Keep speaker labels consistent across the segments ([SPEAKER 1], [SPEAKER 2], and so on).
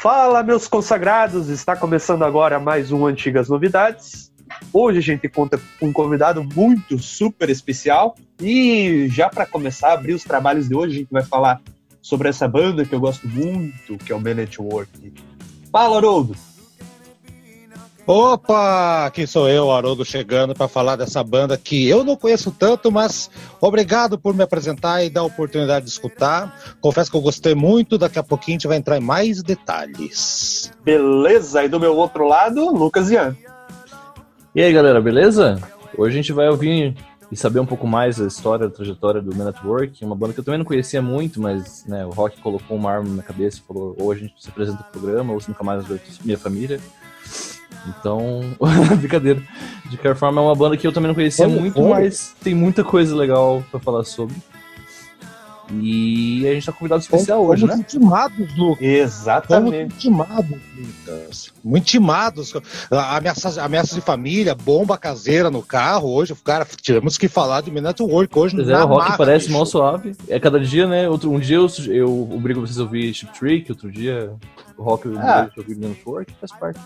[SPEAKER 1] Fala, meus consagrados! Está começando agora mais um Antigas Novidades. Hoje a gente conta com um convidado muito super especial. E já para começar a abrir os trabalhos de hoje, a gente vai falar sobre essa banda que eu gosto muito, que é o Man Network. Fala, Haroldo!
[SPEAKER 2] Opa, aqui sou eu, Haroldo, chegando para falar dessa banda que eu não conheço tanto, mas obrigado por me apresentar e dar a oportunidade de escutar. Confesso que eu gostei muito, daqui a pouquinho a gente vai entrar em mais detalhes.
[SPEAKER 1] Beleza, e do meu outro lado, Lucas Ian.
[SPEAKER 3] E aí, galera, beleza? Hoje a gente vai ouvir e saber um pouco mais da história, da trajetória do Man Network, uma banda que eu também não conhecia muito, mas né, o Rock colocou uma arma na minha cabeça e falou: ou a gente se apresenta no programa, ou se nunca mais ver minha família. Então, brincadeira. De qualquer forma, é uma banda que eu também não conhecia
[SPEAKER 2] Olha,
[SPEAKER 3] muito, mas tem muita coisa legal pra falar sobre. E a gente tá convidado especial hoje,
[SPEAKER 2] Fomos
[SPEAKER 3] né?
[SPEAKER 2] intimados, Lucas. Fomos
[SPEAKER 1] Exatamente.
[SPEAKER 2] intimados, Lucas. Muito intimados. Ameaças, ameaças de família, bomba caseira no carro. Hoje, cara, tivemos que falar de Man Network hoje
[SPEAKER 3] Pois é, o rock
[SPEAKER 2] marra,
[SPEAKER 3] parece
[SPEAKER 2] bicho.
[SPEAKER 3] mal suave. É cada dia, né? Outro, um dia eu, eu obrigo vocês a ouvir Chip Trick, outro dia o rock eu
[SPEAKER 1] Ah.
[SPEAKER 3] obrigo a ouvir Man Network, faz parte.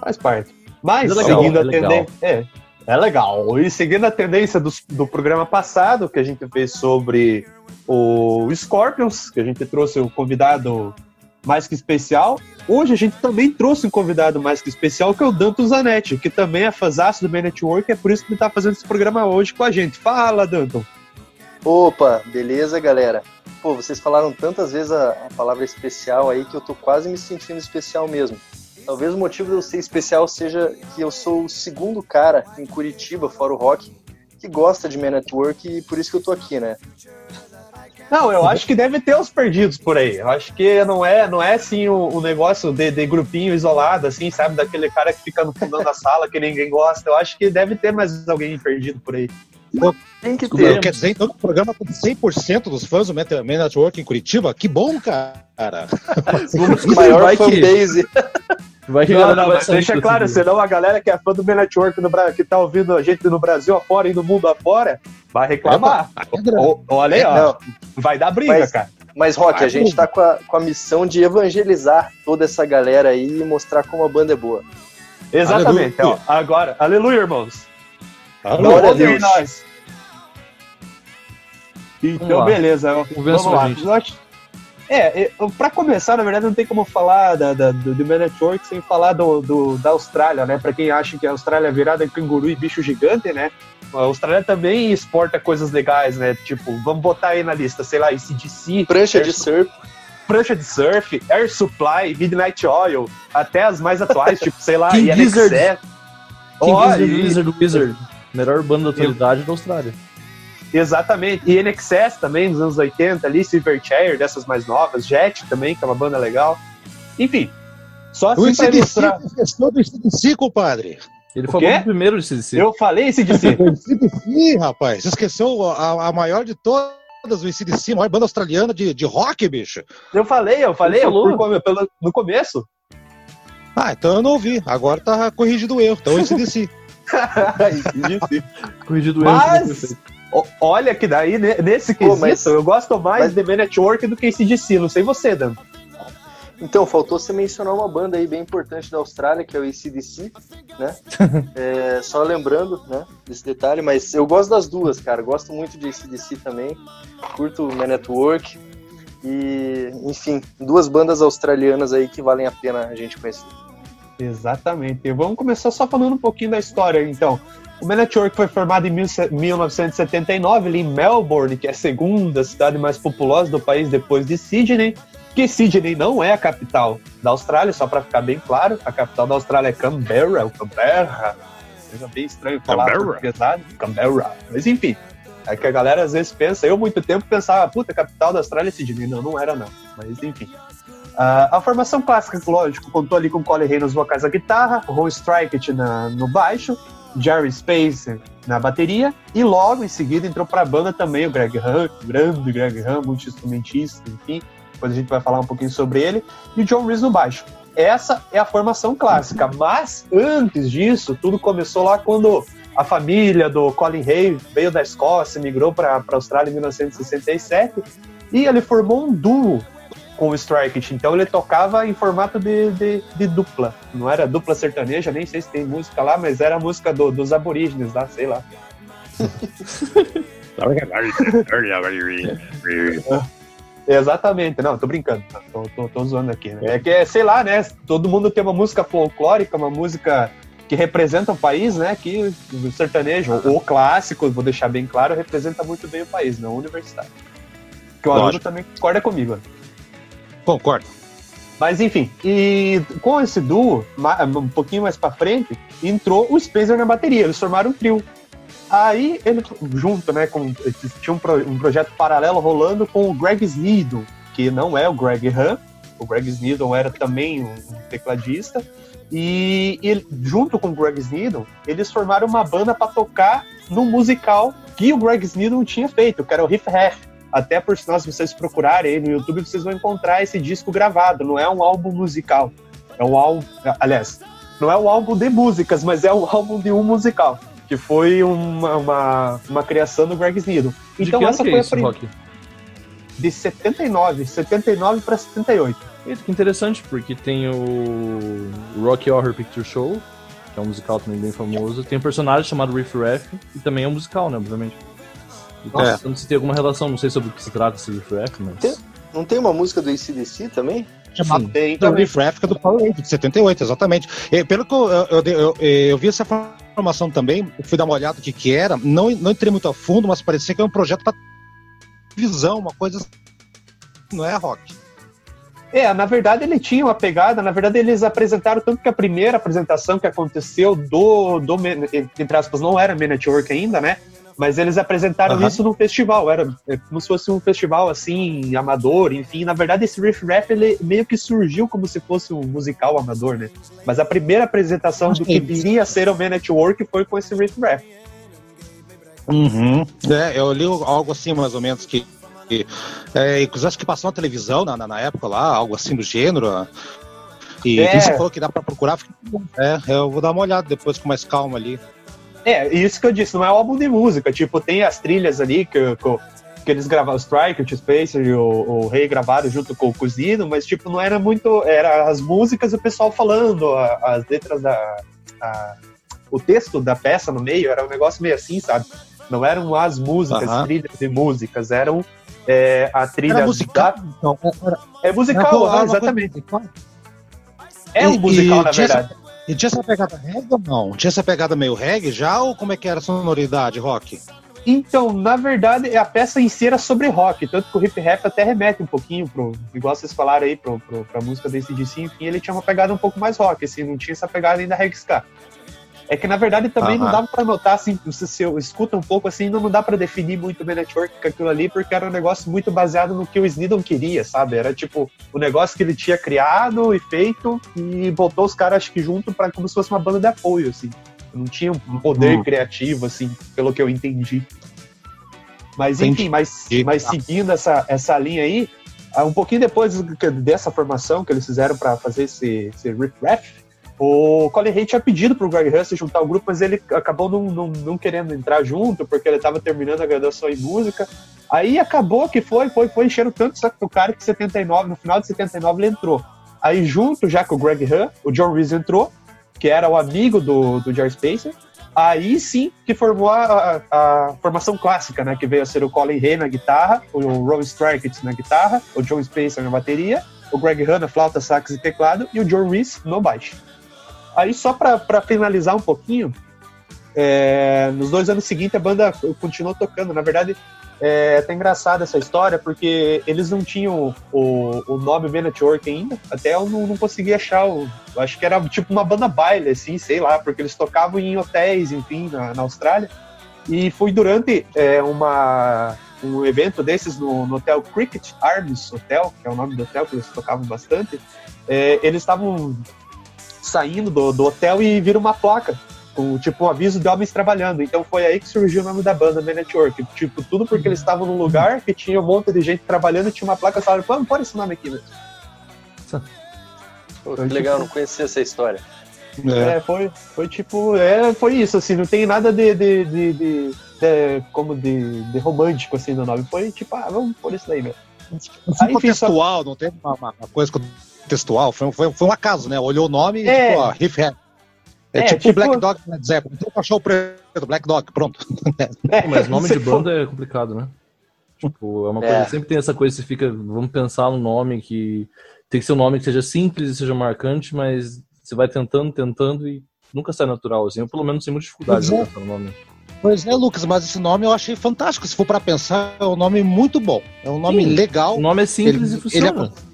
[SPEAKER 1] Faz parte. Mas,
[SPEAKER 3] Mas é legal,
[SPEAKER 1] seguindo
[SPEAKER 3] é
[SPEAKER 1] a tendência. É, é legal. E seguindo a tendência do, do programa passado, que a gente fez sobre o Scorpions, que a gente trouxe o convidado mais que especial. Hoje a gente também trouxe um convidado mais que especial, que é o Danto Zanetti, que também é fãzaço do Man Network, é por isso que ele tá fazendo esse programa hoje com a gente. Fala, Danton.
[SPEAKER 4] Opa, beleza, galera? Pô, vocês falaram tantas vezes a, a palavra especial aí que eu tô quase me sentindo especial mesmo. Talvez o motivo de eu ser especial seja que eu sou o segundo cara em Curitiba, fora o rock, que gosta de Man Network e por isso que eu tô aqui, né?
[SPEAKER 1] Não, eu acho que deve ter os perdidos por aí. Eu acho que não é, não é assim o, negócio de, de grupinho isolado, assim, sabe? Daquele cara que fica no fundão da sala que ninguém gosta. Eu acho que deve ter mais alguém perdido por aí.
[SPEAKER 4] Tem que
[SPEAKER 3] Desculpa,
[SPEAKER 4] ter.
[SPEAKER 2] Quer dizer, então, o programa tem 100% dos fãs do Man Man Network em Curitiba? Que bom, cara.
[SPEAKER 4] Maior
[SPEAKER 3] vai que,
[SPEAKER 4] fanbase.
[SPEAKER 3] vai que
[SPEAKER 1] Não, não,
[SPEAKER 3] vai
[SPEAKER 1] deixa
[SPEAKER 3] pra
[SPEAKER 1] claro, senão a galera que é fã do Man Network no Brasil, que tá ouvindo a gente no Brasil afora e no mundo afora, vai reclamar. Ó, Olha aí, ó.
[SPEAKER 4] Não,
[SPEAKER 1] Vai dar briga,
[SPEAKER 4] Mas-
[SPEAKER 1] cara.
[SPEAKER 4] mas Rock,
[SPEAKER 2] Vai,
[SPEAKER 4] a gente tá com a, com a missão de evangelizar toda essa galera aí e mostrar como a banda é boa.
[SPEAKER 1] Exatamente.
[SPEAKER 2] Aleluia.
[SPEAKER 1] Ó, agora, aleluia, irmãos.
[SPEAKER 4] Glória a Deus.
[SPEAKER 1] nós. Então, beleza.
[SPEAKER 3] Convença
[SPEAKER 1] Vamos lá.
[SPEAKER 3] gente.
[SPEAKER 1] É, é, pra começar, na verdade, não tem como falar da, da- do, do Man Network sem falar do, do- da Austrália, né? Pra quem acha que a Austrália é virada em canguru e bicho gigante, né? A Austrália também exporta coisas legais, né? Tipo, vamos botar aí na lista, sei lá, ACDC,
[SPEAKER 4] Prancha de
[SPEAKER 1] Air-
[SPEAKER 4] surf.
[SPEAKER 1] prancha de surf, Air Supply, Midnight Oil, até as mais atuais, tipo, sei lá,
[SPEAKER 3] King. Gizzard. King
[SPEAKER 1] e-
[SPEAKER 3] Wizard, Wizard. Melhor banda da atualidade da Austrália.
[SPEAKER 1] Exatamente. E NXS também, dos anos 80 ali, Silverchair, dessas mais novas, Jet também, que é uma banda legal. Enfim, só
[SPEAKER 2] O
[SPEAKER 1] assim pra
[SPEAKER 2] ICDC,
[SPEAKER 1] ilustrar.
[SPEAKER 2] questão do ICDC, compadre.
[SPEAKER 3] Ele
[SPEAKER 1] O
[SPEAKER 3] falou
[SPEAKER 1] quê?
[SPEAKER 3] primeiro de CDC.
[SPEAKER 1] Eu falei.
[SPEAKER 2] O ICDC, rapaz. Você esqueceu a, a maior de todas, o ICDC, a maior banda australiana de, de rock, bicho.
[SPEAKER 1] Eu falei, eu falei, eu
[SPEAKER 3] falou.
[SPEAKER 1] por pelo- no começo.
[SPEAKER 2] Ah, então eu não ouvi. Agora tá corrigido o erro. Então o ICDC.
[SPEAKER 3] Corrigido erro.
[SPEAKER 1] Mas-. O- Olha que daí, ne- nesse
[SPEAKER 4] Pô,
[SPEAKER 1] quesito,
[SPEAKER 4] mas-
[SPEAKER 1] eu gosto mais
[SPEAKER 4] mas-
[SPEAKER 1] de Man Network do que esse de si. Não sei você, Dan.
[SPEAKER 4] Então, faltou você mencionar uma banda aí bem importante da Austrália, que é o ACDC, né? É, só lembrando, né, desse detalhe, mas eu gosto das duas, cara. Gosto muito de ACDC também. Curto o Man Network. E, enfim, duas bandas australianas aí que valem a pena a gente conhecer.
[SPEAKER 1] Exatamente. Vamos começar só falando um pouquinho da história, então. O Man foi formado em 1979 ali em Melbourne, que é a segunda cidade mais populosa do país depois de Sydney. Que Sydney não é a capital da Austrália, só para ficar bem claro. A capital da Austrália é Canberra, ou Canberra. Coisa bem estranho falar
[SPEAKER 2] Canberra.
[SPEAKER 1] portuguesado. Canberra. Mas enfim, é que a galera às vezes pensa. Eu, muito tempo, pensava, puta, a capital da Austrália é Sydney. Não, não era não. Mas enfim. Ah, a formação clássica, lógico, contou ali com Colin Hay nos vocais da guitarra, Ron Strikett na, no baixo, Jerry Spacer na bateria, e logo em seguida entrou para a banda também o Greg Hunt, o grande Greg Hunt, multi-instrumentista, enfim, depois a gente vai falar um pouquinho sobre ele, e John Reese no baixo. Essa é a formação clássica, mas antes disso, tudo começou lá quando a família do Colin Hay veio da Escócia, migrou para a Austrália em 1967, e ele formou um duo com o Strike Então ele tocava em formato de, de, de, dupla. Não era dupla sertaneja, nem sei se tem música lá, mas era a música do, dos aborígenes lá, sei lá. Exatamente, não, tô brincando, tô, tô, tô zoando aqui. Né? É que, sei lá, né? Todo mundo tem uma música folclórica, uma música que representa o país, né? Que o sertanejo, ou clássico, vou deixar bem claro, representa muito bem o país, não o universitário. Que o aluno também concorda comigo.
[SPEAKER 2] Concordo.
[SPEAKER 1] Mas enfim, e com esse duo, um pouquinho mais para frente, entrou o Spencer na bateria, eles formaram um trio. Aí ele, junto, né, com, tinha um, pro, um projeto paralelo rolando com o Greg Sneedon, que não é o Greg Hahn, o Greg Sneedon era também um, um tecladista, e ele, junto com o Greg Sneedon, eles formaram uma banda para tocar no musical que o Greg Sneedon tinha feito, que era o Riff Raff. Até por sinal, se vocês procurarem aí no YouTube, vocês vão encontrar esse disco gravado. Não é um álbum musical. É um álbum. Aliás, não é um álbum de músicas, mas é um álbum de um musical que foi uma, uma, uma criação do Greg Sneedon.
[SPEAKER 3] Então essa foi é isso, a primeira.
[SPEAKER 1] De 79, 79 para 78.
[SPEAKER 3] Eita, que interessante, porque tem o Rocky Horror Picture Show, que é um musical também bem famoso. Tem um personagem chamado Riff Raff, e também é um musical, né, obviamente. Então, é. não sei se tem alguma relação, não sei sobre o que se trata esse Riff Raff, mas...
[SPEAKER 4] Tem, não tem uma música do ACDC também?
[SPEAKER 2] Chamado Sim, do Riff Raff, que é do Power de 78, exatamente. E, pelo que eu, eu, eu, eu, vi essa informação também, fui dar uma olhada do que, que era, não, não entrei muito a fundo, mas parecia que é um projeto para visão, uma coisa. Assim. Não é rock.
[SPEAKER 1] É, na verdade ele tinha uma pegada, na verdade eles apresentaram tanto que a primeira apresentação que aconteceu do, do entre aspas, não era Man Network ainda, né? Mas eles apresentaram uhum. isso num festival, era é como se fosse um festival assim, amador, enfim. Na verdade, esse Riff Raff ele meio que surgiu como se fosse um musical amador, né? Mas a primeira apresentação do que viria a ser o Man Network foi com esse Riff Raff.
[SPEAKER 2] Uhum. É, eu li algo assim, mais ou menos, que. que é, acho que passou na televisão na, na, época lá, algo assim do gênero. E é. você falou que dá pra procurar. É, eu vou dar uma olhada depois com mais calma ali.
[SPEAKER 1] É, isso que eu disse, não é um álbum de música. Tipo, tem as trilhas ali que, que, que eles gravaram, o Strike, o T-Spacer e o, o Rei gravaram junto com o Cozino, mas, tipo, não era muito. Era as músicas e o pessoal falando, a, as letras da. A, o texto da peça no meio era um negócio meio assim, sabe? Não eram as músicas, uh -huh. trilhas de músicas, eram é, a trilha. Era
[SPEAKER 2] musical? Da... Então,
[SPEAKER 1] era... É musical, era, exatamente. É um musical, e, na verdade. Essa
[SPEAKER 2] e tinha essa pegada reggae ou não? Tinha essa pegada meio reggae já ou como é que era a sonoridade, rock?
[SPEAKER 1] Então, na verdade, a peça em si era sobre rock, tanto que o hip rap até remete um pouquinho pro, igual vocês falaram aí, pro, pro, pra música desse DC, enfim, ele tinha uma pegada um pouco mais rock, assim, não tinha essa pegada ainda reggae ska. É que na verdade também não dava para notar, assim, se você escuta um pouco assim, não, dá para definir muito bem network com aquilo ali, porque era um negócio muito baseado no que o Snidon queria, sabe? Era tipo o um negócio que ele tinha criado e feito e botou os caras, acho que junto para como se fosse uma banda de apoio, assim. Não tinha um poder uhum. criativo, assim, pelo que eu entendi. Mas enfim, mas, mas seguindo essa, essa linha aí, ah, um pouquinho depois dessa formação que eles fizeram para fazer esse, esse riff raff, o Colin Hay tinha pedido pro Greg Huston juntar o grupo, mas ele acabou não, não, não querendo entrar junto, porque ele estava terminando a graduação em música. Aí acabou que foi, foi, foi enchendo tanto saco pro cara que 79, no final de 79 ele entrou. Aí junto já com o Greg Hahn, o John Reese entrou, que era o amigo do, do Jerry Spacer. Aí sim que formou a, a, a, formação clássica, né? Que veio a ser o Colin Hay na guitarra, o Ron Strikett na guitarra, o John Spacer na bateria, o Greg Hahn na flauta, sax e teclado e o John Reese no baixo. Aí, só para finalizar um pouquinho, é, nos dois anos seguintes a banda continuou tocando. Na verdade, é até engraçada essa história, porque eles não tinham o, o nome B Network ainda. Até eu não, não consegui achar. O, acho que era tipo uma banda baile, assim, sei lá, porque eles tocavam em hotéis, enfim, na, na Austrália. E foi durante é, uma, um evento desses no, no, Hotel Cricket Arms Hotel, que é o nome do hotel que eles tocavam bastante. É, eles estavam saindo do, do hotel e vira uma placa com tipo um aviso de homens trabalhando. Então foi aí que surgiu o nome da banda, The Network. Tipo, tudo porque eles estavam num lugar que tinha um monte de gente trabalhando e tinha uma placa falando, pô, pôr esse nome aqui, né?
[SPEAKER 4] Pô, que legal, não conhecia essa história.
[SPEAKER 1] É. é, foi, foi tipo, é, foi isso, assim, não tem nada de, de, de, de, de como de, de romântico assim no nome. Foi tipo, ah, vamos pôr isso daí, meu.
[SPEAKER 2] Aí, enfim, textual, só... não tem uma, uma, coisa textual, foi, foi, foi um acaso, né? Olhou o nome e é. tipo, ó, riff é, é, tipo, tipo Black Dog Led Zeppelin. Então achou preto, Black Dog, pronto.
[SPEAKER 3] É, mas nome de banda é complicado, né? Tipo, é uma coisa, é. sempre tem essa coisa, você fica, vamos pensar no nome que tem que ser um nome que seja simples e seja marcante, mas você vai tentando, tentando e nunca sai natural, assim. Eu pelo menos tenho muita dificuldade
[SPEAKER 2] em pensar no nome. Pois é, Lucas, mas esse nome eu achei fantástico. Se for para pensar, é um nome muito bom. É um nome Sim, legal.
[SPEAKER 3] O nome é simples ele, e funciona. Ele é,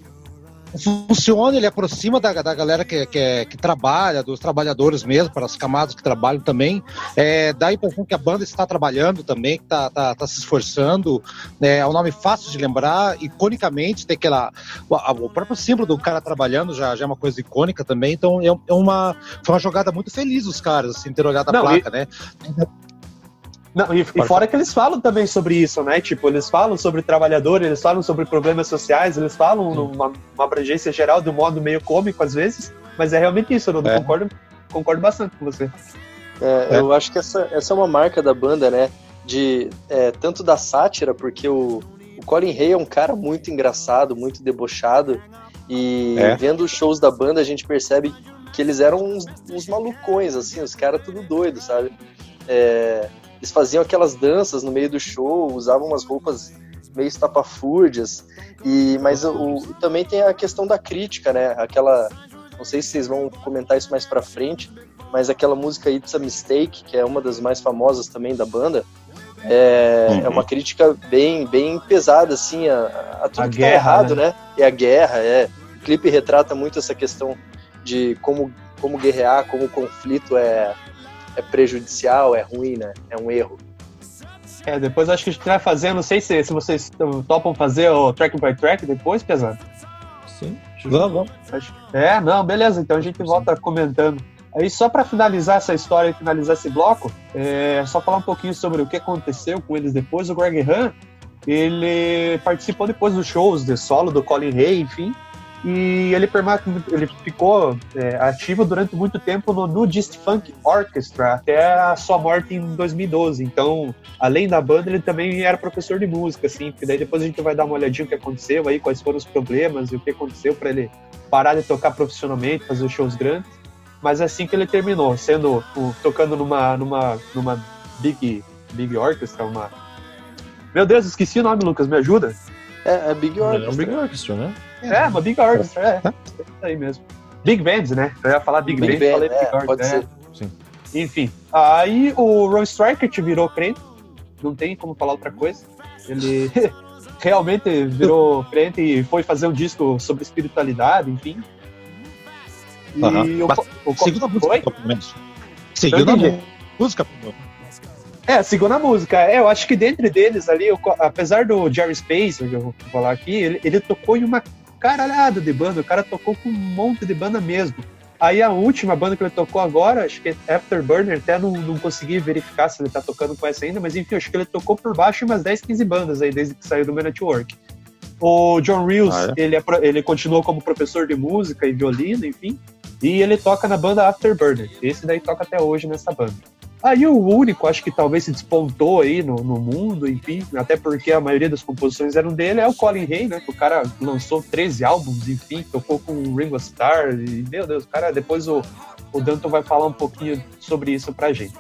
[SPEAKER 2] funciona, ele aproxima da, da galera que, que, que, trabalha, dos trabalhadores mesmo, para as camadas que trabalham também. É, dá a impressão que a banda está trabalhando também, que está tá, tá se esforçando. É, é um nome fácil de lembrar, iconicamente, tem aquela. O, o próprio símbolo do cara trabalhando já, já é uma coisa icônica também, então é, é uma, foi uma jogada muito feliz os caras, assim, ter olhado a Não, placa, e... né?
[SPEAKER 1] Não, e, e, fora que eles falam também sobre isso, né? Tipo, eles falam sobre trabalhador, eles falam sobre problemas sociais, eles falam numa uma abrangência geral de um modo meio cômico às vezes, mas é realmente isso, eu é. concordo, concordo bastante com você.
[SPEAKER 5] É, é. Eu acho que essa, essa é uma marca da banda, né? De é, tanto da sátira, porque o, o Colin Hay é um cara muito engraçado, muito debochado, e é. vendo os shows da banda a gente percebe que eles eram uns, uns malucões, assim, os caras tudo doidos, sabe? É, eles faziam aquelas danças no meio do show, usavam umas roupas meio estapafúrdias. E, mas o, também tem a questão da crítica, né? Aquela. Não sei se vocês vão comentar isso mais pra frente, mas aquela música It's a Mistake, que é uma das mais famosas também da banda, é, uhum. é uma crítica bem, bem pesada, assim, a, a tudo a que tá guerra, tá errado, né? né? É a guerra, é. O clipe retrata muito essa questão de como, como guerrear, como o conflito é, é prejudicial, é ruim, né? É um erro.
[SPEAKER 1] É, depois acho que a gente vai fazer, não sei se, se vocês topam fazer o track by track depois, pesado.
[SPEAKER 2] Sim, vamos,
[SPEAKER 1] vamos. É, não, beleza, então a gente volta Sim. comentando. Aí só para finalizar essa história e finalizar esse bloco, é só falar um pouquinho sobre o que aconteceu com eles depois. O Greg Han, ele participou depois dos shows de solo do Colin Hay, enfim, e ele, ele ficou é, ativo durante muito tempo no Nudist Funk Orchestra, até a sua morte em 2012. Então, além da banda, ele também era professor de música, assim, porque daí depois a gente vai dar uma olhadinha no que aconteceu aí, quais foram os problemas e o que aconteceu para ele parar de tocar profissionalmente, fazer shows grandes. Mas é assim que ele terminou, sendo tocando numa, numa, numa big, big orchestra, uma. Meu Deus, esqueci o nome, Lucas, me ajuda?
[SPEAKER 5] É, é Big Orchestra. É
[SPEAKER 3] um Big Orchestra, né?
[SPEAKER 1] É, uma Big Orchestra, é. é. Isso aí mesmo. Big Bands, né? Eu ia falar Big, Big Band, falei
[SPEAKER 5] Big é, Orchestra. Pode ser.
[SPEAKER 1] Sim. Enfim, aí o Ron Strikert virou crente, não tem como falar outra coisa. Ele realmente virou crente e foi fazer um disco sobre espiritualidade, enfim.
[SPEAKER 2] E uh -huh. o, o, seguiu na música, pelo menos. Seguiu na música, pelo
[SPEAKER 1] é, segunda música. É, eu acho que dentro deles ali, eu, apesar do Jerry Space, que eu vou falar aqui, ele, ele tocou em uma caralhada de banda. O cara tocou com um monte de banda mesmo. Aí a última banda que ele tocou agora, acho que é Afterburner, até não, não consegui verificar se ele tá tocando com essa ainda, mas enfim, acho que ele tocou por baixo umas 10, 15 bandas aí desde que saiu do meu network. O John Reels, ah, é? ele, é, ele continuou como professor de música e violino, enfim, e ele toca na banda Afterburner. Esse daí toca até hoje nessa banda. Aí o único, acho que talvez se despontou aí no, no mundo, enfim, até porque a maioria das composições eram dele, é o Colin Hay, né? Que o cara lançou 13 álbuns, enfim, tocou com o Ringo Starr, e meu Deus, cara, depois o, o Danton vai falar um pouquinho sobre isso pra gente.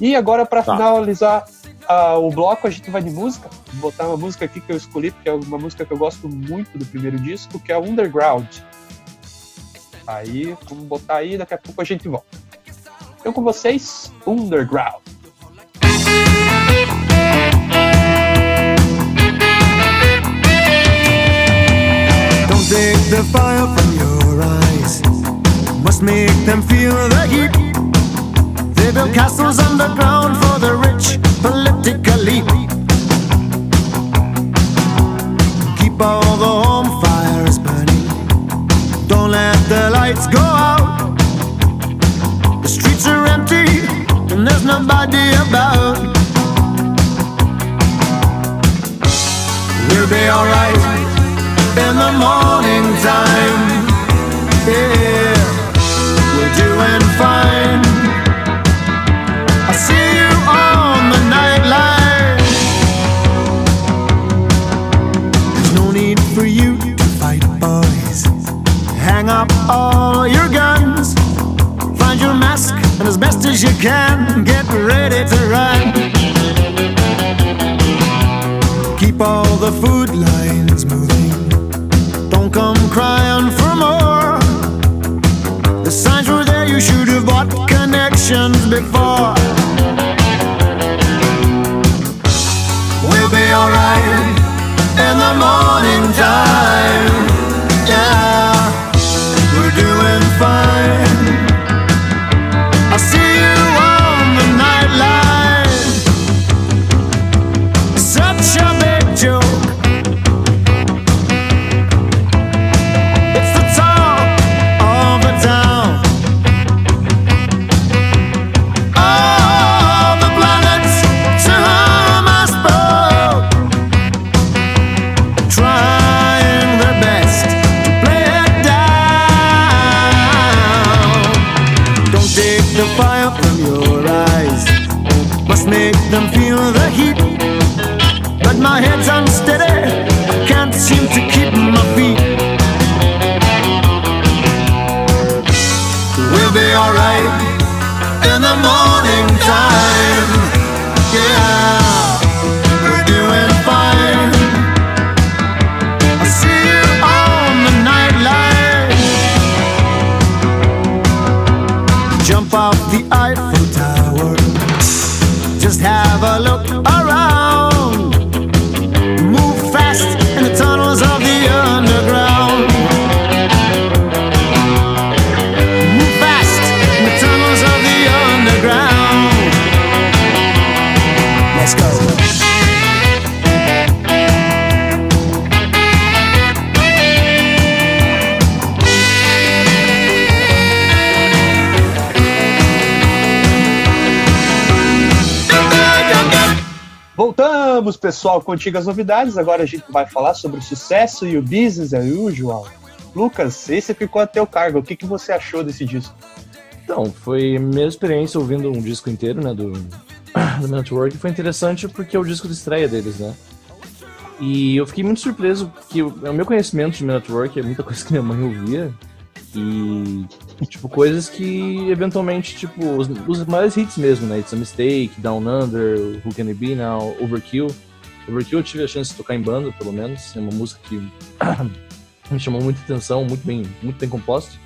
[SPEAKER 1] E agora, para tá. finalizar uh, o bloco, a gente vai de música. Vou botar uma música aqui que eu escolhi, porque é uma música que eu gosto muito do primeiro disco, que é Underground. Aí, vamos botar aí, daqui a pouco a gente volta. Eu com vocês, Underground. Don't take the fire from your eyes. Must make them feel the heat. They build castles underground for the rich political elite. Keep all the home fires burning. Don't let the lights go out. The streets are empty and there's nobody about. We'll be alright in the morning time. Yeah, we're doing fine. I see you on the nightline. There's no need
[SPEAKER 6] for you to fight, boys. Hang up all your as you can, get ready to run. Keep all the food lines moving. Don't come crying for more. The signs were there, you should have bought connections before. We'll be alright in the morning
[SPEAKER 1] pessoal, com antigas novidades. Agora a gente vai falar sobre o sucesso e o business as usual. Lucas, esse ficou a teu cargo. O que, que você achou desse disco?
[SPEAKER 3] Então, foi minha experiência ouvindo um disco inteiro, né, do, do Network. Foi interessante porque é o disco de estreia deles, né? E eu fiquei muito surpreso que o, o meu conhecimento de Network é muita coisa que minha mãe ouvia. E, tipo, coisas que eventualmente, tipo, os, os maiores hits mesmo, né? It's a Mistake, Down Under, Who Can It Be Now, Overkill. Overkill eu tive a chance de tocar em banda, pelo menos. É uma música que me chamou muita atenção, muito bem, muito bem composto.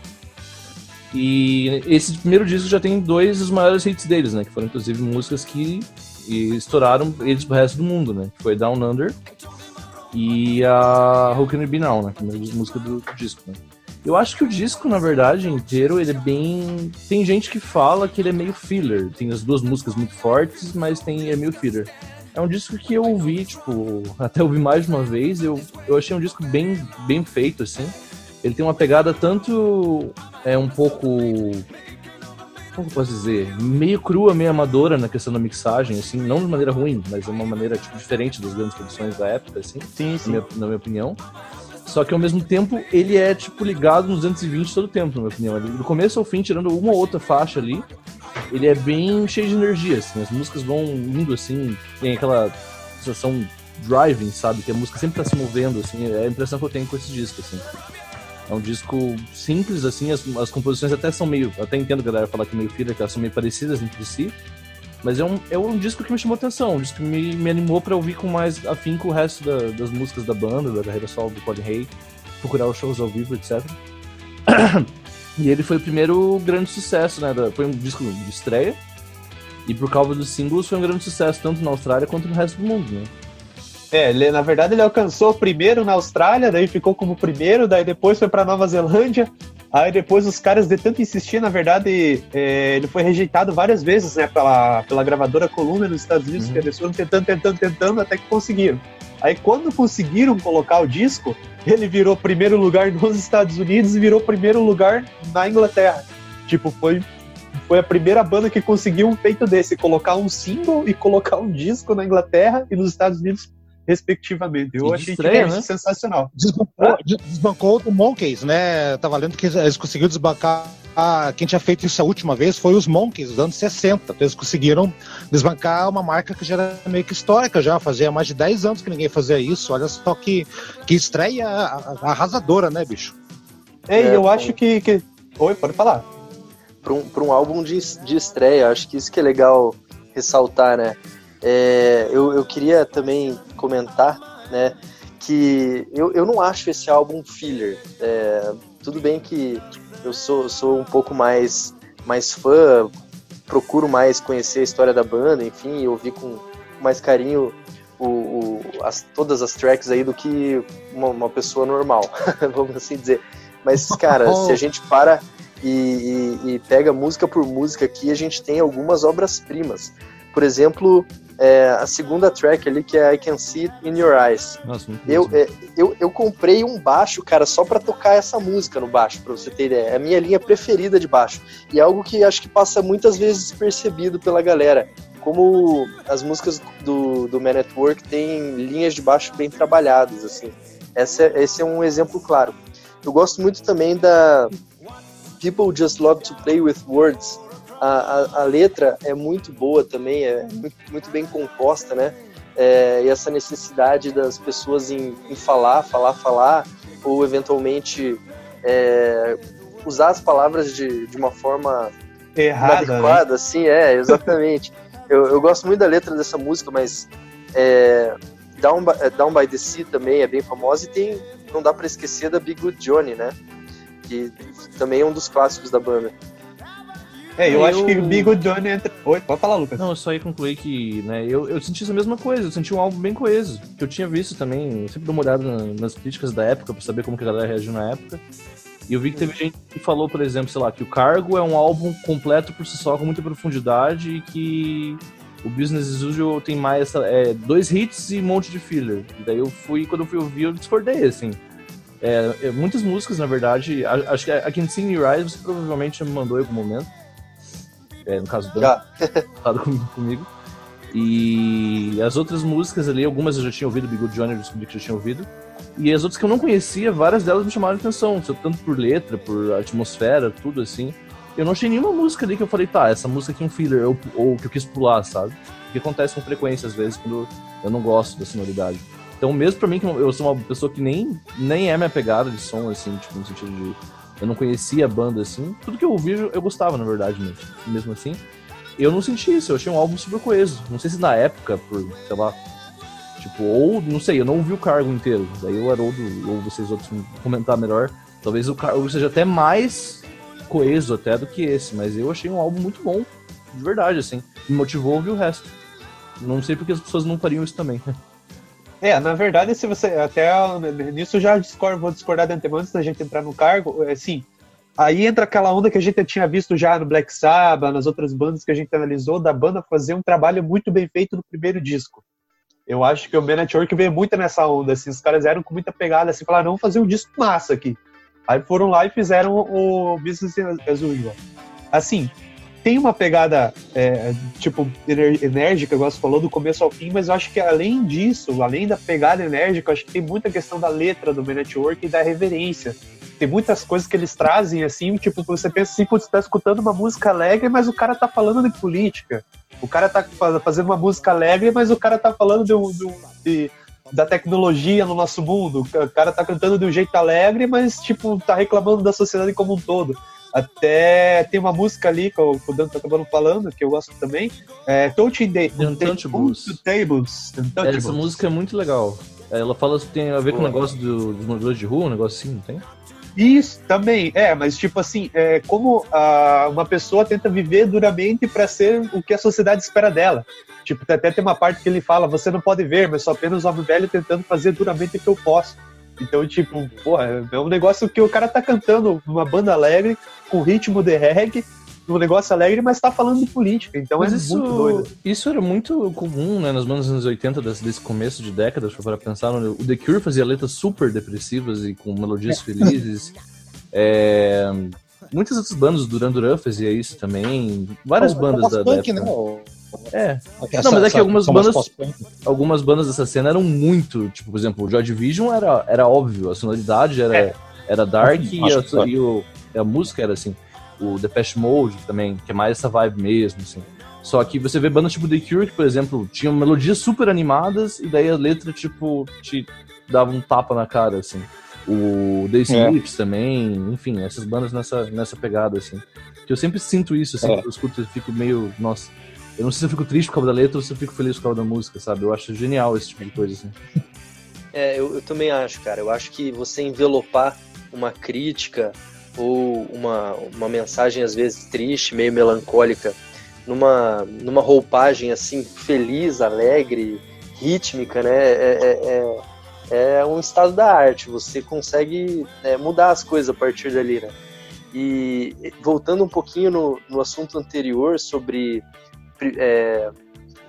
[SPEAKER 3] E esse primeiro disco já tem dois dos maiores hits deles, né? Que foram inclusive músicas que estouraram eles pro resto do mundo, né? Que foi Down Under e a Who Can It Be Now, né? A primeira música do, do disco, né? Eu acho que o disco, na verdade, inteiro, ele é bem. Tem gente que fala que ele é meio filler. Tem as duas músicas muito fortes, mas tem é meio filler. É um disco que eu ouvi, tipo, até ouvi mais de uma vez. Eu, eu achei um disco bem, bem feito, assim. Ele tem uma pegada tanto. É um pouco. Como eu posso dizer? Meio crua, meio amadora na questão da mixagem, assim. Não de maneira ruim, mas de uma maneira tipo, diferente das grandes produções da época, assim.
[SPEAKER 1] Sim,
[SPEAKER 3] Na minha, na minha opinião. Só que ao mesmo tempo ele é tipo ligado nos 220 todo o tempo, na minha opinião. Do começo ao fim, tirando uma ou outra faixa ali, ele é bem cheio de energia, assim. As músicas vão indo assim, tem aquela sensação driving, sabe? Que a música sempre tá se movendo, assim. É a impressão que eu tenho com esse disco, assim. É um disco simples, assim, as, as composições até são meio. Até entendo a galera falar que é meio filler, que elas são meio parecidas entre si. Mas é um, é um disco que me chamou atenção, um disco que me, me animou pra ouvir com mais afinco o resto da- das músicas da banda, da carreira solo do Colin Hay, procurar os shows ao vivo, etc. e ele foi o primeiro grande sucesso, né? foi um disco de estreia. E por causa dos singles foi um grande sucesso, tanto na Austrália quanto no resto do mundo, né?
[SPEAKER 1] É, ele, na verdade ele alcançou primeiro na Austrália, daí ficou como primeiro, daí depois foi pra Nova Zelândia, aí depois os caras de tanto insistir, na verdade, é, ele foi rejeitado várias vezes, né, pela, pela gravadora Columbia nos Estados Unidos,
[SPEAKER 3] Uhum.
[SPEAKER 1] que eles foram tentando, tentando, tentando, até que conseguiram. Aí quando conseguiram colocar o disco, ele virou primeiro lugar nos Estados Unidos e virou primeiro lugar na Inglaterra. Tipo, foi, foi a primeira banda que conseguiu um feito desse, colocar um single e colocar um disco na Inglaterra e nos Estados Unidos, respectivamente. Eu
[SPEAKER 3] E
[SPEAKER 1] achei é
[SPEAKER 3] né?
[SPEAKER 1] sensacional.
[SPEAKER 2] Desbancou, desbancou o Monkeys, né? Tava lendo que eles conseguiram desbancar. a- quem tinha feito isso a última vez foi os Monkeys, dos anos 60. Eles conseguiram desbancar uma marca que já era meio que histórica, já fazia mais de 10 anos que ninguém fazia isso. Olha só que, que estreia arrasadora, né, bicho?
[SPEAKER 1] Ei,
[SPEAKER 5] É,
[SPEAKER 1] eu
[SPEAKER 5] bom.
[SPEAKER 1] acho que, que. Oi, pode falar.
[SPEAKER 5] para um, pra um álbum de, de estreia. Acho que isso que é legal ressaltar, né? É, eu, eu queria também comentar, né, que eu, eu não acho esse álbum filler. É, tudo bem que eu sou, sou um pouco mais, mais fã, procuro mais conhecer a história da banda, enfim, eu ouvi com mais carinho o, o- as, todas as tracks aí do que uma, uma pessoa normal, vamos assim dizer. Mas, cara, se a gente para e, e- e pega música por música aqui, a gente tem algumas obras-primas. Por exemplo, é, a segunda track ali, que é I Can See It In Your Eyes.
[SPEAKER 3] Nossa, muito
[SPEAKER 5] Eu, é, eu, eu comprei um baixo, cara, só pra tocar essa música no baixo, pra você ter ideia. É a minha linha preferida de baixo. E é algo que acho que passa muitas vezes despercebido pela galera. Como as músicas do, do Man at Work têm linhas de baixo bem trabalhadas, assim. Essa, esse é um exemplo claro. Eu gosto muito também da People Just Love to Play with Words. A, a, a letra é muito boa também, é muito, muito bem composta, né? É, e essa necessidade das pessoas em, em falar, falar, falar, ou eventualmente é, usar as palavras de, de uma forma
[SPEAKER 1] Errada, né?
[SPEAKER 5] assim, é, exatamente. eu, eu gosto muito da letra dessa música, mas é, Down, by, é, Down by the Sea também é bem famosa e tem, não dá pra esquecer da Big Good Johnny, né? Que também é um dos clássicos da banda.
[SPEAKER 1] É, eu,
[SPEAKER 3] Eu-
[SPEAKER 1] acho que Big Good Johnny entra. Oi, pode falar, Lucas.
[SPEAKER 3] Não, eu só ia concluir que, né, eu, eu senti essa mesma coisa, eu senti um álbum bem coeso, que eu tinha visto também, eu sempre dou uma olhada na- nas críticas da época pra saber como que a galera reagiu na época. E eu vi que teve gente que falou, por exemplo, sei lá, que o Cargo é um álbum completo por si só, com muita profundidade, e que o Business as Usual tem mais é, dois hits e um monte de filler. E daí eu fui, quando eu fui ouvir, eu discordei, assim. É, é, muitas músicas, na verdade, a- acho que a Can See in Your Eyes você provavelmente me mandou em algum momento. É, no caso do
[SPEAKER 5] Já.
[SPEAKER 3] falado com- comigo. E as outras músicas ali, algumas eu já tinha ouvido, Big Good Johnny eu descobri que já tinha ouvido. E as outras que eu não conhecia, várias delas me chamaram a atenção, tanto por letra, por atmosfera, tudo assim. Eu não achei nenhuma música ali que eu falei, tá, essa música aqui é um filler, ou, ou que eu quis pular, sabe? O que acontece com frequência às vezes quando eu não gosto da sonoridade. Então, mesmo pra mim, que eu sou uma pessoa que nem, nem é minha pegada de som, assim, tipo, no sentido de. Eu não conhecia a banda assim. Tudo que eu ouvi eu gostava, na verdade, mesmo, mesmo assim. Eu não senti isso, eu achei um álbum super coeso. Não sei se na época, por, sei lá. Tipo, ou, não sei, eu não ouvi o cargo inteiro. Daí o Haroldo ou vocês outros comentar melhor. Talvez o cargo seja até mais coeso até do que esse, mas eu achei um álbum muito bom, de verdade, assim. Me motivou a ouvir o resto. Não sei porque as pessoas não fariam isso também.
[SPEAKER 1] É, na verdade, se você. Até nisso já discordo, vou discordar de antemão antes da gente entrar no cargo. Assim, aí entra aquela onda que a gente tinha visto já no Black Sabbath, nas outras bandas que a gente analisou, da banda fazer um trabalho muito bem feito no primeiro disco. Eu acho que o Man at Work veio muito nessa onda, assim, os caras eram com muita pegada, assim, falaram, vamos fazer um disco massa aqui. Aí foram lá e fizeram o Business as Usual. Assim, tem uma pegada, é, tipo, enérgica, igual você falou, do começo ao fim, mas eu acho que além disso, além da pegada enérgica, acho que tem muita questão da letra do Man Network e da reverência. Tem muitas coisas que eles trazem, assim, tipo, você pensa assim, você tá escutando uma música alegre, mas o cara tá falando de política. O cara tá fa- fazendo uma música alegre, mas o cara tá falando de, de de- da tecnologia no nosso mundo. O cara tá cantando de um jeito alegre, mas, tipo, tá reclamando da sociedade como um todo. Até tem uma música ali que o, Dan tá acabando falando, que eu gosto também. É Touching the,
[SPEAKER 3] Untouchables.
[SPEAKER 1] Tables. Untouchables.
[SPEAKER 3] Essa música é muito legal. Ela fala que tem a ver com o negócio do- dos moradores de rua, um negócio assim, não tem?
[SPEAKER 1] Isso, também. É, mas tipo assim, é como ah, uma pessoa tenta viver duramente para ser o que a sociedade espera dela. Tipo, até tem uma parte que ele fala, você não pode ver, mas só apenas homem velho tentando fazer duramente o que eu posso. Então, tipo, porra, é um negócio que o cara tá cantando numa banda alegre, com ritmo de reggae, um negócio alegre, mas tá falando de política. Então
[SPEAKER 3] Mas
[SPEAKER 1] é
[SPEAKER 3] isso,
[SPEAKER 1] muito doido.
[SPEAKER 3] isso era muito comum, né, nas bandas dos anos 80, desse, começo de década, para pensar. no- O The Cure fazia letras super depressivas e com melodias felizes. É, muitas outras bandas, o Duran Duran fazia isso também. Várias bandas da, da época.
[SPEAKER 2] né?
[SPEAKER 3] É,
[SPEAKER 2] essa-
[SPEAKER 3] mas é que algumas bandas- algumas bandas dessa cena eram muito, tipo, por exemplo, o Joy Division era, era óbvio, a sonoridade era,
[SPEAKER 1] É.
[SPEAKER 3] era dark e, a, e o- a música era assim. O Depeche Mode também, que é mais essa vibe mesmo, assim. Só que você vê bandas tipo The Cure, que, por exemplo, tinham melodias super animadas e daí a letra, tipo, te dava um tapa na cara, assim. o The Smiths também, enfim, essas bandas nessa, nessa pegada, assim. Que eu sempre sinto isso, assim,
[SPEAKER 2] É.
[SPEAKER 3] eu escuto, eu fico meio, nossa, eu não sei se eu fico triste por causa da letra ou se eu fico feliz por causa da música, sabe? Eu acho genial esse tipo de coisa, assim.
[SPEAKER 5] É, eu, eu também acho, cara. Eu acho que você envelopar uma crítica ou uma, uma mensagem, às vezes, triste, meio melancólica, numa, numa roupagem, assim, feliz, alegre, rítmica, né? É, é, é, é um estado da arte. Você consegue é, mudar as coisas a partir dali, né? E voltando um pouquinho no, no assunto anterior sobre é,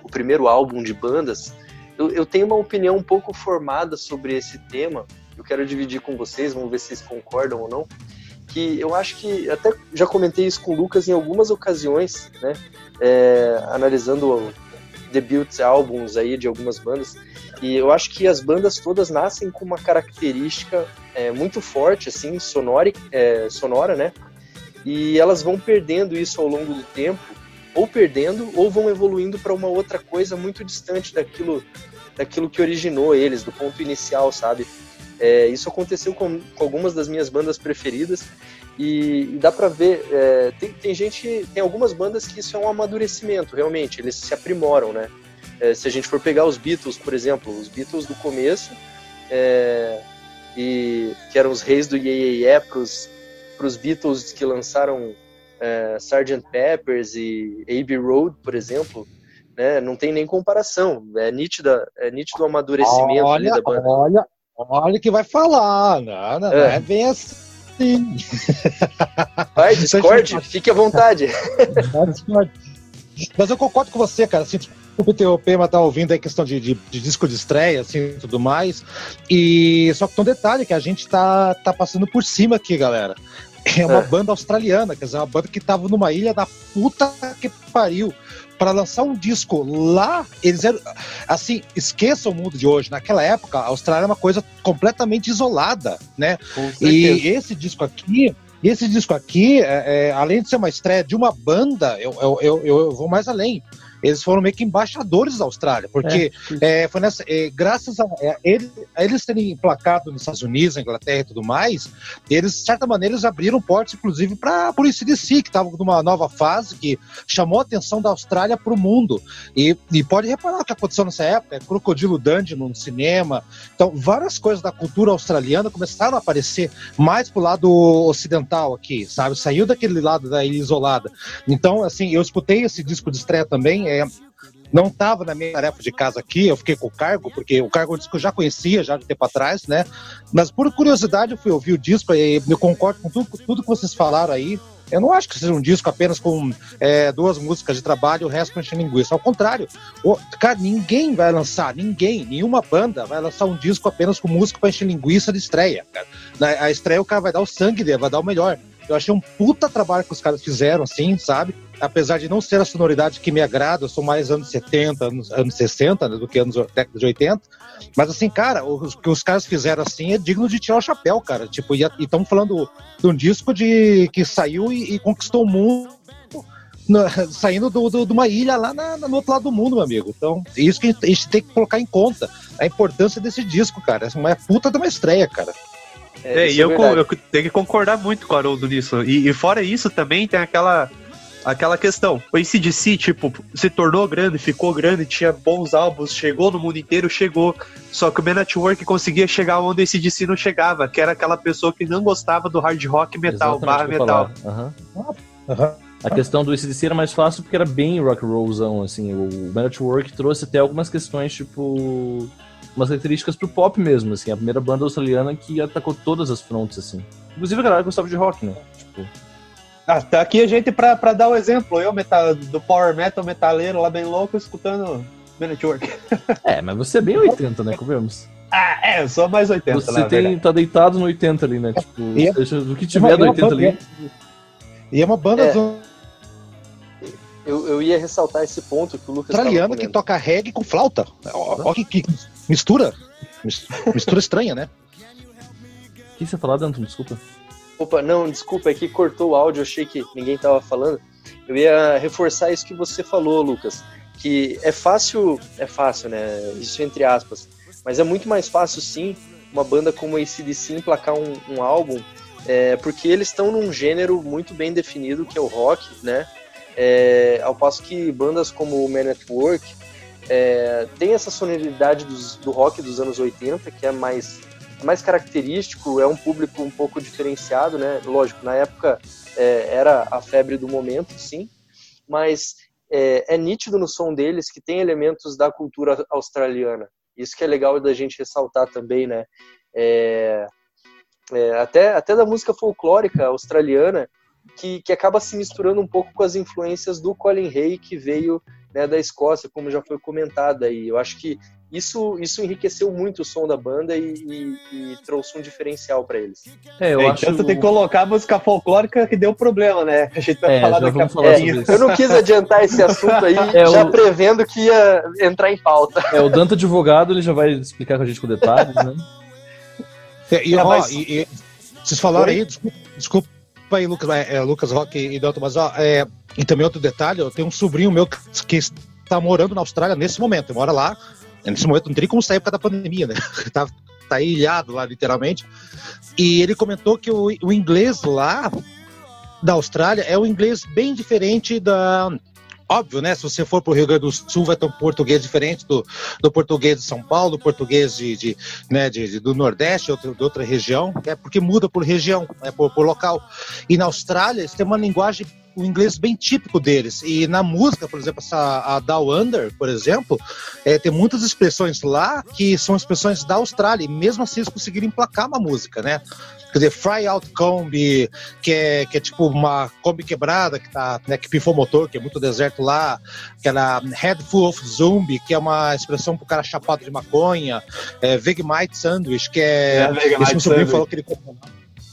[SPEAKER 5] o primeiro álbum de bandas, eu, eu, tenho uma opinião um pouco formada sobre esse tema. Eu quero dividir com vocês, vamos ver se vocês concordam ou não. Que eu acho que até já comentei isso com o Lucas em algumas ocasiões, né? É, analisando debuts, álbuns aí de algumas bandas. E eu acho que as bandas todas nascem com uma característica é, muito forte, assim, sonora, é, sonora, né? E elas vão perdendo isso ao longo do tempo, ou perdendo, ou vão evoluindo para uma outra coisa muito distante daquilo, daquilo que originou eles, do ponto inicial, sabe? É, isso aconteceu com, com, algumas das minhas bandas preferidas e, e dá para ver, é, tem, tem, gente, tem algumas bandas que isso é um amadurecimento, realmente, eles se aprimoram, né? É, se a gente for pegar os Beatles, por exemplo, os Beatles do começo, é, e que eram os reis do Ye, -ye, os Beatles que lançaram é, Sgt. Peppers e Abbey Road, por exemplo, né, não tem nem comparação. É nítida, é nítido o amadurecimento
[SPEAKER 2] olha,
[SPEAKER 5] da banda.
[SPEAKER 2] Olha, olha que vai falar, não, não é, não é bem assim.
[SPEAKER 5] Vai, discorde, fique à vontade.
[SPEAKER 2] Mas eu concordo com você, cara. Assim, desculpa interromper, mas tá ouvindo aí questão de, de, de, disco de estreia, assim, tudo mais. E só que tem um detalhe que a gente tá, tá passando por cima aqui, galera. É uma é. banda australiana, quer dizer, uma banda que tava numa ilha da puta que pariu. Para lançar um disco lá, eles eram. Assim, esqueça o mundo de hoje. Naquela época, a Austrália era uma coisa completamente isolada, né? E esse disco aqui, esse disco aqui, é, é, além de ser uma estreia de uma banda, eu, eu, eu, eu vou mais além eles foram meio que embaixadores da Austrália, porque é, é, foi nessa, é, graças a, eles, a, eles terem emplacado nos Estados Unidos, na Inglaterra e tudo mais, eles, de certa maneira, eles abriram portas, inclusive, para o ICDC, que estava numa nova fase, que chamou a atenção da Austrália para o mundo. E, e, pode reparar o que aconteceu nessa época, é Crocodilo Dundee no cinema, então várias coisas da cultura australiana começaram a aparecer mais pro lado ocidental aqui, sabe? Saiu daquele lado da ilha isolada. Então, assim, eu escutei esse disco de estreia também, é, não estava na minha tarefa de casa aqui, eu fiquei com o cargo, porque o cargo é um disco eu já conhecia já de tempo atrás, né? Mas por curiosidade eu fui ouvir o disco e eu concordo com tudo, tudo que vocês falaram aí. Eu não acho que seja um disco apenas com é, duas músicas de trabalho e o resto com encher linguiça. Ao contrário, o, cara, ninguém vai lançar, ninguém, nenhuma banda vai lançar um disco apenas com música para encher linguiça de estreia. Cara. Na a estreia o cara vai dar o sangue dele, vai dar o melhor. Eu achei um puta trabalho que os caras fizeram, assim, sabe? Apesar de não ser a sonoridade que me agrada, eu sou mais anos 70, anos, anos 60 né, do que anos década de 80. Mas assim, cara, o que os caras fizeram assim é digno de tirar o chapéu, cara. Tipo, e estamos falando de um disco de, que saiu e, e conquistou o mundo. Na, saindo do, do, de uma ilha lá na, na, no outro lado do mundo, meu amigo. Então, isso que a gente, a gente tem que colocar em conta. A importância desse disco, cara. É uma puta de uma estreia, cara.
[SPEAKER 1] É, é e eu, eu, tenho que concordar muito com o Haroldo nisso. E, e, fora isso, também tem aquela, aquela questão. O ACDC, tipo, se tornou grande, ficou grande, tinha bons álbuns, chegou no mundo inteiro, chegou. Só que o Man Network conseguia chegar onde o ACDC não chegava, que era aquela pessoa que não gostava do hard rock metal, barra metal.
[SPEAKER 3] Uhum. Uhum. A questão do ACDC era mais fácil porque era bem rock and rollzão, assim. O Man Network trouxe até algumas questões, tipo umas características pro pop mesmo, assim, a primeira banda australiana que atacou todas as frontes, assim. Inclusive a galera gostava de rock, né? Tipo...
[SPEAKER 1] Ah, tá aqui a gente pra, pra dar o um exemplo, eu metal, do power metal metaleiro lá bem louco, escutando Man Network.
[SPEAKER 3] É, mas você é bem 80, né, convenhamos?
[SPEAKER 1] Ah, é, eu sou mais 80,
[SPEAKER 3] Você tem, tá deitado no 80 ali, né? Tipo, é, seja, do que tiver do 80 ali.
[SPEAKER 2] E é uma banda
[SPEAKER 5] É.
[SPEAKER 2] do-
[SPEAKER 5] Eu, eu ia ressaltar esse ponto que o Lucas tava
[SPEAKER 2] australiana que toca reggae com flauta. Ó, ó que, que mistura. Mis- Mistura estranha, né?
[SPEAKER 3] O que você falou, Danton? Desculpa.
[SPEAKER 5] Opa, não, desculpa, é que cortou o áudio, achei que ninguém tava falando. Eu ia reforçar isso que você falou, Lucas, que é fácil, é fácil, né? Isso entre aspas, mas é muito mais fácil sim uma banda como a ACDC emplacar um, um álbum, é, porque eles estão num gênero muito bem definido, que é o rock, né? É, ao passo que bandas como o Man at Work é, tem essa sonoridade dos, do rock dos anos 80, que é mais, mais característico, é um público um pouco diferenciado, né? Lógico, na época é, era a febre do momento, sim, mas é, é, nítido no som deles que tem elementos da cultura australiana. Isso que é legal da gente ressaltar também, né? É, é, até, até da música folclórica australiana, que, que acaba se misturando um pouco com as influências do Colin Hay, que veio né, da Escócia, como já foi comentado aí. Eu acho que isso, isso enriqueceu muito o som da banda e, e, e trouxe um diferencial para eles.
[SPEAKER 1] É, eu é, acho... Então tem que colocar a música folclórica que deu problema, né? A gente vai
[SPEAKER 5] é,
[SPEAKER 1] falar daqui a
[SPEAKER 5] pouco. É, eu não quis adiantar esse assunto aí, é, já o... prevendo que ia entrar em pauta.
[SPEAKER 3] É, o Dante Advogado, ele já vai explicar com a gente com detalhes, né?
[SPEAKER 2] E, ó, mas... e, e, vocês falaram Oi? aí, desculpa, desculpa aí, Lucas, é, é, Lucas Rock e Dalton, mas ó, é, e também outro detalhe, eu tenho um sobrinho meu que, que está morando na Austrália nesse momento, ele mora lá, nesse momento não teria como sair por causa da pandemia, né? tá, tá ilhado lá, literalmente. E ele comentou que o, o inglês lá da Austrália é um inglês bem diferente da, óbvio, né? Se você for para o Rio Grande do Sul, vai ter um português diferente do, do português de São Paulo, do português de, de, né, de, de do Nordeste, outro, de outra região, é porque muda por região, é por, por local. E na Austrália, eles têm uma linguagem o inglês bem típico deles. E na música, por exemplo, essa, a Down Under, por exemplo, é, tem muitas expressões lá que são expressões da Austrália, e mesmo assim eles conseguiram emplacar uma música, né? Quer dizer, Fry Out Combi, que é, que é tipo uma Kombi quebrada, que, tá, né, que pifou motor, que é muito deserto lá. Aquela Head Full of Zombie, que é uma expressão pro cara chapado de maconha. É, Vegemite Sandwich, que é. é esse meu sobrinho falou que ele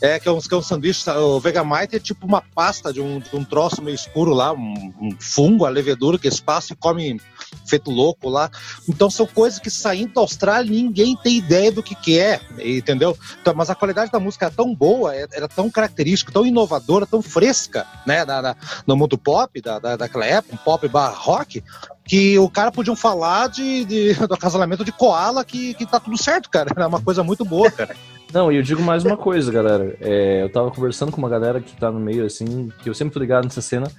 [SPEAKER 2] é, que é um, que é um sanduíche. O Vegemite é tipo uma pasta de um, de um troço meio escuro lá, um, um fungo, a levedura que eles passam e come feito louco lá. Então são coisas que saindo da Austrália ninguém tem ideia do que, que é, entendeu? Então, mas a qualidade da música era tão boa, é, era tão característica, tão inovadora, tão fresca, né, da, da, no mundo pop da, da, daquela época, um pop rock, que o cara podiam falar de, de, do acasalamento de koala que, que tá tudo certo, cara. Era uma coisa muito boa, cara.
[SPEAKER 3] Não, e eu digo mais uma coisa, galera. É, eu tava conversando com uma galera que tá no meio, assim, que eu sempre tô ligado nessa cena.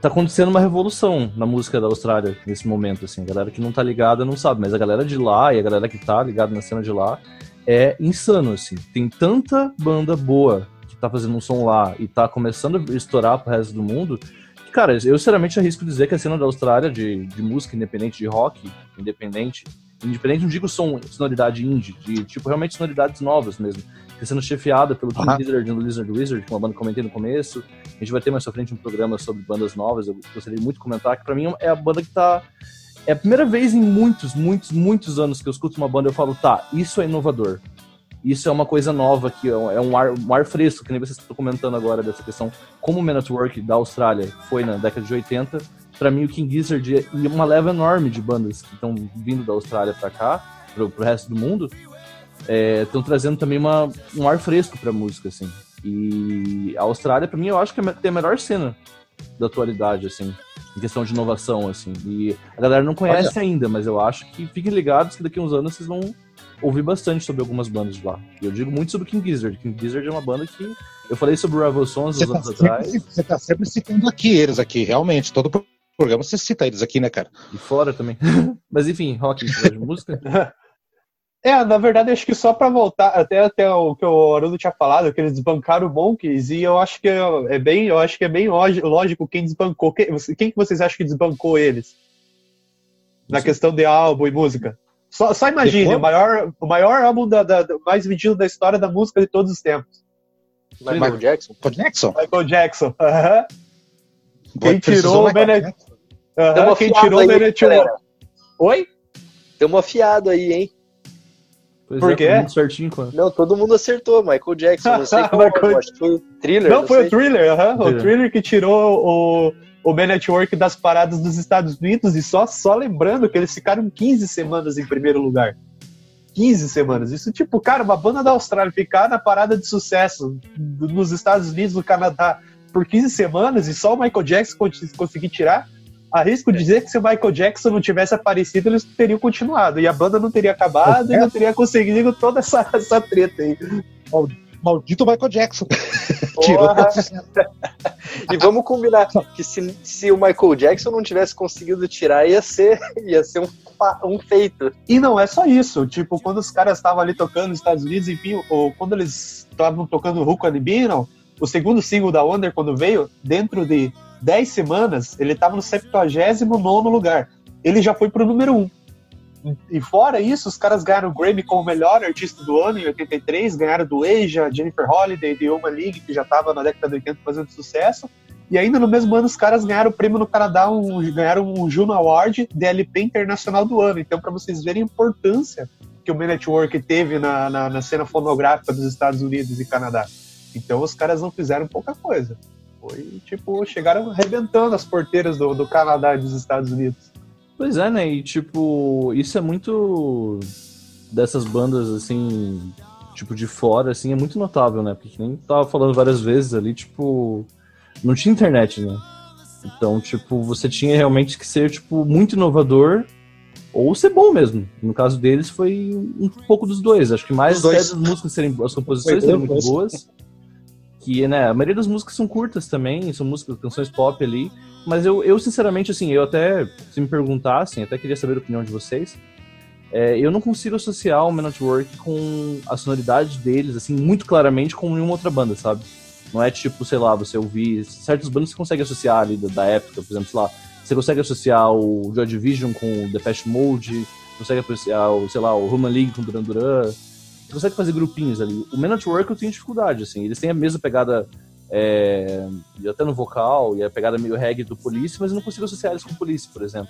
[SPEAKER 3] Tá acontecendo uma revolução na música da Austrália nesse momento, assim. A galera que não tá ligada não sabe, mas a galera de lá e a galera que tá ligada na cena de lá é insano, assim. Tem tanta banda boa que tá fazendo um som lá e tá começando a estourar pro resto do mundo que, cara, eu sinceramente arrisco dizer que a cena da Austrália de, de música independente, de rock independente, independente, não digo som, sonoridade indie, de tipo realmente sonoridades novas mesmo. Que sendo chefiada pelo King uhum. Lizard e o Lizard Wizard, que é uma banda que comentei no começo. A gente vai ter mais pra frente um programa sobre bandas novas. Eu gostaria muito de comentar que pra mim é a banda que tá. É a primeira vez em muitos, muitos, muitos anos que eu escuto uma banda e eu falo, tá, isso é inovador. Isso é uma coisa nova aqui, é um ar, um ar fresco, que nem vocês estão comentando agora dessa questão, como o Man at Work da Austrália foi na década de 80, para mim o King Gizzard e uma leva enorme de bandas que estão vindo da Austrália para cá, pro, pro resto do mundo, estão é, trazendo também uma, um ar fresco pra música, assim. E a Austrália, para mim, eu acho que é tem a melhor cena da atualidade, assim, em questão de inovação, assim. E a galera não conhece Olha. ainda, mas eu acho que fiquem ligados que daqui a uns anos vocês vão ouvir bastante sobre algumas bandas de lá. E eu digo muito sobre King Gizzard. King Gizzard é uma banda que eu falei sobre o Rival Sons uns tá anos atrás.
[SPEAKER 2] Você tá sempre citando aqui eles aqui, realmente. Todo programa você cita eles aqui, né, cara?
[SPEAKER 3] E fora também. Mas enfim, rock, de música?
[SPEAKER 1] É, na verdade, acho que só para voltar até, até o que o Haroldo tinha falado, que eles desbancaram o Monkeys, e eu acho que é bem, eu acho que é bem lógico quem desbancou. Quem, quem que vocês acham que desbancou eles? Na Sim. questão de álbum e música. Só, só imagine, o maior, o maior álbum da, da, mais vendido da história da música de todos os tempos.
[SPEAKER 5] Michael Jackson?
[SPEAKER 2] Michael Jackson?
[SPEAKER 1] Michael Jackson. Quem tirou o Bennett. Uhum, quem tirou o Bennett. Oi?
[SPEAKER 5] Tem uma fiada aí, hein?
[SPEAKER 1] Pois Por é, quê?
[SPEAKER 3] certinho,
[SPEAKER 5] Não, todo mundo acertou. Michael Jackson, não sei qual, Michael... acho que foi o Thriller.
[SPEAKER 1] Não, não foi sei. o Thriller, uhum, o Thriller que tirou o, o Man Network das paradas dos Estados Unidos e só, só lembrando que eles ficaram 15 semanas em primeiro lugar. 15 semanas. Isso, tipo, cara, uma banda da Austrália ficar na parada de sucesso nos Estados Unidos, no Canadá, por 15 semanas e só o Michael Jackson conseguir tirar, arrisco dizer que se o Michael Jackson não tivesse aparecido, eles teriam continuado. E a banda não teria acabado e não teria conseguido toda essa, essa treta aí.
[SPEAKER 2] Maldito Michael Jackson.
[SPEAKER 4] Porra. e vamos combinar que se, se o Michael Jackson não tivesse conseguido tirar, ia ser, ia ser um, um feito.
[SPEAKER 1] E não é só isso. Tipo, quando os caras estavam ali tocando nos Estados Unidos, enfim, ou quando eles estavam tocando Hook and Beatle, o segundo single da Wonder, quando veio, dentro de 10 semanas, ele estava no 79 lugar. Ele já foi pro número 1. E fora isso, os caras ganharam o Grammy como melhor artista do ano em 83, ganharam do Asia, Jennifer Holliday, de Uma League, que já estava na década de 80 fazendo sucesso. E ainda no mesmo ano, os caras ganharam o prêmio no Canadá, um, ganharam um Juno Award de LP Internacional do Ano. Então, para vocês verem a importância que o Man Network teve na, na, na cena fonográfica dos Estados Unidos e Canadá. Então, os caras não fizeram pouca coisa. Foi, tipo, chegaram arrebentando as porteiras do, do Canadá e dos Estados Unidos.
[SPEAKER 3] Pois é, né? E tipo, isso é muito dessas bandas assim, tipo de fora, assim, é muito notável, né? Porque nem tava falando várias vezes ali, tipo, não tinha internet, né? Então, tipo, você tinha realmente que ser tipo muito inovador ou ser bom mesmo. No caso deles foi um pouco dos dois. Acho que mais até das músicas serem as composições serem muito boas. Que, né, a maioria das músicas são curtas também, são músicas, canções pop ali. Mas eu, eu sinceramente, assim, eu até, se me perguntassem, até queria saber a opinião de vocês. é, eu não consigo associar o Man at Work com a sonoridade deles, assim, muito claramente com nenhuma outra banda, sabe? Não é tipo, sei lá, você ouvir. Certas bandas você consegue associar ali da, da época, por exemplo, sei lá, você consegue associar o Joy Division com o Depeche Mode, consegue associar, o, sei lá, o Human League com o Duran Duran. Você consegue fazer grupinhos ali. O Man at Work eu tenho dificuldade, assim. Eles têm a mesma pegada, é, até no vocal, e a pegada meio reggae do Police, mas eu não consigo associar eles com o Police, por exemplo.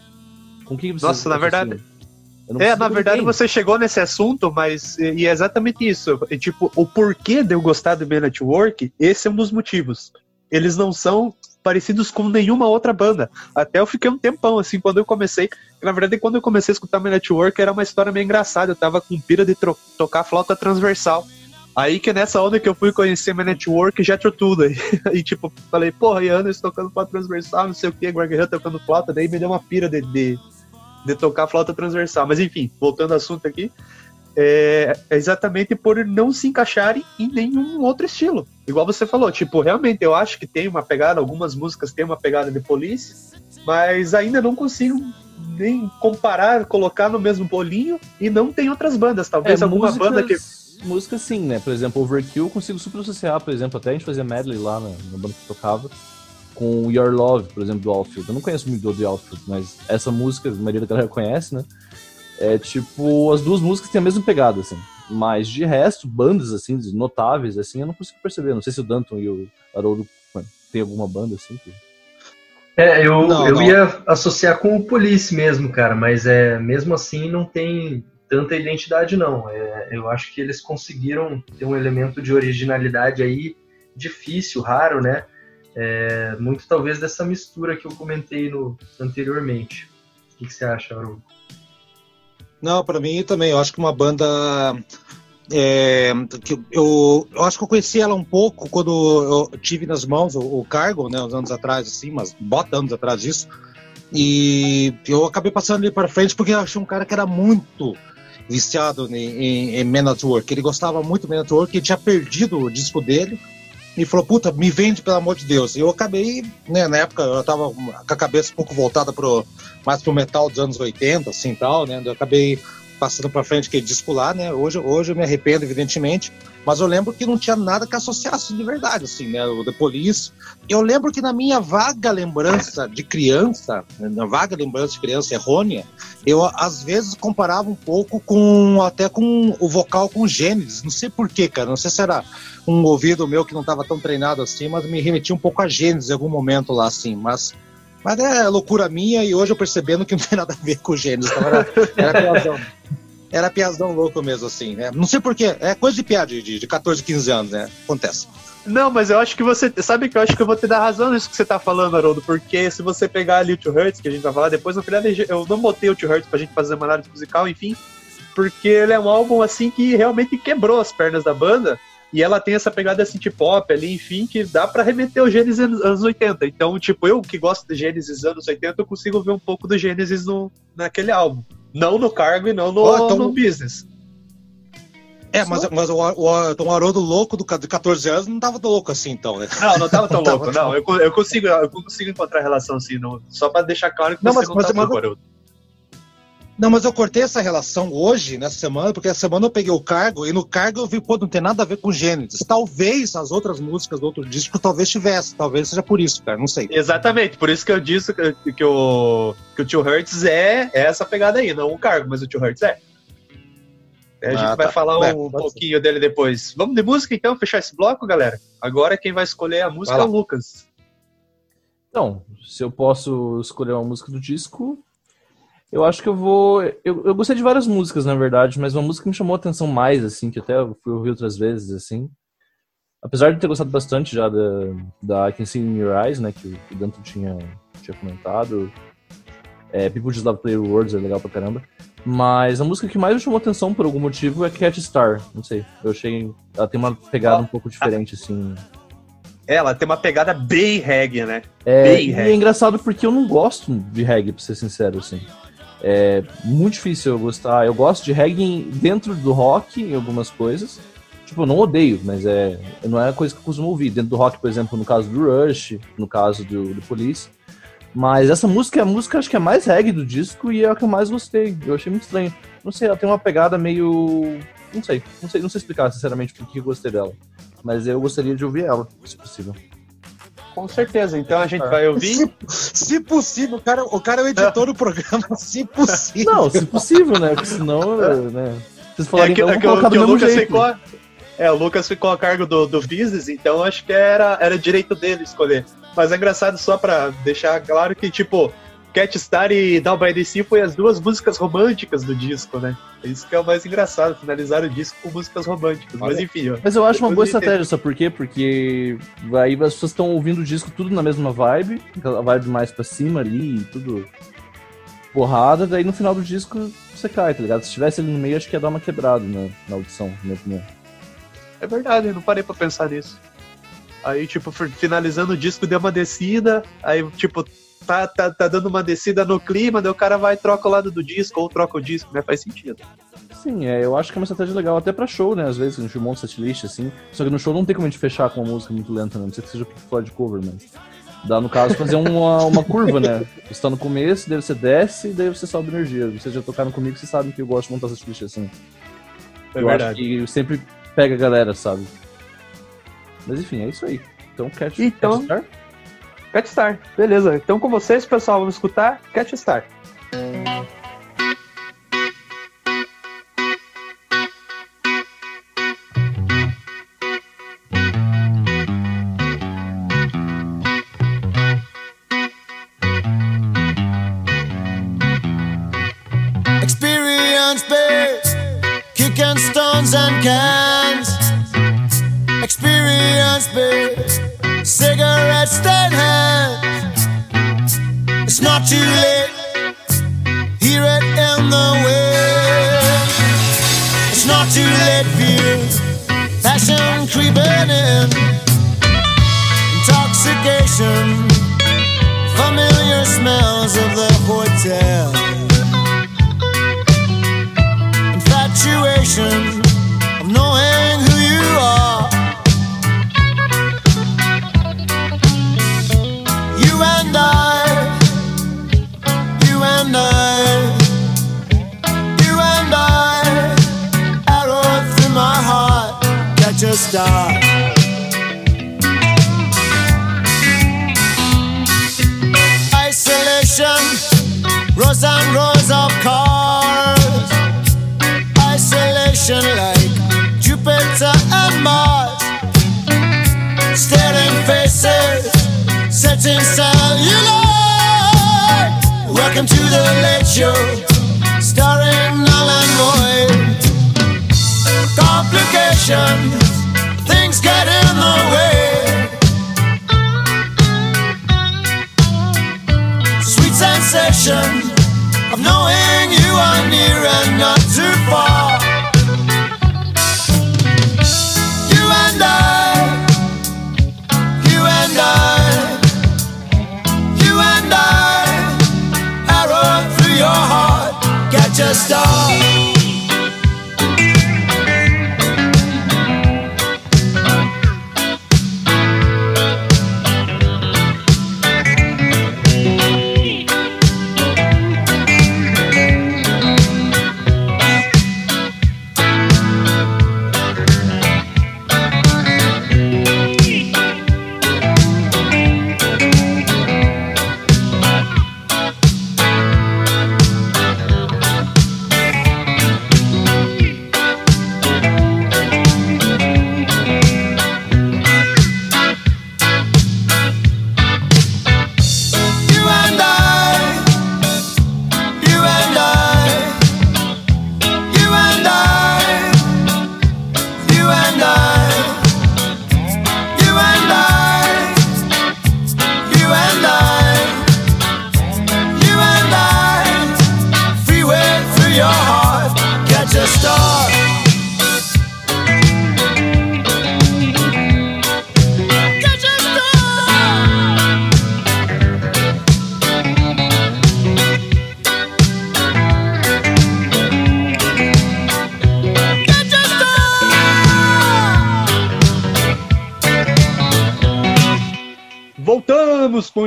[SPEAKER 3] Com quem você
[SPEAKER 1] Nossa, na verdade-
[SPEAKER 3] não
[SPEAKER 1] É, na verdade
[SPEAKER 3] ninguém.
[SPEAKER 1] você chegou nesse assunto, mas e é exatamente isso. Tipo, o porquê de eu gostar do Man Network, esse é um dos motivos. Eles não são parecidos com nenhuma outra banda. Até eu fiquei um tempão, assim, quando eu comecei. Na verdade, quando eu comecei a escutar Man Network, era uma história meio engraçada. Eu tava com pira de tocar flauta transversal. Aí que nessa onda que eu fui conhecer Man Network, já tudo. Aí, aí tipo, falei, porra, e Anderson tocando flauta transversal, não sei o que, Greg Hunt tocando flauta, daí me deu uma pira de, de, de tocar flauta transversal. Mas enfim, voltando ao assunto aqui, é, é exatamente por não se encaixarem em nenhum outro estilo. Igual você falou, tipo, realmente eu acho que tem uma pegada, algumas músicas têm uma pegada de Police, mas ainda não consigo nem comparar, colocar no mesmo bolinho e não tem outras bandas. Talvez alguma
[SPEAKER 3] músicas-
[SPEAKER 1] banda que.
[SPEAKER 3] Músicas sim, né? Por exemplo, Overkill eu consigo super associar, por exemplo, até a gente fazia medley lá na, na banda que tocava, com Your Love, por exemplo, do Outfield. Eu não conheço muito do Outfield, mas essa música, a maioria da galera conhece, né? É tipo, as duas músicas têm a mesma pegada, assim. Mas de resto, bandas, assim, notáveis, assim, eu não consigo perceber. Não sei se o Danton e o Haroldo tem alguma banda, assim, que...
[SPEAKER 5] É, eu,
[SPEAKER 2] Não,
[SPEAKER 5] eu
[SPEAKER 2] não.
[SPEAKER 5] ia associar com o Police mesmo, cara, mas é mesmo assim não tem tanta identidade não. É, eu acho que eles conseguiram ter um elemento de originalidade aí difícil, raro, né? É, muito talvez dessa mistura que eu comentei no, anteriormente. O que, que você acha, Haroldo?
[SPEAKER 2] Não, pra mim também. Eu acho que uma banda. é, que eu, eu acho que eu conheci ela um pouco quando eu tive nas mãos o, o Cargo, né, uns anos atrás, assim, mas bota anos atrás disso. E eu acabei passando ele para frente porque eu achei um cara que era muito viciado em, em, em Man at Work. Ele gostava muito do Man at Work e tinha perdido o disco dele. E falou, puta, me vende, pelo amor de Deus. E eu acabei, né, na época, eu tava com a cabeça um pouco voltada pro, mais pro metal dos anos 80, assim, tal, né? Eu acabei passando pra frente aquele disco lá, né? Hoje, hoje eu me arrependo, evidentemente. Mas eu lembro que não tinha nada que associasse de verdade, assim, né? O The Police. Eu lembro que na minha vaga lembrança de criança, na vaga lembrança de criança errônea, eu às vezes comparava um pouco com até com o vocal com Gênesis. Não sei porquê, cara. Não sei se era um ouvido meu que não estava tão treinado assim, mas me remetia um pouco a Gênesis em algum momento lá, assim. Mas, mas é loucura minha e hoje eu percebendo que não tem nada a ver com Gênesis. Então era, era. Era piazão louco mesmo, assim, né? Não sei porquê. É coisa de piada de, de 14, 15 anos, né? Acontece.
[SPEAKER 1] Não, mas eu acho que você. Sabe que eu acho que eu vou te dar razão nisso que você tá falando, Haroldo, porque se você pegar ali o Two Hertz, que a gente vai falar depois, no final eu não botei o Two Hertz pra gente fazer uma análise musical, enfim, porque ele é um álbum assim que realmente quebrou as pernas da banda. E ela tem essa pegada synth pop ali, enfim, que dá pra remeter ao Gênesis anos 80. Então, tipo, eu que gosto de Gênesis anos 80, eu consigo ver um pouco do Gênesis no, naquele álbum. Não no cargo e não no,
[SPEAKER 2] Ó, então-
[SPEAKER 1] no business.
[SPEAKER 2] É, mas, mas o, o, então o Haroldo louco do, de 14 anos não tava tão louco assim, então, né?
[SPEAKER 1] Não, não tava tão
[SPEAKER 2] Não tava
[SPEAKER 1] louco,
[SPEAKER 2] tão
[SPEAKER 1] não. Eu, co- eu consigo, eu consigo encontrar relação assim, não, só pra deixar claro que
[SPEAKER 2] Não,
[SPEAKER 1] você
[SPEAKER 2] mas-
[SPEAKER 1] não
[SPEAKER 2] mas-
[SPEAKER 1] tá
[SPEAKER 2] mas-
[SPEAKER 1] louco, Haroldo.
[SPEAKER 2] Não, mas eu cortei essa relação hoje, nessa semana, porque essa semana eu peguei o cargo, e no cargo eu vi, pô, não tem nada a ver com Gênesis. Talvez as outras músicas do outro disco talvez tivesse, talvez seja por isso, cara, não sei.
[SPEAKER 1] Exatamente, por isso que eu disse que, que o, que o Tio Hertz é, é essa pegada aí, não o cargo, mas o Tio Hertz é. A gente
[SPEAKER 2] Ah,
[SPEAKER 1] vai
[SPEAKER 2] tá.
[SPEAKER 1] falar
[SPEAKER 2] É,
[SPEAKER 1] um pouquinho dele depois. Vamos de música então, fechar esse bloco, galera? Agora quem vai escolher a música é o. Lucas.
[SPEAKER 3] Então, se eu posso escolher uma música do disco, eu acho que eu vou. Eu, eu gostei de várias músicas, na verdade, mas uma música que me chamou a atenção mais, assim, que até eu fui ouvir outras vezes, assim. Apesar de ter gostado bastante já da, da I Can See in Your Eyes, né, que o Danto tinha, tinha comentado. É, People Just Love Play Words é legal pra caramba. Mas a música que mais me chamou atenção por algum motivo é Cat Star. Não sei. Eu achei. Ela tem uma pegada um pouco diferente, assim.
[SPEAKER 1] Ela tem uma pegada bem reggae, né?
[SPEAKER 3] É,
[SPEAKER 1] Bem
[SPEAKER 3] e
[SPEAKER 1] reggae.
[SPEAKER 3] é engraçado porque eu não gosto de reggae, pra ser sincero, assim. É muito difícil eu gostar. Eu gosto de reggae dentro do rock, em algumas coisas. Tipo, eu não odeio, mas é, não é coisa que eu costumo ouvir. Dentro do rock, por exemplo, no caso do Rush, no caso do, do Police. Mas essa música é a música, acho que é mais reggae do disco e é a que eu mais gostei. Eu achei muito estranho. Não sei, ela tem uma pegada meio. Não sei, não sei, não sei explicar, sinceramente, por que eu gostei dela. Mas eu gostaria de ouvir ela, se possível.
[SPEAKER 1] Com certeza. Então a gente vai ouvir.
[SPEAKER 2] Se, se possível, o cara, o cara é o editor do programa, se possível.
[SPEAKER 3] Não, se possível, né? Porque senão, né? Vocês
[SPEAKER 1] É
[SPEAKER 3] falarem
[SPEAKER 1] que, é que que
[SPEAKER 3] do
[SPEAKER 1] o Lucas
[SPEAKER 3] jeito.
[SPEAKER 1] ficou. É, o Lucas ficou a cargo do, do business, então acho que era, era direito dele escolher. Mas é engraçado só pra deixar claro que, tipo, Cat Star e Down by the Sea foi as duas músicas românticas do disco, né? Isso que é o mais engraçado, finalizar o disco com músicas românticas. Mas
[SPEAKER 2] Olha.
[SPEAKER 1] enfim, ó.
[SPEAKER 3] Mas eu acho uma boa estratégia, sabe por quê? Porque aí as pessoas estão ouvindo o disco tudo na mesma vibe, aquela vibe mais pra cima ali, tudo porrada, daí no final do disco você cai, tá ligado? Se tivesse ali no meio, acho que ia dar uma quebrada na, na audição, na minha opinião.
[SPEAKER 1] É verdade, eu não parei pra pensar nisso. Aí, tipo, fi- finalizando o disco, deu uma descida, aí, tipo, tá, tá, tá dando uma descida no clima, daí o cara vai e troca o lado do disco, ou troca o disco, né? Faz sentido.
[SPEAKER 3] Sim, é, eu acho que é uma estratégia legal até pra show, né? Às vezes a gente monta setlist assim. Só que no show não tem como a gente fechar com uma música muito lenta, né? Não sei que seja o Pink Floyd cover, mas. Dá, no caso, fazer uma, uma curva, né? Você tá no começo, daí você desce, daí você sobe energia. Vocês já tocaram comigo, vocês sabem que eu gosto de montar setlist assim.
[SPEAKER 1] É
[SPEAKER 3] eu
[SPEAKER 1] verdade.
[SPEAKER 3] acho que sempre pega a galera, sabe? Mas enfim, é isso aí. Então, Cat,
[SPEAKER 1] Então-
[SPEAKER 3] Cat Star?
[SPEAKER 1] Cat Star, beleza. Então com vocês, pessoal, vamos escutar Cat Star.
[SPEAKER 6] a star.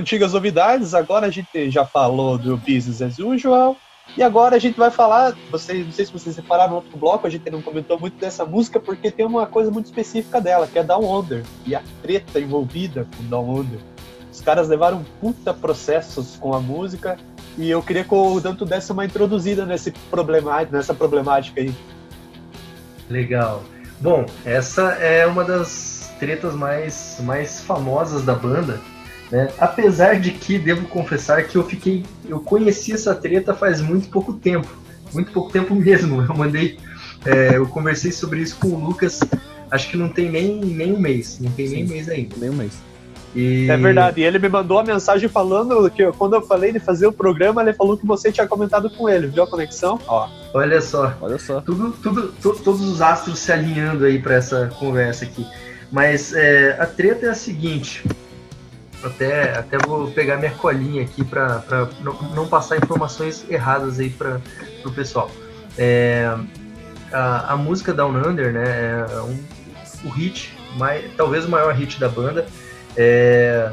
[SPEAKER 1] Antigas novidades. Agora a gente já falou do Business as Usual. E agora a gente vai falar. Vocês, não sei se vocês separaram no outro bloco, a gente não comentou muito dessa música porque tem uma coisa muito específica dela, que é Down Under. E a treta envolvida com Down Under. Os caras levaram puta processos com a música. E eu queria que o Danto desse uma introduzida nesse problema, nessa problemática aí.
[SPEAKER 5] Legal. Bom, essa é uma das tretas mais, mais famosas da banda, né? Apesar de que devo confessar que eu fiquei, eu conheci essa treta faz muito pouco tempo, muito pouco tempo mesmo. Eu mandei, é, eu conversei sobre isso com o Lucas, acho que não tem nem, nem um mês, não tem nem um mês ainda.
[SPEAKER 3] Nem um mês.
[SPEAKER 5] E...
[SPEAKER 1] É verdade. E ele me mandou a mensagem falando que eu- quando eu falei de fazer o programa, ele falou que você tinha comentado com ele. Viu a conexão? Ó.
[SPEAKER 5] Olha só,
[SPEAKER 3] Olha só.
[SPEAKER 5] tudo, tudo, to- todos os astros se alinhando aí para essa conversa aqui. Mas é, a treta é a seguinte. Até, até vou pegar minha colinha aqui para não, não passar informações erradas aí para o pessoal. É, a, a música Down Under, né, é um, o hit, mais, talvez o maior hit da banda. É,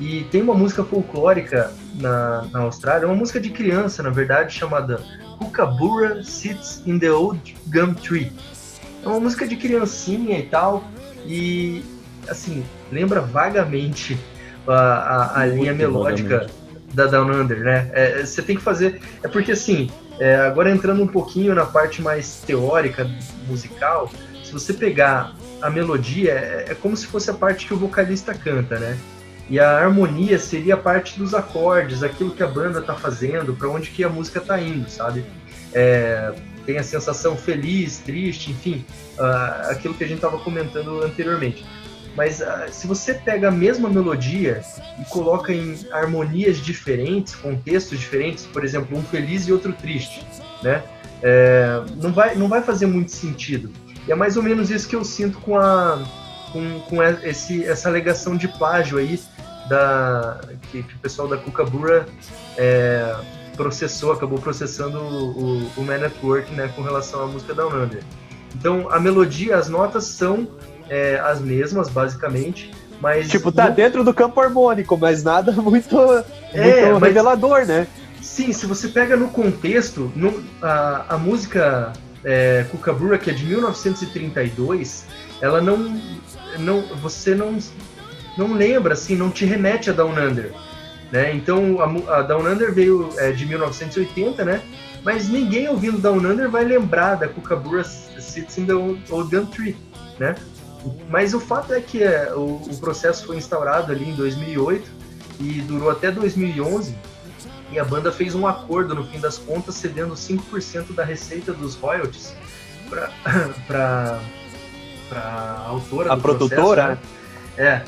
[SPEAKER 5] e tem uma música folclórica na, na Austrália, uma música de criança, na verdade, chamada Kookaburra Sits in the Old Gum Tree. É uma música de criancinha e tal, e assim, lembra vagamente a, a, a linha melódica da Down Under, né? É, Você tem que fazer. É porque assim, é, agora entrando um pouquinho na parte mais teórica, musical, se você pegar a melodia, é, é como se fosse a parte que o vocalista canta, né? E a harmonia seria a parte dos acordes, aquilo que a banda tá fazendo, para onde que a música tá indo, sabe? É, tem a sensação feliz, triste, enfim, ah, aquilo que a gente estava comentando anteriormente. Mas ah, se você pega a mesma melodia e coloca em harmonias diferentes, contextos diferentes, por exemplo, um feliz e outro triste, né? É, não, vai, não vai fazer muito sentido. E é mais ou menos isso que eu sinto com a com, com esse, essa alegação de plágio aí da que, que o pessoal da Kookaburra é, processou, acabou processando o, o, o Man at Work, né, com relação à música Down Under. Então a melodia, as notas são é, as mesmas, basicamente, mas
[SPEAKER 1] Tipo, tá
[SPEAKER 5] no-
[SPEAKER 1] dentro do campo harmônico, mas nada muito,
[SPEAKER 5] É,
[SPEAKER 1] muito
[SPEAKER 5] mas-
[SPEAKER 1] revelador, né?
[SPEAKER 5] Sim, se você pega no contexto, no- a, a música é, que é de 1932, ela não, não você não, não lembra, assim, não te remete a Down Under. Né? Então, a, a Down Under veio é, de 1980, né? Mas ninguém ouvindo Down Under vai lembrar da Kookaburra Sits in the Old Tree, né? Mas o fato é que é, o, o processo foi instaurado ali em 2008 e durou até 2011 e a banda fez um acordo no fim das contas cedendo 5% da receita dos royalties para para autora
[SPEAKER 1] A
[SPEAKER 5] do
[SPEAKER 1] produtora,
[SPEAKER 5] processo, né? É.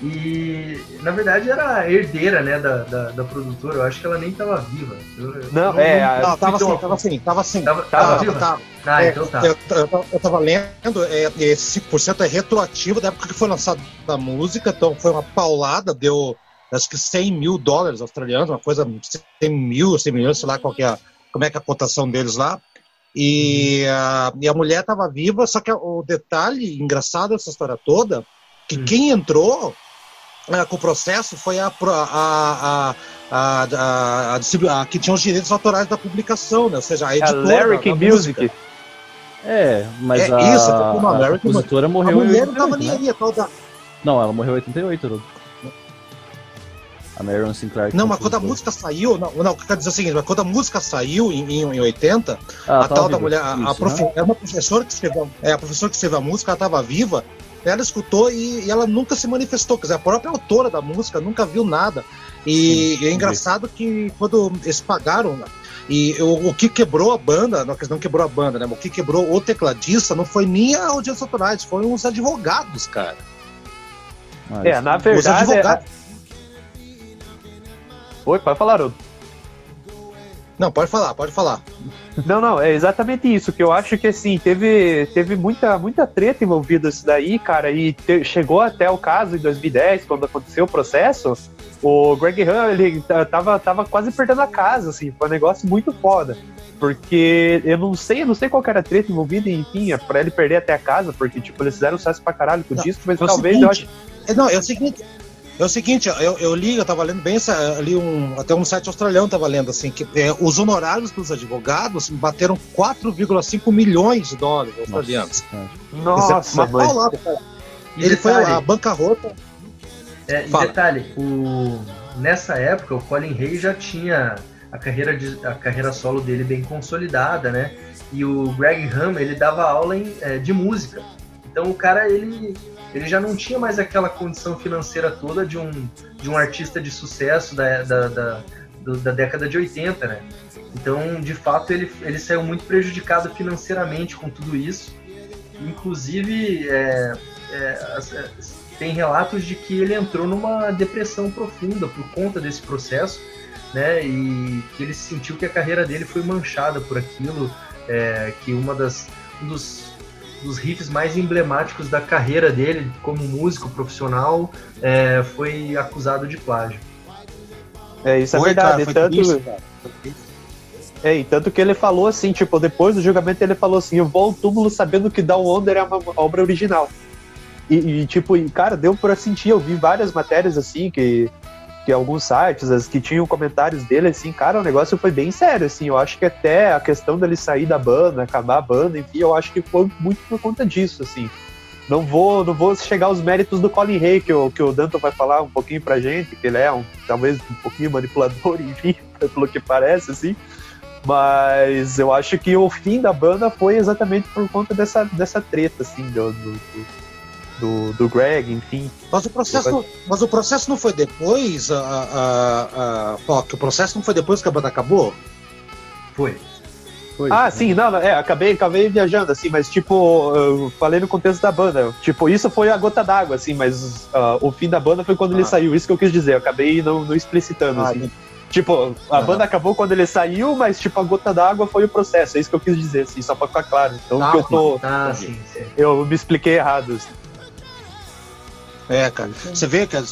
[SPEAKER 5] E na verdade era a herdeira, né, da, da, da produtora. Eu acho que ela nem estava viva. Eu- eu
[SPEAKER 1] Não, é, a-
[SPEAKER 2] Não, tava
[SPEAKER 5] Então,
[SPEAKER 2] assim, tava assim, tava assim.
[SPEAKER 5] Tava, tava
[SPEAKER 2] Tava,
[SPEAKER 5] viva?
[SPEAKER 2] tava.
[SPEAKER 5] Ah,
[SPEAKER 2] É,
[SPEAKER 5] então tá.
[SPEAKER 2] Eu, eu, eu tava lendo, é, esse 5% é retroativo da época que foi lançada a música, então foi uma paulada, deu acho que 100 mil dólares australianos, uma coisa, 100 mil, 100 milhões, sei lá qual é a, como é que é a cotação deles lá. E, a, e a mulher estava viva, só que o detalhe engraçado dessa história toda, que
[SPEAKER 5] Hum.
[SPEAKER 2] quem entrou eh, com o processo foi a, a, a, a, a, a a que tinha os direitos autorais da publicação, né? ou seja, a
[SPEAKER 1] A
[SPEAKER 2] editora
[SPEAKER 1] Lyric
[SPEAKER 2] da
[SPEAKER 1] Music.
[SPEAKER 2] música.
[SPEAKER 3] É, mas
[SPEAKER 2] É
[SPEAKER 3] a,
[SPEAKER 2] isso,
[SPEAKER 3] a
[SPEAKER 2] American,
[SPEAKER 3] compositora
[SPEAKER 2] A
[SPEAKER 3] morreu em
[SPEAKER 2] mulher não tava
[SPEAKER 3] 88,
[SPEAKER 2] nem
[SPEAKER 3] né?
[SPEAKER 2] aí, a tal da,
[SPEAKER 3] Não, ela morreu em 88, Haroldo. A Marion Sinclair.
[SPEAKER 2] Não, mas quando a música saiu, não, não, quer dizer o seguinte, mas quando a música saiu em, em, em 80,
[SPEAKER 3] Ah,
[SPEAKER 2] a tal da
[SPEAKER 3] viva.
[SPEAKER 2] mulher, a, a
[SPEAKER 3] Isso,
[SPEAKER 2] profe-
[SPEAKER 3] né?
[SPEAKER 2] era uma professora que escreveu, é, a professora que escreveu a música, ela estava viva, ela escutou e, e ela nunca se manifestou, quer dizer, a própria autora da música nunca viu nada. E,
[SPEAKER 3] Sim,
[SPEAKER 2] e é engraçado que quando eles pagaram, e o, o que quebrou a banda, não, não quebrou a banda, né? mas O que quebrou o tecladista não foi nem a audiência autorais, foram os advogados, cara.
[SPEAKER 1] É,
[SPEAKER 3] isso.
[SPEAKER 1] na
[SPEAKER 2] Os
[SPEAKER 1] verdade.
[SPEAKER 2] advogados.
[SPEAKER 1] Oi, pode falar, Haroldo.
[SPEAKER 2] Não, pode falar, pode falar.
[SPEAKER 1] Não, não, é exatamente isso, que eu acho que assim, teve, teve muita, muita treta envolvida isso daí, cara, e te- chegou até o caso em 2010, quando aconteceu o processo, o Greg Ham, ele tava, tava quase perdendo a casa, assim, foi um negócio muito foda. Porque eu não sei, eu não sei qual que era a treta envolvida, enfim, é pra ele perder até a casa, porque, tipo, eles fizeram sucesso pra caralho com o disco, mas
[SPEAKER 2] É
[SPEAKER 1] talvez eu
[SPEAKER 2] seguinte,
[SPEAKER 1] acho.
[SPEAKER 2] é, não, é o seguinte. É o seguinte, eu, eu li, eu tava lendo bem ali um, até um site australiano tava lendo assim, que é, os honorários dos advogados bateram 4,5 milhões de dólares australianos.
[SPEAKER 1] Nossa,
[SPEAKER 2] Quer dizer, uma
[SPEAKER 1] mãe.
[SPEAKER 2] paulada.
[SPEAKER 5] E
[SPEAKER 2] Ele foi a bancarrota.
[SPEAKER 5] É, e
[SPEAKER 2] Fala.
[SPEAKER 5] detalhe, o, nessa época o Colin Hay já tinha a carreira, de, a carreira solo dele bem consolidada, né? E o Greg Ham, ele dava aula em, é, de música. Então o cara, ele, ele já não tinha mais aquela condição financeira toda de um, de um artista de sucesso da, da, da, da década de 80, né? Então, de fato, ele, ele saiu muito prejudicado financeiramente com tudo isso. Inclusive, é, é, é, tem relatos de que ele entrou numa depressão profunda por conta desse processo, né? E que ele sentiu que a carreira dele foi manchada por aquilo, é, que uma das um dos, dos riffs mais emblemáticos da carreira dele como músico profissional é, foi acusado de plágio.
[SPEAKER 1] É, isso é
[SPEAKER 2] Foi,
[SPEAKER 1] verdade.
[SPEAKER 2] cara,
[SPEAKER 1] tanto. É, e tanto que ele falou assim, tipo, depois do julgamento ele falou assim, eu vou ao túmulo sabendo que Down Under é uma obra original. E, e, tipo, e, cara, deu pra sentir, eu vi várias matérias assim, que, que alguns sites as, que tinham comentários dele, assim, cara, o negócio foi bem sério, assim, eu acho que até a questão dele sair da banda, acabar a banda, enfim, eu acho que foi muito por conta disso, assim. Não vou, não vou chegar aos méritos do Colin Hay, que o, que o Danton vai falar um pouquinho pra gente, que ele é um, talvez um pouquinho manipulador, enfim, pelo que parece, assim. Mas eu acho que o fim da banda foi exatamente por conta dessa, dessa treta, assim, do, do, do, do- do Greg, enfim.
[SPEAKER 2] Mas o processo, mas o processo não foi depois, a, a, a, ó, que o processo não foi depois que a banda acabou?
[SPEAKER 5] Foi.
[SPEAKER 3] Foi.
[SPEAKER 1] Ah, sim, não, não, é, acabei, acabei viajando, assim, mas tipo, eu falei no contexto da banda. Tipo, isso foi a gota d'água, assim, mas ah, o fim da banda foi quando ele
[SPEAKER 2] Ah.
[SPEAKER 1] saiu, isso que eu quis dizer, eu acabei não, não explicitando,
[SPEAKER 2] Ah,
[SPEAKER 1] assim. Tipo, a
[SPEAKER 2] Aham.
[SPEAKER 1] banda acabou quando ele saiu, mas tipo, a gota d'água foi o processo, é isso que eu quis dizer, assim, só pra ficar claro. Então,
[SPEAKER 5] Ah,
[SPEAKER 1] que eu tô.
[SPEAKER 5] Ah, sim, sim.
[SPEAKER 1] Eu me expliquei errado. assim.
[SPEAKER 2] É, cara. Você vê, cara,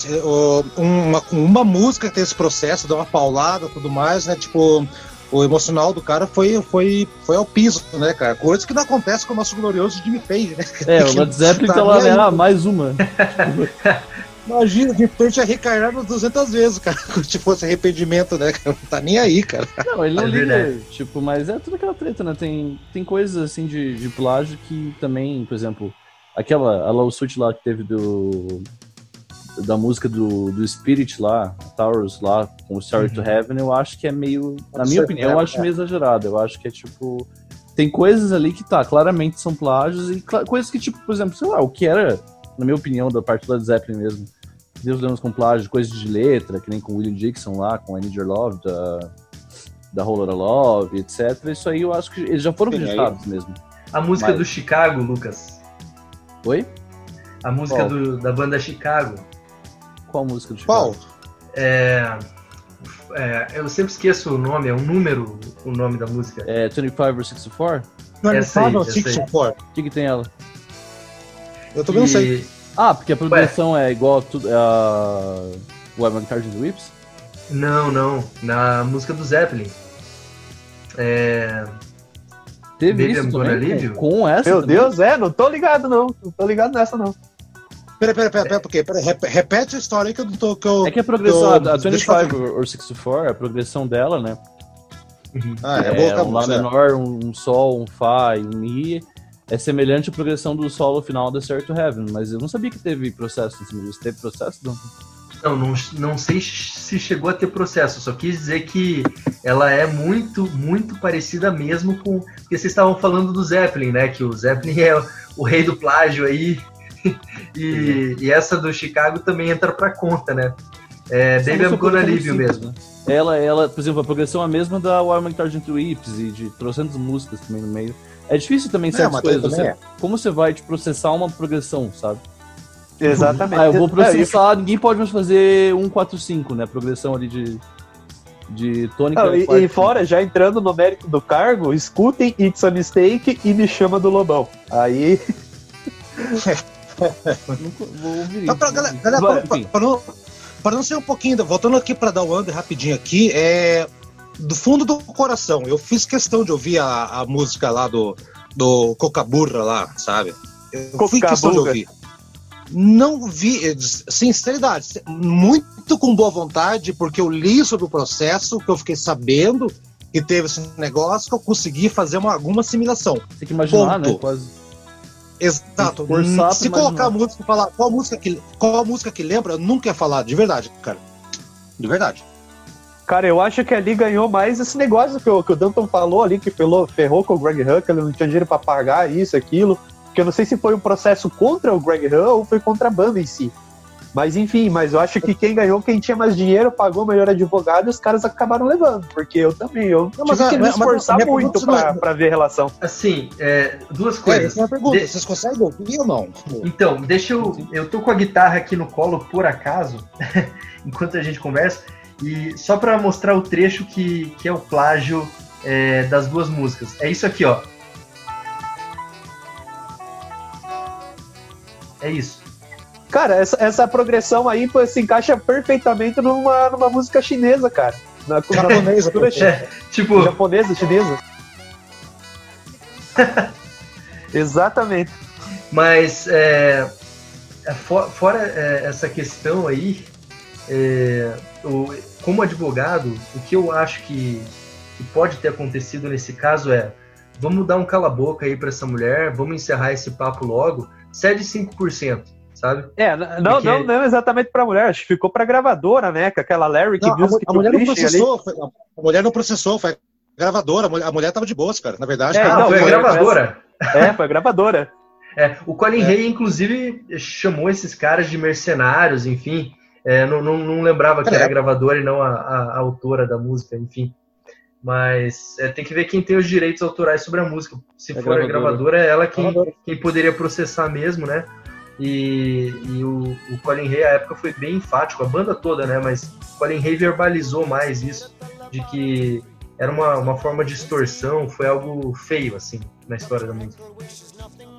[SPEAKER 2] uma, uma música que tem esse processo, dá uma paulada e tudo mais, né? Tipo, o emocional do cara foi, foi, foi ao piso, né, cara? Coisa que não acontece com o nosso glorioso Jimmy Page, né?
[SPEAKER 3] É, o Led Zeppelin
[SPEAKER 2] Tá
[SPEAKER 3] tá lá, né? Ah, mais uma.
[SPEAKER 2] Imagina, de repente é recarregado 200 vezes, cara. Se fosse arrependimento, né? cara? Não tá nem aí, cara.
[SPEAKER 3] Não, ele não
[SPEAKER 5] É
[SPEAKER 3] liga,
[SPEAKER 5] verdade.
[SPEAKER 3] tipo, mas é tudo aquela treta, né? Tem, tem coisas assim de, de plágio que também, por exemplo, aquela a lawsuit lá que teve do da música do, do Spirit lá, Towers lá, com o Story to Heaven, eu acho que é meio, na minha opinião, eu
[SPEAKER 2] Heaven,
[SPEAKER 3] acho
[SPEAKER 2] é.
[SPEAKER 3] meio exagerado. Eu acho que é tipo tem coisas ali que tá, claramente são plágios e coisas que tipo, por exemplo, sei lá, o que era, na minha opinião, da parte do Led Zeppelin mesmo. Deus lemos com plágio, coisas de letra, que nem com o William Dixon lá, com I Need Your Love, da, da Lotta Love, etc. Isso aí eu acho que eles já foram
[SPEAKER 2] Sim,
[SPEAKER 3] registrados mesmo.
[SPEAKER 5] A música
[SPEAKER 3] Mas-
[SPEAKER 5] do Chicago, Lucas.
[SPEAKER 3] Oi?
[SPEAKER 5] A música
[SPEAKER 3] Qual?
[SPEAKER 5] do- da banda Chicago.
[SPEAKER 3] Qual música do
[SPEAKER 2] Qual?
[SPEAKER 3] Chicago?
[SPEAKER 5] É, é, eu sempre esqueço o nome, é um número o nome da música.
[SPEAKER 3] É 25 or 64?
[SPEAKER 2] Não é
[SPEAKER 5] Essa aí,
[SPEAKER 2] Final
[SPEAKER 5] essa
[SPEAKER 2] Six
[SPEAKER 5] aí.
[SPEAKER 2] or Four?
[SPEAKER 3] O que, que tem ela?
[SPEAKER 2] Eu também não sei.
[SPEAKER 3] Ah, porque a produção é igual a tudo. A... O Evan Carter Whips?
[SPEAKER 5] Não, não. Na música do Zeppelin. É,
[SPEAKER 3] Teve
[SPEAKER 5] Baby,
[SPEAKER 3] isso
[SPEAKER 5] I'm Gonna
[SPEAKER 3] também? Com,
[SPEAKER 5] You?
[SPEAKER 3] com essa
[SPEAKER 1] Meu
[SPEAKER 3] também?
[SPEAKER 1] Deus, é, não tô ligado não. Não tô ligado nessa não.
[SPEAKER 2] Peraí, peraí, peraí, peraí, porque, repete a história aí que eu não tô. Que eu,
[SPEAKER 3] É que a progressão, a,
[SPEAKER 2] tô-
[SPEAKER 3] a
[SPEAKER 2] eu
[SPEAKER 3] 25 or 64, a progressão dela, né?
[SPEAKER 2] Ah, é,
[SPEAKER 3] É,
[SPEAKER 2] boa,
[SPEAKER 3] um Lá menor, um, um Sol, um Fá e um Mi. É semelhante à progressão do solo final da Stair to Heaven, mas eu não sabia que teve processo em cima disso. Teve processo? Não.
[SPEAKER 5] Não, não, não sei se chegou a ter processo, só quis dizer que ela é muito, muito parecida mesmo com. Porque vocês estavam falando do Zeppelin, né? Que o Zeppelin é o rei do plágio aí. E, e essa do Chicago também entra pra conta, né? É, Baby
[SPEAKER 3] não
[SPEAKER 5] I'm Gonna Leave mesmo.
[SPEAKER 3] né? Ela, ela, por exemplo, a progressão é a mesma da Why Am I Targent Whips e de trocentas músicas também no meio. É difícil também
[SPEAKER 2] Não,
[SPEAKER 3] certas
[SPEAKER 2] mas
[SPEAKER 3] coisas. Você,
[SPEAKER 2] é.
[SPEAKER 3] Como você vai te processar uma progressão, sabe?
[SPEAKER 1] Exatamente.
[SPEAKER 3] Ah, eu vou
[SPEAKER 1] É, e-
[SPEAKER 3] processar, ninguém pode mais fazer 1, 4, 5, né? Progressão ali de, de tônica.
[SPEAKER 1] Não, e, e fora, já entrando no mérito do cargo, escutem It's a Mistake e me chama do Lobão. Aí,
[SPEAKER 3] Nunca vou ouvir
[SPEAKER 2] Então, pra, galera, galera,
[SPEAKER 3] Vai,
[SPEAKER 2] pra,
[SPEAKER 3] enfim.
[SPEAKER 2] pra não, pra não ser um pouquinho, voltando aqui pra dar o under rapidinho aqui, é do fundo do coração. Eu fiz questão de ouvir a, a música lá do, do Cocaburra lá, sabe? Eu fiz questão de ouvir. Não vi, eh, sinceridade, muito com boa vontade, porque eu li sobre o processo, que eu fiquei sabendo que teve esse negócio, que eu consegui fazer uma, alguma assimilação.
[SPEAKER 3] Tem que imaginar,
[SPEAKER 2] Ponto.
[SPEAKER 3] né? Quase.
[SPEAKER 2] Exato.
[SPEAKER 3] Forçar
[SPEAKER 2] Se colocar a música e falar qual música que qual a música que lembra, eu nunca ia falar, de verdade, cara. De verdade.
[SPEAKER 1] cara, eu acho que ali ganhou mais esse negócio que o, que o Danton falou ali, que ferrou, ferrou com o Greg que ele não tinha dinheiro pra pagar isso, aquilo. Que eu não sei se foi um processo contra o Greg Hull ou foi contra a banda em si. Mas enfim, mas eu acho que quem ganhou, quem tinha mais dinheiro, pagou o melhor advogado e os caras acabaram levando. Porque eu também, eu
[SPEAKER 2] Não, mas
[SPEAKER 1] tive
[SPEAKER 2] a-
[SPEAKER 1] que me
[SPEAKER 2] mas- mas a
[SPEAKER 1] esforçar
[SPEAKER 2] minha
[SPEAKER 1] muito
[SPEAKER 2] pergunta não
[SPEAKER 1] pra,
[SPEAKER 2] é-
[SPEAKER 1] pra ver relação.
[SPEAKER 5] Assim, é, duas coisas.
[SPEAKER 2] é uma pergunta.
[SPEAKER 5] De-
[SPEAKER 2] Vocês conseguem ouvir ou não?
[SPEAKER 5] Então, deixa eu. Eu tô com a guitarra aqui no colo, por acaso, enquanto a gente conversa, e só pra mostrar o trecho que, que é o plágio é, das duas músicas. É isso aqui, ó. É isso.
[SPEAKER 1] Cara, essa, essa progressão aí pô, se encaixa perfeitamente numa, numa música chinesa, cara. Na, na
[SPEAKER 2] Japonesa,
[SPEAKER 5] É, tipo,
[SPEAKER 1] japonesa, chinesa. Exatamente.
[SPEAKER 5] Mas é, é, fo- fora é, essa questão aí, é, o- como advogado, o que eu acho que, que pode ter acontecido nesse caso é vamos dar um cala-boca aí pra essa mulher, vamos encerrar esse papo logo, cede 5%, sabe?
[SPEAKER 1] É, não,
[SPEAKER 5] Porque-
[SPEAKER 1] não, não exatamente pra mulher, acho que ficou pra gravadora, né? Com aquela Larry que
[SPEAKER 2] Não, a,
[SPEAKER 1] Music
[SPEAKER 2] a mulher não processou. foi- a mulher não processou, foi a gravadora. A mulher, a mulher tava de boas, cara. Na verdade,
[SPEAKER 1] É,
[SPEAKER 2] cara,
[SPEAKER 5] Ah,
[SPEAKER 1] não,
[SPEAKER 5] foi a
[SPEAKER 1] foi-
[SPEAKER 5] gravadora.
[SPEAKER 1] É, foi a gravadora.
[SPEAKER 5] É, o Colin
[SPEAKER 2] É.
[SPEAKER 5] Hay, inclusive, chamou esses caras de mercenários, enfim. É, não, não, não lembrava que era a
[SPEAKER 2] é-
[SPEAKER 5] gravadora e não a, a- a autora da música, enfim. Mas é, tem que ver quem tem os direitos autorais sobre a música. Se
[SPEAKER 3] É
[SPEAKER 5] for a
[SPEAKER 3] gravadora.
[SPEAKER 5] gravadora, é ela quem,
[SPEAKER 2] Gravadora.
[SPEAKER 5] quem poderia processar mesmo, né? E, e o, o Colin Hay, à época, foi bem enfático, a banda toda, né? Mas o Colin Hay verbalizou mais isso, de que era uma, uma forma de extorsão, foi algo feio, assim, na história da música.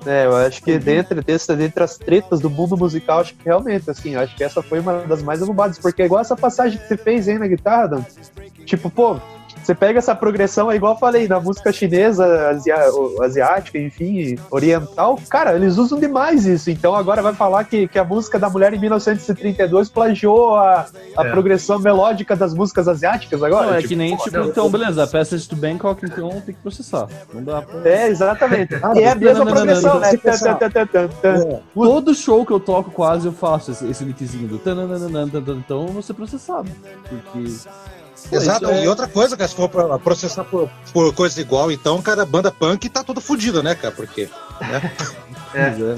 [SPEAKER 1] É, eu acho que dentre, desse, dentre as tretas do mundo musical, acho que realmente, assim, acho que essa foi uma das mais alubadas, porque é igual essa passagem que você fez aí na guitarra, Dan. Tipo, pô, você pega essa progressão, é igual eu falei, da música chinesa, asia- asiática, enfim, oriental, cara, eles usam demais isso. Então agora vai falar que, que a música da mulher em 1932 plagiou a, a
[SPEAKER 5] É.
[SPEAKER 1] progressão melódica das músicas asiáticas agora?
[SPEAKER 3] Não, é
[SPEAKER 1] Tipo,
[SPEAKER 3] que nem,
[SPEAKER 1] pô,
[SPEAKER 3] tipo,
[SPEAKER 5] não,
[SPEAKER 3] então, beleza, a peça de Bangkok, então tem que processar. Não dá pra...
[SPEAKER 1] É, exatamente.
[SPEAKER 2] Ah,
[SPEAKER 1] e é a
[SPEAKER 3] não,
[SPEAKER 1] mesma
[SPEAKER 3] não, não,
[SPEAKER 1] progressão,
[SPEAKER 3] não,
[SPEAKER 1] né?
[SPEAKER 2] É.
[SPEAKER 3] Todo show que eu toco quase eu faço esse, esse do tananana, então eu vou ser processado. Porque.
[SPEAKER 2] Exato.
[SPEAKER 3] é-
[SPEAKER 2] E outra coisa, cara, se for pra processar por, por coisa igual, então, cara, banda punk tá toda fodida, né, cara? Porque.
[SPEAKER 3] Pois é, né?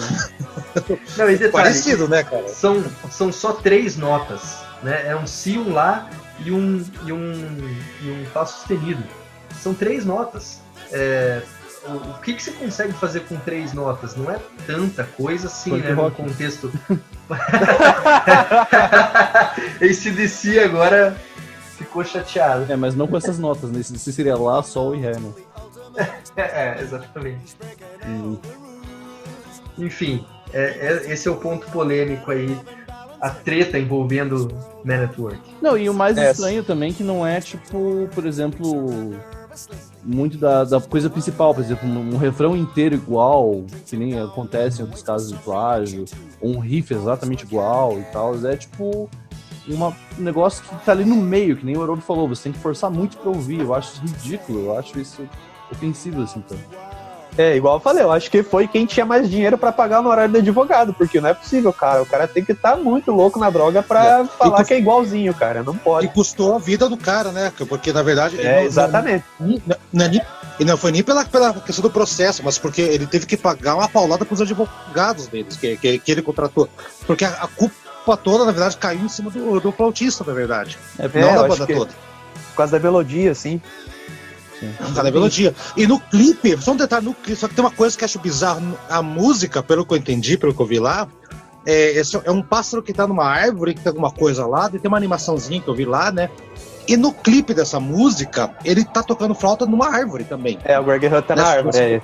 [SPEAKER 5] Não, detalhe,
[SPEAKER 2] Parecido, né, cara?
[SPEAKER 5] são, são só três notas, né? É um si, um lá e um e um e um fá sustenido. São três notas. É, o, o que, que você consegue fazer com três notas? Não é tanta coisa assim,
[SPEAKER 3] Punk
[SPEAKER 5] né? No contexto. Esse DC agora ficou chateado.
[SPEAKER 3] É, mas não com essas notas, né? Esse seria Lá, Sol e Ré, né?
[SPEAKER 5] É, é, exatamente.
[SPEAKER 3] Hum.
[SPEAKER 5] Enfim, é, é- esse é o ponto polêmico aí. A treta envolvendo Man at Work.
[SPEAKER 3] Não, e o mais
[SPEAKER 1] É.
[SPEAKER 3] estranho também que não é tipo, por exemplo, muito da, da coisa principal, por exemplo, um, um refrão inteiro igual, que nem acontece em outros casos de plágio, ou um riff exatamente igual e tal, é tipo uma, um negócio que tá ali no meio, que nem o Haroldo falou, você tem que forçar muito pra ouvir, eu acho isso ridículo, eu acho isso ofensivo, assim, então.
[SPEAKER 1] É, igual eu falei, eu acho que foi quem tinha mais dinheiro pra pagar no horário do advogado, porque não é possível, cara. O cara tem que estar muito louco na droga pra
[SPEAKER 2] É.
[SPEAKER 1] falar
[SPEAKER 2] E
[SPEAKER 1] que é igualzinho, cara. Não
[SPEAKER 2] E
[SPEAKER 1] pode.
[SPEAKER 2] custou a vida do cara, né? Porque na verdade.
[SPEAKER 1] É,
[SPEAKER 2] não-
[SPEAKER 1] exatamente.
[SPEAKER 2] Não, não, é e não foi nem pela, pela questão do processo, mas porque ele teve que pagar uma paulada pros advogados deles, que, que, que ele contratou. Porque a, a culpa toda, na verdade, caiu em cima do, do flautista, na verdade.
[SPEAKER 3] É,
[SPEAKER 1] É,
[SPEAKER 2] não
[SPEAKER 1] eu
[SPEAKER 2] da banda toda.
[SPEAKER 1] Por causa da melodia, assim.
[SPEAKER 2] Cada melodia. E no clipe, só um detalhe, no clipe, só que tem uma coisa que eu acho bizarro. A música, pelo que eu entendi, pelo que eu vi lá, é, é um pássaro que tá numa árvore, que tem alguma coisa lá, e tem uma animaçãozinha que eu vi lá, né? E no clipe dessa música, ele tá tocando flauta numa árvore também.
[SPEAKER 1] É, o Greg Hunt tá na
[SPEAKER 2] Nessa
[SPEAKER 1] árvore. É.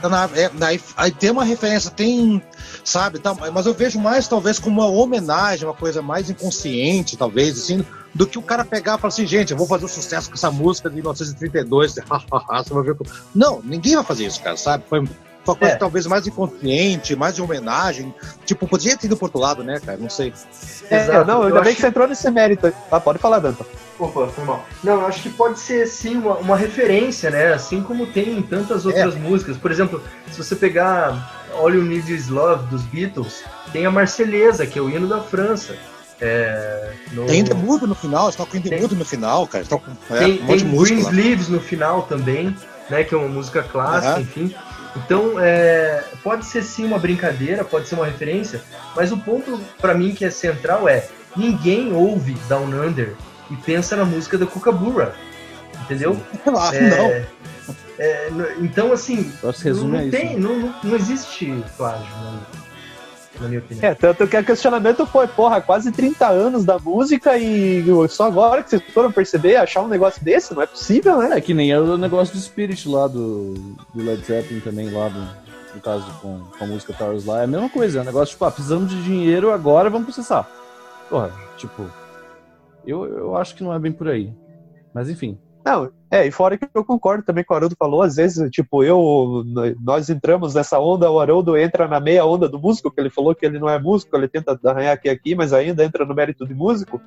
[SPEAKER 2] Tá na- é, daí, aí tem uma referência, tem, sabe, tá, mas eu vejo mais talvez como uma homenagem, uma coisa mais inconsciente, talvez, assim, do que o cara pegar e falar assim, gente, eu vou fazer um sucesso com essa música de 1932, você vai ver como... Não, ninguém vai fazer isso, cara, sabe? Foi uma coisa
[SPEAKER 1] É.
[SPEAKER 2] talvez mais inconsciente, mais de homenagem, tipo, podia ter ido pro outro lado, né, cara, não sei.
[SPEAKER 1] É,
[SPEAKER 5] Exato.
[SPEAKER 1] não,
[SPEAKER 5] Eu
[SPEAKER 1] ainda bem
[SPEAKER 5] acho
[SPEAKER 1] que você entrou nesse mérito. Ah, pode falar, Danton.
[SPEAKER 5] Opa, foi mal. Não, eu acho que pode ser sim uma, uma referência, né? Assim como tem em tantas outras músicas. Por exemplo, se você pegar All You Need Is Love dos Beatles, tem a Marselhesa, que é o hino da França. É, no-
[SPEAKER 2] Tem ainda mudo no final, eles tocam ainda
[SPEAKER 5] Tem.
[SPEAKER 2] mudo no final, cara, tocam é,
[SPEAKER 5] tem,
[SPEAKER 2] um monte
[SPEAKER 5] tem
[SPEAKER 2] de música
[SPEAKER 5] Green. Sleeves no final também, né? Que é uma música clássica,
[SPEAKER 2] Aham.
[SPEAKER 5] enfim. Então, é, pode ser sim uma brincadeira, pode ser uma referência, mas o ponto pra mim que é central é ninguém ouve Down Under e pensa na música da Kookaburra, entendeu?
[SPEAKER 2] Ah,
[SPEAKER 5] É,
[SPEAKER 2] não.
[SPEAKER 5] é, então, assim, não,
[SPEAKER 3] resume
[SPEAKER 5] não tem, não, não, existe plágio, na, na minha opinião.
[SPEAKER 1] É, tanto que o questionamento foi, porra, quase 30 anos da música e só agora que vocês foram perceber, achar um negócio desse? Não é possível, né?
[SPEAKER 3] É que nem o negócio do Spirit lá do, do Led Zeppelin também, lá do, no caso com, com a música Towers lá, é a mesma coisa, é um negócio tipo, ah, precisamos de dinheiro agora, vamos processar. Porra, tipo, eu, eu acho que não é bem por aí. Mas enfim,
[SPEAKER 1] Não, é, e fora que eu concordo também com o Haroldo falou, às vezes, tipo, eu, nós entramos nessa onda, o Haroldo entra na meia onda do músico, que ele falou que ele não é músico, ele tenta arranhar aqui aqui, mas ainda entra no mérito de músico.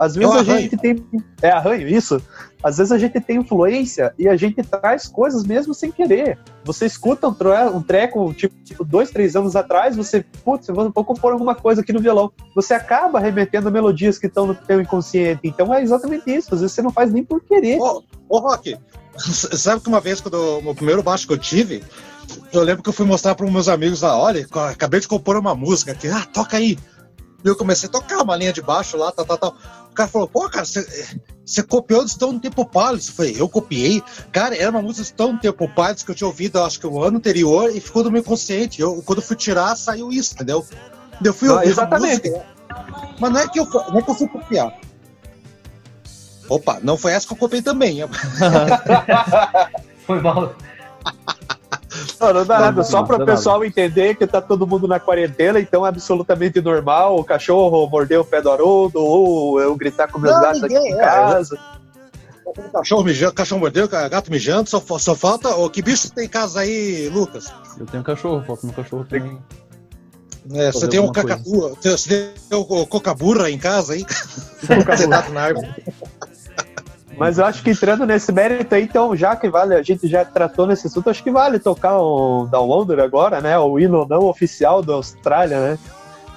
[SPEAKER 1] Às vezes a gente tem. É arranho, isso. Às vezes a gente tem influência e a gente traz coisas mesmo sem querer. Você escuta um, tre um treco, tipo, tipo, dois, três anos atrás, você, putz, eu vou, compor alguma coisa aqui no violão. Você acaba remetendo melodias que estão no teu inconsciente. Então é exatamente isso. Às vezes você não faz nem por querer.
[SPEAKER 2] Ô, ô Rock, sabe que uma vez, quando o primeiro baixo que eu tive, eu lembro que eu fui mostrar para meus amigos lá, olha, acabei de compor uma música aqui, ah, toca aí. E eu comecei a tocar uma linha de baixo lá, tal, tal, tal. O cara falou, pô, cara, você copiou de Stone Temple Pilots. Eu falei, eu copiei. Cara, era uma música de Stone Temple Pilots que eu tinha ouvido, acho que o ano anterior, e ficou no meu consciente. Eu, quando eu fui tirar, saiu isso, entendeu? Eu fui
[SPEAKER 1] Ah,
[SPEAKER 2] ouvir a
[SPEAKER 1] exatamente.
[SPEAKER 2] música, mas não é, que eu, não é que eu fui copiar. Opa, não foi essa que eu copiei também.
[SPEAKER 5] Foi mal.
[SPEAKER 1] Não, não dá nada,
[SPEAKER 3] não,
[SPEAKER 1] só para o pessoal entender que tá todo mundo na quarentena, então é absolutamente normal o cachorro morder o pé do Haroldo, ou eu gritar com meus
[SPEAKER 2] Não,
[SPEAKER 1] gatos aqui
[SPEAKER 2] ninguém,
[SPEAKER 1] em
[SPEAKER 2] é,
[SPEAKER 1] casa.
[SPEAKER 2] Cachorro mijando, cachorro mordeu, gato mijando, só, só falta. Ô, que bicho tem em casa aí, Lucas?
[SPEAKER 3] eu tenho um cachorro, falta meu cachorro também.
[SPEAKER 2] É, você tem um
[SPEAKER 3] alguma
[SPEAKER 2] cacatu, você você tem o o cocaburra em casa aí? Sentado na árvore.
[SPEAKER 1] Mas eu acho que entrando nesse mérito aí, então, já que vale, a gente já tratou nesse assunto, acho que vale tocar o Down Under agora, né? O hino não oficial da Austrália, né?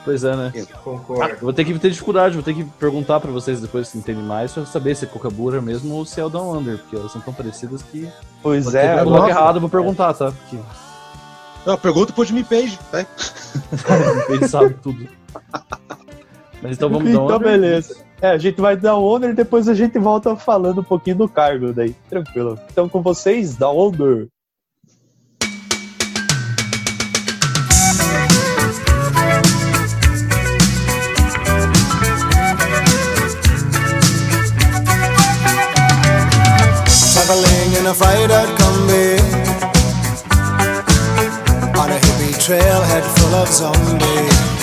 [SPEAKER 3] Pois é, né?
[SPEAKER 5] Concordo.
[SPEAKER 3] Eu vou ter que ter dificuldade, vou ter que perguntar pra vocês depois se entendem mais, pra saber se é Cocabura mesmo ou se é o Down Under, porque elas são tão parecidas que.
[SPEAKER 1] Pois é,
[SPEAKER 3] eu coloque errado, eu vou perguntar, tá? Porque
[SPEAKER 2] Não, pergunta pro Jimmy Page, né?
[SPEAKER 3] ele sabe tudo. Mas então vamos dar
[SPEAKER 1] Então, beleza. É, a gente vai dar o Under e depois a gente volta falando um pouquinho do cargo daí. Tranquilo. Então, com vocês, Down Under.
[SPEAKER 6] Traveling in a freighter combi On a hippie trailhead full of zombies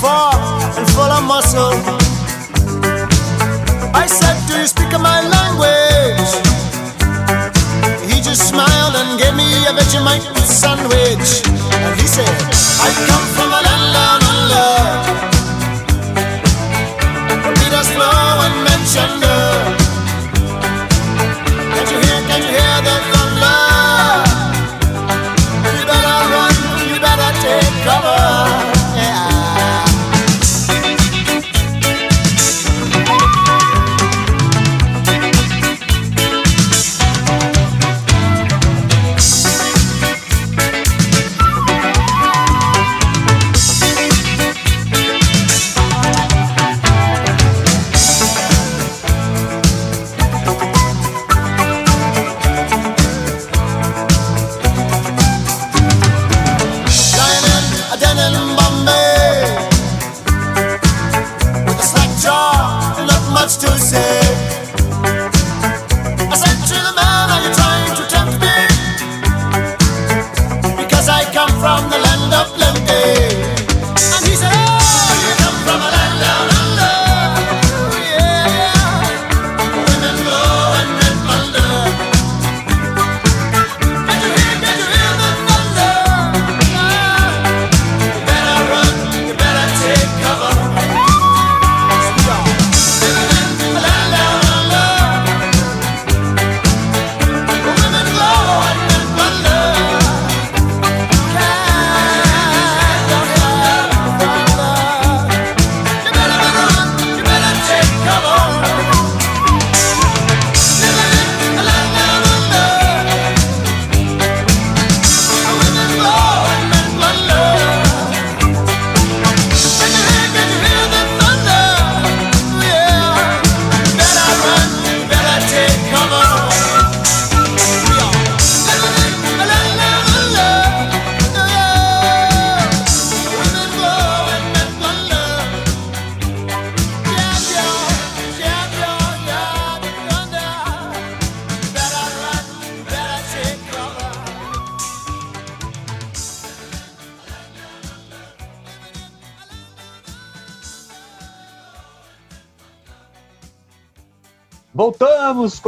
[SPEAKER 6] Six and full of muscle. I said, Do you speak my language? He just smiled and gave me a Vegemite sandwich. And he said, I come from a land down under.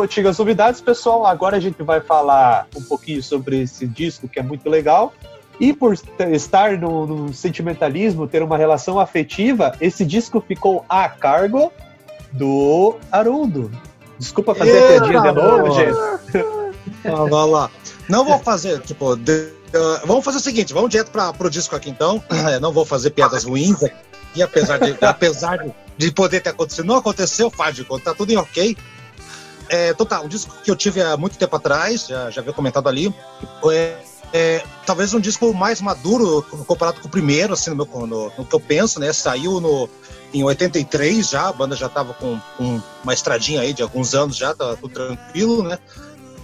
[SPEAKER 1] Com antigas novidades, pessoal. Agora a gente vai falar um pouquinho sobre esse disco que é muito legal. E por estar no, no sentimentalismo, ter uma relação afetiva, esse disco ficou a cargo do Haroldo. Desculpa fazer a piadinha de novo, gente.
[SPEAKER 2] Ah, vai lá. Não vou fazer, tipo, de- ah, vamos fazer o seguinte, vamos direto para pro disco aqui então. É, não vou fazer piadas ruins. E apesar de, apesar de, de poder ter acontecido, não aconteceu, faz de conta, tá tudo em ok. É, então tá, um disco que eu tive há muito tempo atrás, já, já havia comentado ali. É, é, talvez um disco mais maduro comparado com o primeiro, assim, no, meu, no, no que eu penso, né? Saiu no, em 83 já, a banda já tava com, com uma estradinha aí de alguns anos já, tá tudo tranquilo, né?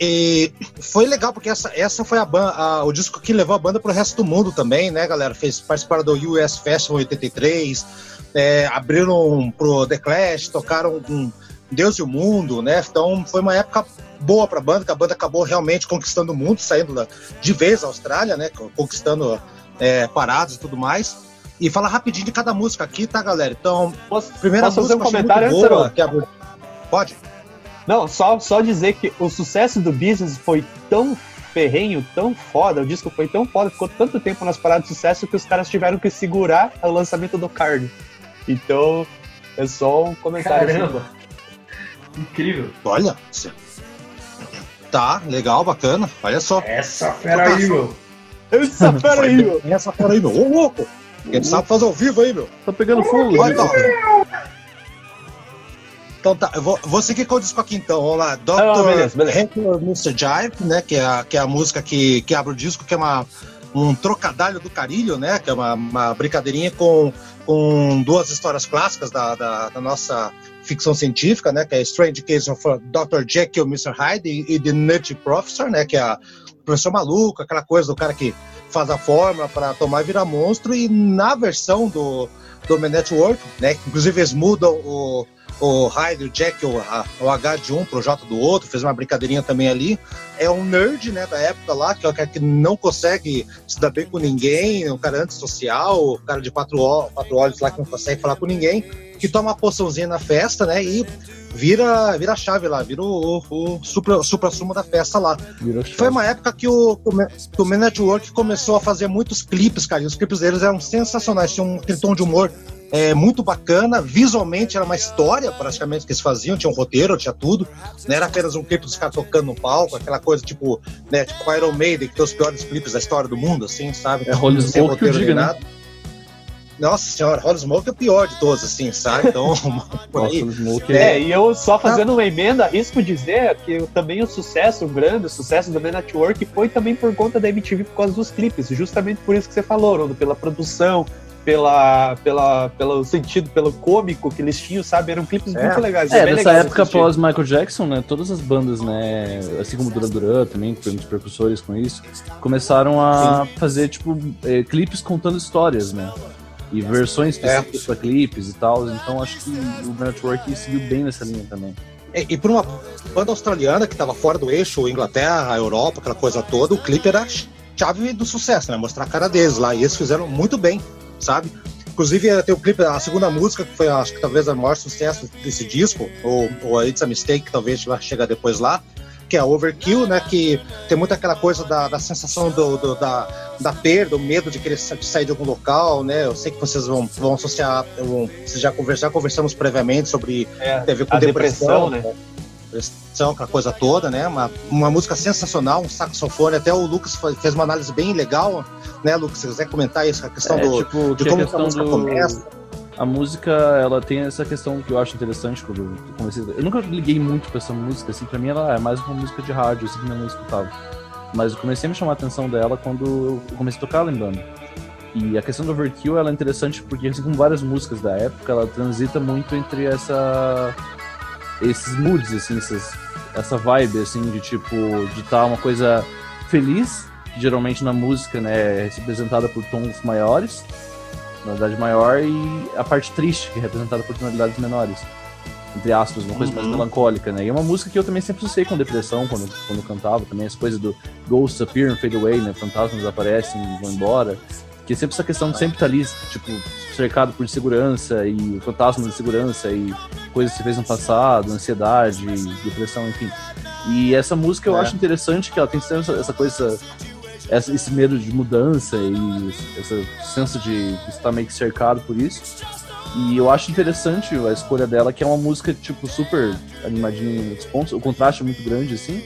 [SPEAKER 2] E foi legal, porque essa, essa foi a, a- o disco que levou a banda pro resto do mundo também, né, galera? Fez participaram do US Festival 83, é, abriram pro The Clash, tocaram com Deus e o Mundo, né? Então foi uma época boa pra banda, que a banda acabou realmente conquistando o mundo, saindo da- de vez da Austrália, né? Conquistando é, paradas e tudo mais. E falar rapidinho de cada música aqui, tá, galera? Então,
[SPEAKER 1] Posso,
[SPEAKER 2] primeira
[SPEAKER 1] posso fazer um
[SPEAKER 2] música eu achei
[SPEAKER 1] comentário
[SPEAKER 2] muito boa, que é a- Pode?
[SPEAKER 1] Não, só, só dizer que o sucesso do Business foi tão ferrenho, tão foda, o disco foi tão foda, ficou tanto tempo nas paradas de sucesso que os caras tiveram que segurar o lançamento do card. Então, é só um comentário. assim.
[SPEAKER 5] Caramba! Incrível.
[SPEAKER 2] Olha. Tá, legal, bacana. Olha só.
[SPEAKER 5] Essa fera aí, meu.
[SPEAKER 1] Essa fera aí, meu.
[SPEAKER 2] Essa fora aí, meu. Ô, louco. Quem sabe fazer ao vivo aí, meu.
[SPEAKER 3] Tá pegando fogo.
[SPEAKER 2] Vai, tá. Então tá, eu vou, vou seguir com o disco aqui então. Vamos lá. Dr.
[SPEAKER 1] Ah, beleza, beleza.
[SPEAKER 2] Regular Mr. Jive, né? Que é a, que é a música que, que abre o disco, que é uma, um trocadalho do carilho, né? Que é uma, uma brincadeirinha com, com duas histórias clássicas da, da, da nossa ficção científica, né? Que é Strange Case of Dr. Jekyll Mr. Hyde e, e The Nutty Professor, né? Que é a professor maluco, aquela coisa do cara que faz a fórmula para tomar e virar monstro. E na versão do, do Man Network, né? Inclusive eles mudam o, o Hyde, o Jack, o, o H de um pro J do outro, fez uma brincadeirinha também ali. É um nerd, né, da época lá, que é o cara que não consegue se dar bem com ninguém, um cara antissocial, o cara de quatro, quatro olhos lá que não consegue falar com ninguém, que toma uma poçãozinha na festa, né, e vira, vira a chave lá, vira o, o, o supra, supra-sumo da festa lá. Foi uma época que o, que o Man- Network começou a fazer muitos clipes, cara. E os clipes deles eram sensacionais. Tinha um aquele tom de humor é, muito bacana. Visualmente era uma história, praticamente, que eles faziam. Tinha um roteiro, tinha tudo. Não era apenas um clipe dos caras tocando no palco, aquela coisa tipo, né, tipo Iron Maiden, que tem os piores clipes da história do mundo, assim, sabe?
[SPEAKER 3] É Holy
[SPEAKER 2] Sem
[SPEAKER 3] Smoke que eu diga,
[SPEAKER 2] nem
[SPEAKER 3] né?
[SPEAKER 2] nada. Nossa senhora, Holy Smoke é o pior de todos, assim, sabe? Então, por
[SPEAKER 3] Nossa,
[SPEAKER 2] aí.
[SPEAKER 3] o Smoke
[SPEAKER 1] É, e eu só fazendo uma emenda, isso por dizer que o- também o sucesso, o grande sucesso do Man Network foi também por conta da MTV por causa dos clipes, justamente por isso que você falou, Rondo, pela produção, pela, pela, pelo sentido, pelo cômico que eles tinham, sabe? Eram clipes muito legais.
[SPEAKER 3] É, nessa
[SPEAKER 1] legais de
[SPEAKER 3] época após Michael Jackson, né, todas as bandas, né, assim como Duran Duran também, que foi um dos precursores com isso, começaram a fazer, tipo, eh, clipes contando histórias, né, e versões específicas pra clipes e tal, então acho que o Network seguiu bem nessa linha também.
[SPEAKER 2] E, e por uma banda australiana que estava fora do eixo, Inglaterra, Europa, aquela coisa toda, o clipe era a chave do sucesso, né? Mostrar a cara deles lá. E eles fizeram muito bem, sabe? Inclusive, tem o clipe, a segunda música, que foi, acho que talvez, o maior sucesso desse disco, ou, ou It's a Mistake, que talvez vai chegar depois lá, que é a Overkill, né? Que tem muito aquela coisa da, da sensação do, do- da, da perda, o medo de querer sair de algum local, né? Eu sei que vocês vão, vão associar, vão, vocês já, conver- já conversamos previamente sobre
[SPEAKER 1] É,
[SPEAKER 2] ver com depressão,
[SPEAKER 1] depressão, né?
[SPEAKER 2] Depressão, aquela coisa toda, né? Uma, uma música sensacional, um saxofone. Até o Lucas fez uma análise bem legal, né, Lucas? Se você quiser comentar isso, a questão
[SPEAKER 3] É,
[SPEAKER 2] do,
[SPEAKER 3] tipo,
[SPEAKER 2] de
[SPEAKER 3] que
[SPEAKER 2] como
[SPEAKER 3] a
[SPEAKER 2] a música
[SPEAKER 3] do...
[SPEAKER 2] começa.
[SPEAKER 3] A música, ela tem essa questão que eu acho interessante quando eu comecei. Eu nunca liguei muito com essa música, assim, pra mim ela é mais uma música de rádio, assim, que minha mãe escutava. Mas eu comecei a me chamar a atenção dela quando eu comecei a tocar ela em banda. E a questão do Overkill, ela é interessante porque, assim como várias músicas da época, ela transita muito entre essa... esses moods, assim, essas... essa vibe, assim, de tipo, de estar uma coisa feliz, que geralmente na música, né, é representada por tons maiores, tonalidade maior e a parte triste, que é representada por tonalidades menores. Entre aspas, uma coisa mais
[SPEAKER 2] Uhum.
[SPEAKER 3] melancólica, né? E é uma música que eu também sempre associei com depressão quando, quando cantava, também as coisas do Ghosts appear and fade away, né? Fantasmas aparecem e vão embora. Que sempre essa questão de sempre estar ali, tipo, cercado por segurança e o fantasma de segurança e coisas que você fez no passado, ansiedade, depressão, enfim. E essa música eu
[SPEAKER 1] É.
[SPEAKER 3] acho interessante que ela tem sempre essa, coisa essa- esse medo de mudança e esse senso de estar meio que cercado por isso. E eu acho interessante a escolha dela, que é uma música, tipo, super animadinha em pontos, o contraste é muito grande, assim.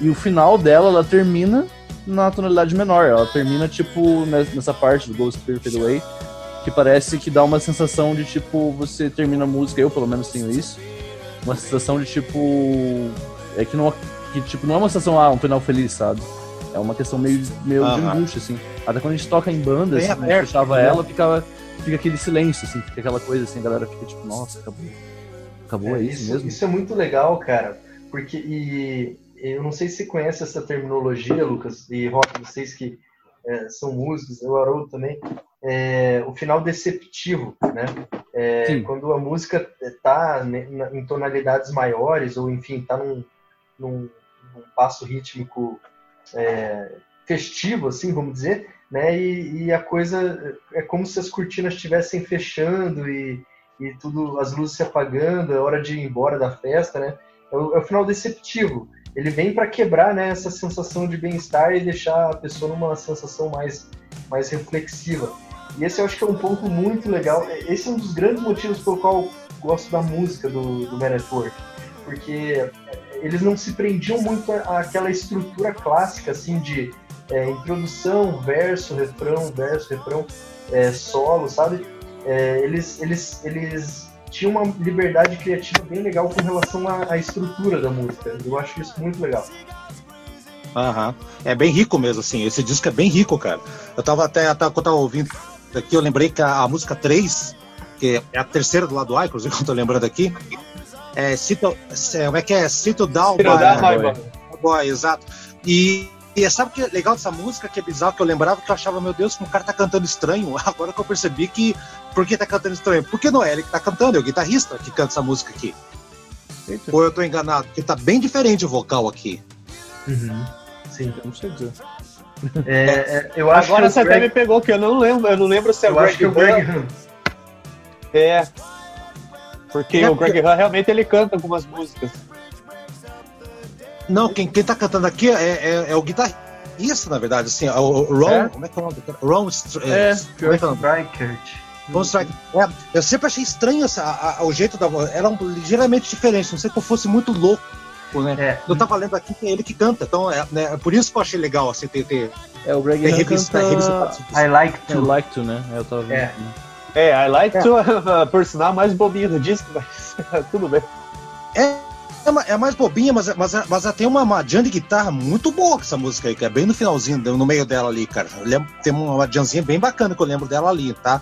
[SPEAKER 3] E o final dela, ela termina na tonalidade menor. Ela termina, tipo, nes- nessa parte do Ghost Spirit Away, que parece que dá uma sensação de, tipo, você termina a música, eu pelo menos tenho isso, uma sensação de, tipo, é que não, que, tipo, não é uma sensação, ah, um final feliz, sabe? É uma questão meio, meio de angústia, assim. Até quando a gente toca em banda,
[SPEAKER 2] Bem
[SPEAKER 3] assim,
[SPEAKER 2] aberto,
[SPEAKER 3] gente fechava
[SPEAKER 2] né?
[SPEAKER 3] ela, ficava, fica aquele silêncio, assim, fica aquela coisa assim, a galera fica tipo, nossa, acabou. Acabou
[SPEAKER 5] É,
[SPEAKER 3] é isso, mesmo?
[SPEAKER 5] Isso é muito legal, cara, porque e, eu não sei se você conhece essa terminologia, Lucas, e Rock, vocês que é, são músicos, eu Haroldo também, é, o final deceptivo, né? É, quando a música tá né, em tonalidades maiores, ou enfim, tá num, num, num passo rítmico é, festivo, assim, vamos dizer, né? E, e a coisa é como se as cortinas estivessem fechando e, e tudo, as luzes se apagando, é hora de ir embora da festa, né? É o, é o final deceptivo. Ele vem para quebrar né, essa sensação de bem-estar e deixar a pessoa numa sensação mais, mais reflexiva. E esse eu acho que é um ponto muito legal. Esse é um dos grandes motivos pelo qual eu gosto da música do, do Man. Porque eles não se prendiam muito àquela estrutura clássica, assim, de é, introdução, verso, refrão, verso, refrão, é, solo, sabe? É, eles, eles, eles tinha uma liberdade criativa bem legal com relação à, à estrutura da música. Eu acho isso muito legal.
[SPEAKER 2] Aham. É bem rico mesmo, assim. Esse disco é bem rico, cara. Eu tava até, até quando eu tava ouvindo aqui, eu lembrei que a, a música 3, que é a terceira do lado A, inclusive, que eu tô lembrando aqui, é Cito, é, como é que é? Cito Down
[SPEAKER 3] boy.
[SPEAKER 2] Boy, exato. E, e sabe o que é legal dessa música, que é bizarro, que eu lembrava que eu achava, meu Deus, como o cara tá cantando estranho. Agora que eu percebi que. Por que tá cantando estranho? Porque não é ele que tá cantando, é o guitarrista que canta essa música aqui.
[SPEAKER 3] Eita,
[SPEAKER 2] Ou eu tô enganado? Porque tá bem diferente o vocal aqui.
[SPEAKER 5] Uhum. Sim.
[SPEAKER 3] eu não sei dizer.
[SPEAKER 5] É, é, eu acho
[SPEAKER 1] Agora
[SPEAKER 5] que
[SPEAKER 1] você
[SPEAKER 5] o
[SPEAKER 1] até
[SPEAKER 5] Greg,
[SPEAKER 1] me pegou, que eu não lembro, eu não lembro se é o
[SPEAKER 5] eu acho que
[SPEAKER 1] Greg
[SPEAKER 5] o Greg.
[SPEAKER 1] Hahn. É. Porque
[SPEAKER 2] É,
[SPEAKER 1] o Greg Hahn realmente ele canta algumas músicas.
[SPEAKER 2] Não, quem, quem tá cantando aqui é, é, é o guitarrista, na verdade. Assim, é o, o Ron.
[SPEAKER 5] É?
[SPEAKER 2] Como é que é o nome? Ron. Str-
[SPEAKER 3] É,
[SPEAKER 2] é o?
[SPEAKER 5] Reichert.
[SPEAKER 2] Ron Strike. É, eu sempre achei estranho essa, a- a- o jeito da voz. Era um, ligeiramente diferente. Não sei que eu fosse muito louco, né?
[SPEAKER 5] É,
[SPEAKER 2] Eu tava lendo aqui que é ele que canta. Então, é, né, é por isso que eu achei legal assim, ter, ter,
[SPEAKER 3] É, o Greg
[SPEAKER 2] ter revista,
[SPEAKER 3] canta...
[SPEAKER 5] I like to.
[SPEAKER 3] like to, né? É, Eu tava vendo.
[SPEAKER 5] É.
[SPEAKER 3] aqui.
[SPEAKER 1] É, I like
[SPEAKER 2] É.
[SPEAKER 1] to, por sinal, mais bobinho do disco, mas tudo bem.
[SPEAKER 2] É, é mais bobinha, mas, mas, mas ela tem uma, jam de guitarra muito boa essa música aí, que é bem no finalzinho, no meio dela ali, cara. Lembro, tem uma jamzinha bem bacana que eu lembro dela ali, tá?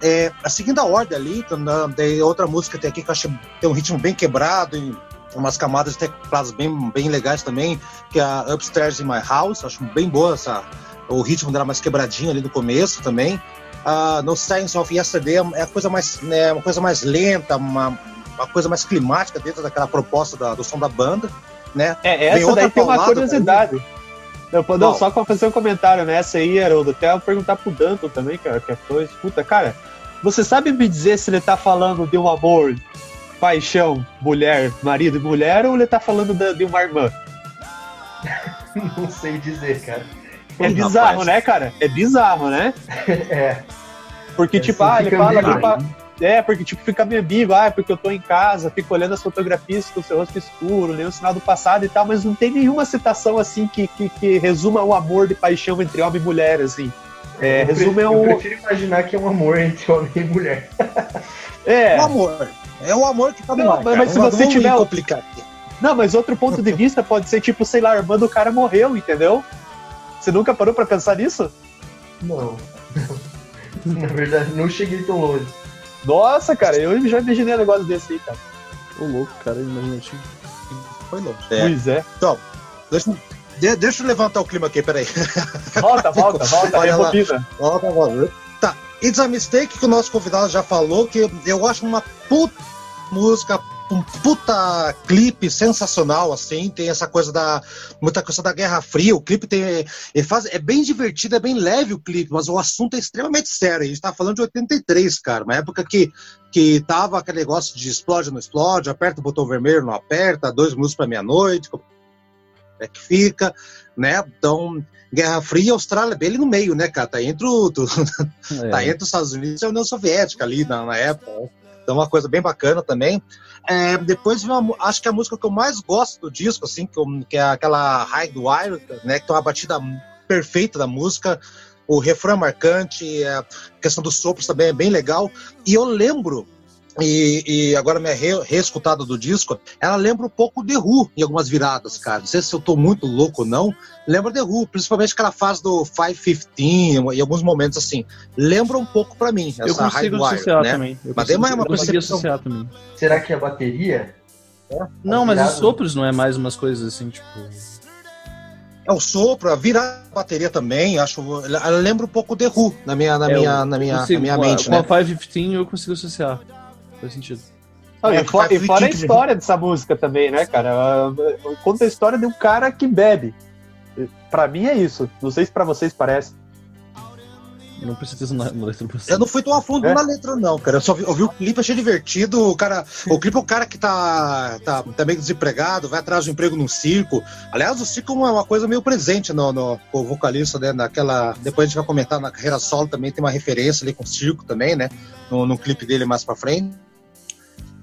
[SPEAKER 2] É, a seguinte ordem ali, tá tem outra música tem aqui que eu acho tem um ritmo bem quebrado e umas camadas de teclados bem, bem legais também, que é a Upstairs in My House, acho bem boa essa, o ritmo dela mais quebradinho ali no começo também. Ah, no Science of Yesterday é a coisa mais, né, uma coisa mais lenta, uma, uma coisa mais climática dentro daquela proposta da- do som da banda, né?
[SPEAKER 1] É,
[SPEAKER 2] Vem
[SPEAKER 1] essa
[SPEAKER 2] outra
[SPEAKER 1] daí tem uma curiosidade. Eu, não,
[SPEAKER 2] Qual?
[SPEAKER 1] só pra fazer um comentário nessa aí, Haroldo, até eu perguntar pro Danton também, cara, que é fã, escuta, cara, você sabe me dizer se ele tá falando de um amor, paixão, mulher, marido e mulher, ou ele tá falando da- de uma irmã?
[SPEAKER 5] Não sei dizer, cara.
[SPEAKER 1] É bizarro,
[SPEAKER 2] rapaz.
[SPEAKER 1] né, cara? É bizarro, né?
[SPEAKER 5] É.
[SPEAKER 1] Porque,
[SPEAKER 5] É,
[SPEAKER 1] tipo,
[SPEAKER 5] assim,
[SPEAKER 1] ah, ele fala, tipo, é, porque, tipo, fica meio ambíguo, ah, é porque eu tô em casa, fico olhando as fotografias com o seu rosto escuro, nem o sinal do passado e tal, mas não tem nenhuma citação, assim, que, que, que resuma o amor de paixão entre homem e mulher, assim. É,
[SPEAKER 5] eu,
[SPEAKER 1] resume
[SPEAKER 5] prefiro,
[SPEAKER 1] é
[SPEAKER 5] eu
[SPEAKER 1] um...
[SPEAKER 5] prefiro imaginar que é um amor entre homem e mulher.
[SPEAKER 1] É,
[SPEAKER 2] O amor. É o amor que tá no
[SPEAKER 1] Não, mas- mas se
[SPEAKER 2] Não
[SPEAKER 1] você tiver o-
[SPEAKER 2] complicar aqui.
[SPEAKER 1] não, mas outro ponto de vista pode ser, tipo, sei lá, a irmã do cara morreu, entendeu? Você nunca parou pra pensar nisso?
[SPEAKER 5] Não. Na verdade, não cheguei tão longe.
[SPEAKER 1] Nossa, cara, eu já imaginei um negócio desse aí, cara.
[SPEAKER 3] Ô, louco, cara, imaginativo.
[SPEAKER 2] Foi longe. É.
[SPEAKER 1] Pois é.
[SPEAKER 2] Deixa, de- deixa eu levantar o clima aqui, peraí.
[SPEAKER 1] Volta, volta, volta, rebobina.
[SPEAKER 2] Tá bom. Tá, It's a Mistake, que o nosso convidado já falou, que eu acho uma puta música, um puta clipe sensacional, assim, tem essa coisa da, muita coisa da Guerra Fria, o clipe tem, ele faz, é bem divertido, é bem leve o clipe, mas o assunto é extremamente sério, a gente tá falando de 83, cara, uma época que, que tava aquele negócio de explode ou não explode, aperta o botão vermelho, não aperta, dois minutos pra meia-noite, como é que fica, né, então... Guerra Fria, Austrália bem ali no meio, né, cara? Tá entre, o, do-
[SPEAKER 3] É.
[SPEAKER 2] tá entre os Estados Unidos e a União Soviética ali na, na época. né? Então, uma coisa bem bacana também. É, depois, uma acho que a música que eu mais gosto do disco, assim, que, eu- que é aquela High Wire, né? Que tem uma batida perfeita da música. O refrão é marcante, a questão dos sopros também é bem legal. E eu lembro, e, e agora me re, reescutado do disco, ela lembra um pouco The Who em algumas viradas, cara. Não sei se eu tô muito louco ou não. Lembra The Who, principalmente aquela fase do 515 em alguns momentos assim. Lembra um pouco pra mim, essa
[SPEAKER 3] Eu consigo
[SPEAKER 2] High Wire,
[SPEAKER 3] associar
[SPEAKER 2] né?
[SPEAKER 3] também. Eu
[SPEAKER 2] Mas é uma- uma
[SPEAKER 3] eu consegui
[SPEAKER 2] percepção.
[SPEAKER 3] associar também.
[SPEAKER 5] Será que é a bateria?
[SPEAKER 3] Não, mas os sopros não é mais umas coisas assim, tipo.
[SPEAKER 2] É o sopro, a virar a bateria também, acho. Lembra um pouco The Who na minha, na
[SPEAKER 3] É,
[SPEAKER 2] minha, na minha,
[SPEAKER 3] consigo,
[SPEAKER 2] na minha
[SPEAKER 3] com a-
[SPEAKER 2] mente,
[SPEAKER 3] com
[SPEAKER 2] né?
[SPEAKER 3] a 515 eu consigo associar. Faz sentido.
[SPEAKER 2] É,
[SPEAKER 1] e, fora, e fora a história dessa música também, né, cara? Ah, Conta a história de um cara que bebe. Pra mim é isso. Não sei se pra vocês parece.
[SPEAKER 3] Não precisa na, na letra pra
[SPEAKER 2] Eu não fui tão a fundo
[SPEAKER 1] É?
[SPEAKER 2] na letra, não, cara. Eu só vi, eu vi o clipe, achei divertido. O cara, o clipe é o cara que tá, tá, tá meio desempregado, vai atrás de um emprego num circo. Aliás, o circo é uma coisa meio presente no, no o vocalista, né? Naquela. Depois a gente vai comentar na carreira solo também tem uma referência ali com o circo também, né? No, no clipe dele mais pra frente.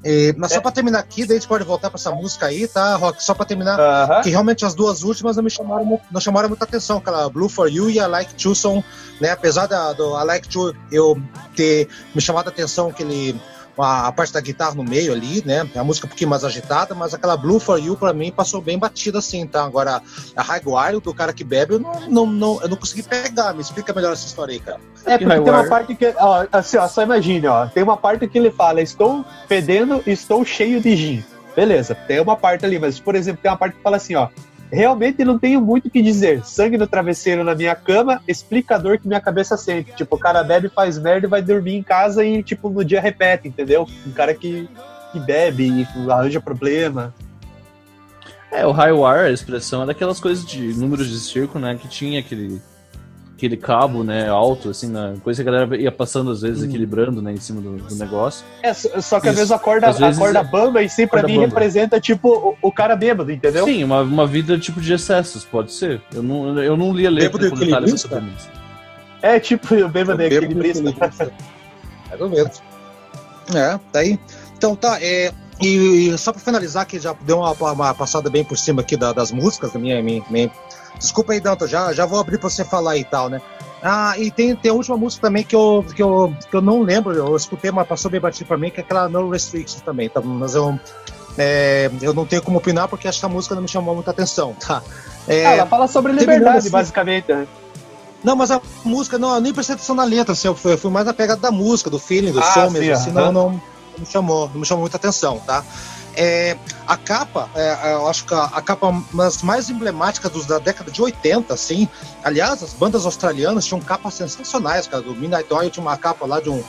[SPEAKER 2] E, mas só pra terminar aqui, daí a gente pode voltar pra essa música aí, tá, Rock? Só pra terminar.
[SPEAKER 1] Aham.
[SPEAKER 2] que realmente as duas últimas não me chamaram, não chamaram muita atenção, aquela Blue for You e a Like Tucson, né? Apesar da, do I Like to eu ter me chamado a atenção que ele a, a parte da guitarra no meio ali, né? A música um pouquinho mais agitada, mas aquela Blue for You pra mim passou bem batida assim, tá? Agora, a High Wire do cara que bebe, eu não, não, não, eu não consegui pegar. Me explica melhor essa história aí, cara.
[SPEAKER 1] É, porque tem uma parte que. Ó, assim, ó, só imagine, ó. Tem uma parte que ele fala: Estou fedendo, estou cheio de gin. Beleza, tem uma parte ali, mas, por exemplo, tem uma parte que fala assim, ó. Realmente não tenho muito o que dizer. Sangue no travesseiro na minha cama, explicador que minha cabeça sente. Tipo, o cara bebe, faz merda e vai dormir em casa e, tipo, no dia repete, entendeu? Um cara que, que bebe e arranja problema.
[SPEAKER 3] É, o high wire, a expressão é daquelas coisas de números de circo, né? Que tinha aquele, aquele cabo, né, alto, assim, na, coisa que a galera ia passando às vezes, equilibrando, né, em cima do, do negócio.
[SPEAKER 1] É, só que às vezes a corda,
[SPEAKER 3] Às vezes
[SPEAKER 1] a corda
[SPEAKER 3] é-
[SPEAKER 1] bamba em si, pra mim,
[SPEAKER 3] bamba.
[SPEAKER 1] representa, tipo, o, o cara bêbado, entendeu?
[SPEAKER 3] Sim, uma, uma vida tipo de excessos, pode ser. Eu não, eu não li a letra
[SPEAKER 2] Bêbado
[SPEAKER 3] com detalhes premissa.
[SPEAKER 1] É tipo o bêbado é
[SPEAKER 2] Bêbado
[SPEAKER 1] equilibrista.
[SPEAKER 2] ou menos. É, tá aí. Então tá, é, e, e só pra finalizar, que já deu uma, uma passada bem por cima aqui da- das músicas, da minha, minha, minha- Desculpa aí, Danto, já, já vou abrir pra você falar e tal, né? Ah, e tem, tem a última música também que eu, que, eu, que eu não lembro, eu escutei, mas passou bem batido pra mim, que é aquela No Restrictions também, tá? Mas eu, é, eu não tenho como opinar porque acho que a música não me chamou muita atenção, tá? É,
[SPEAKER 1] Ah, ela fala sobre liberdade,
[SPEAKER 2] assim-
[SPEAKER 1] basicamente. né?
[SPEAKER 2] não, mas a música, não, eu nem prestei atenção na letra, assim, eu, fui, eu fui mais na pegada da música, do feeling, do
[SPEAKER 1] Ah,
[SPEAKER 2] som
[SPEAKER 1] sim,
[SPEAKER 2] mesmo, assim,
[SPEAKER 1] aham.
[SPEAKER 2] não, não, não me chamou, não me chamou muita atenção, tá? É, a capa, é, eu acho que a, a capa mais emblemáticas dos, da década de 80, assim, aliás, as bandas australianas tinham capas sensacionais, cara, do Midnight Oil tinha uma capa lá de um,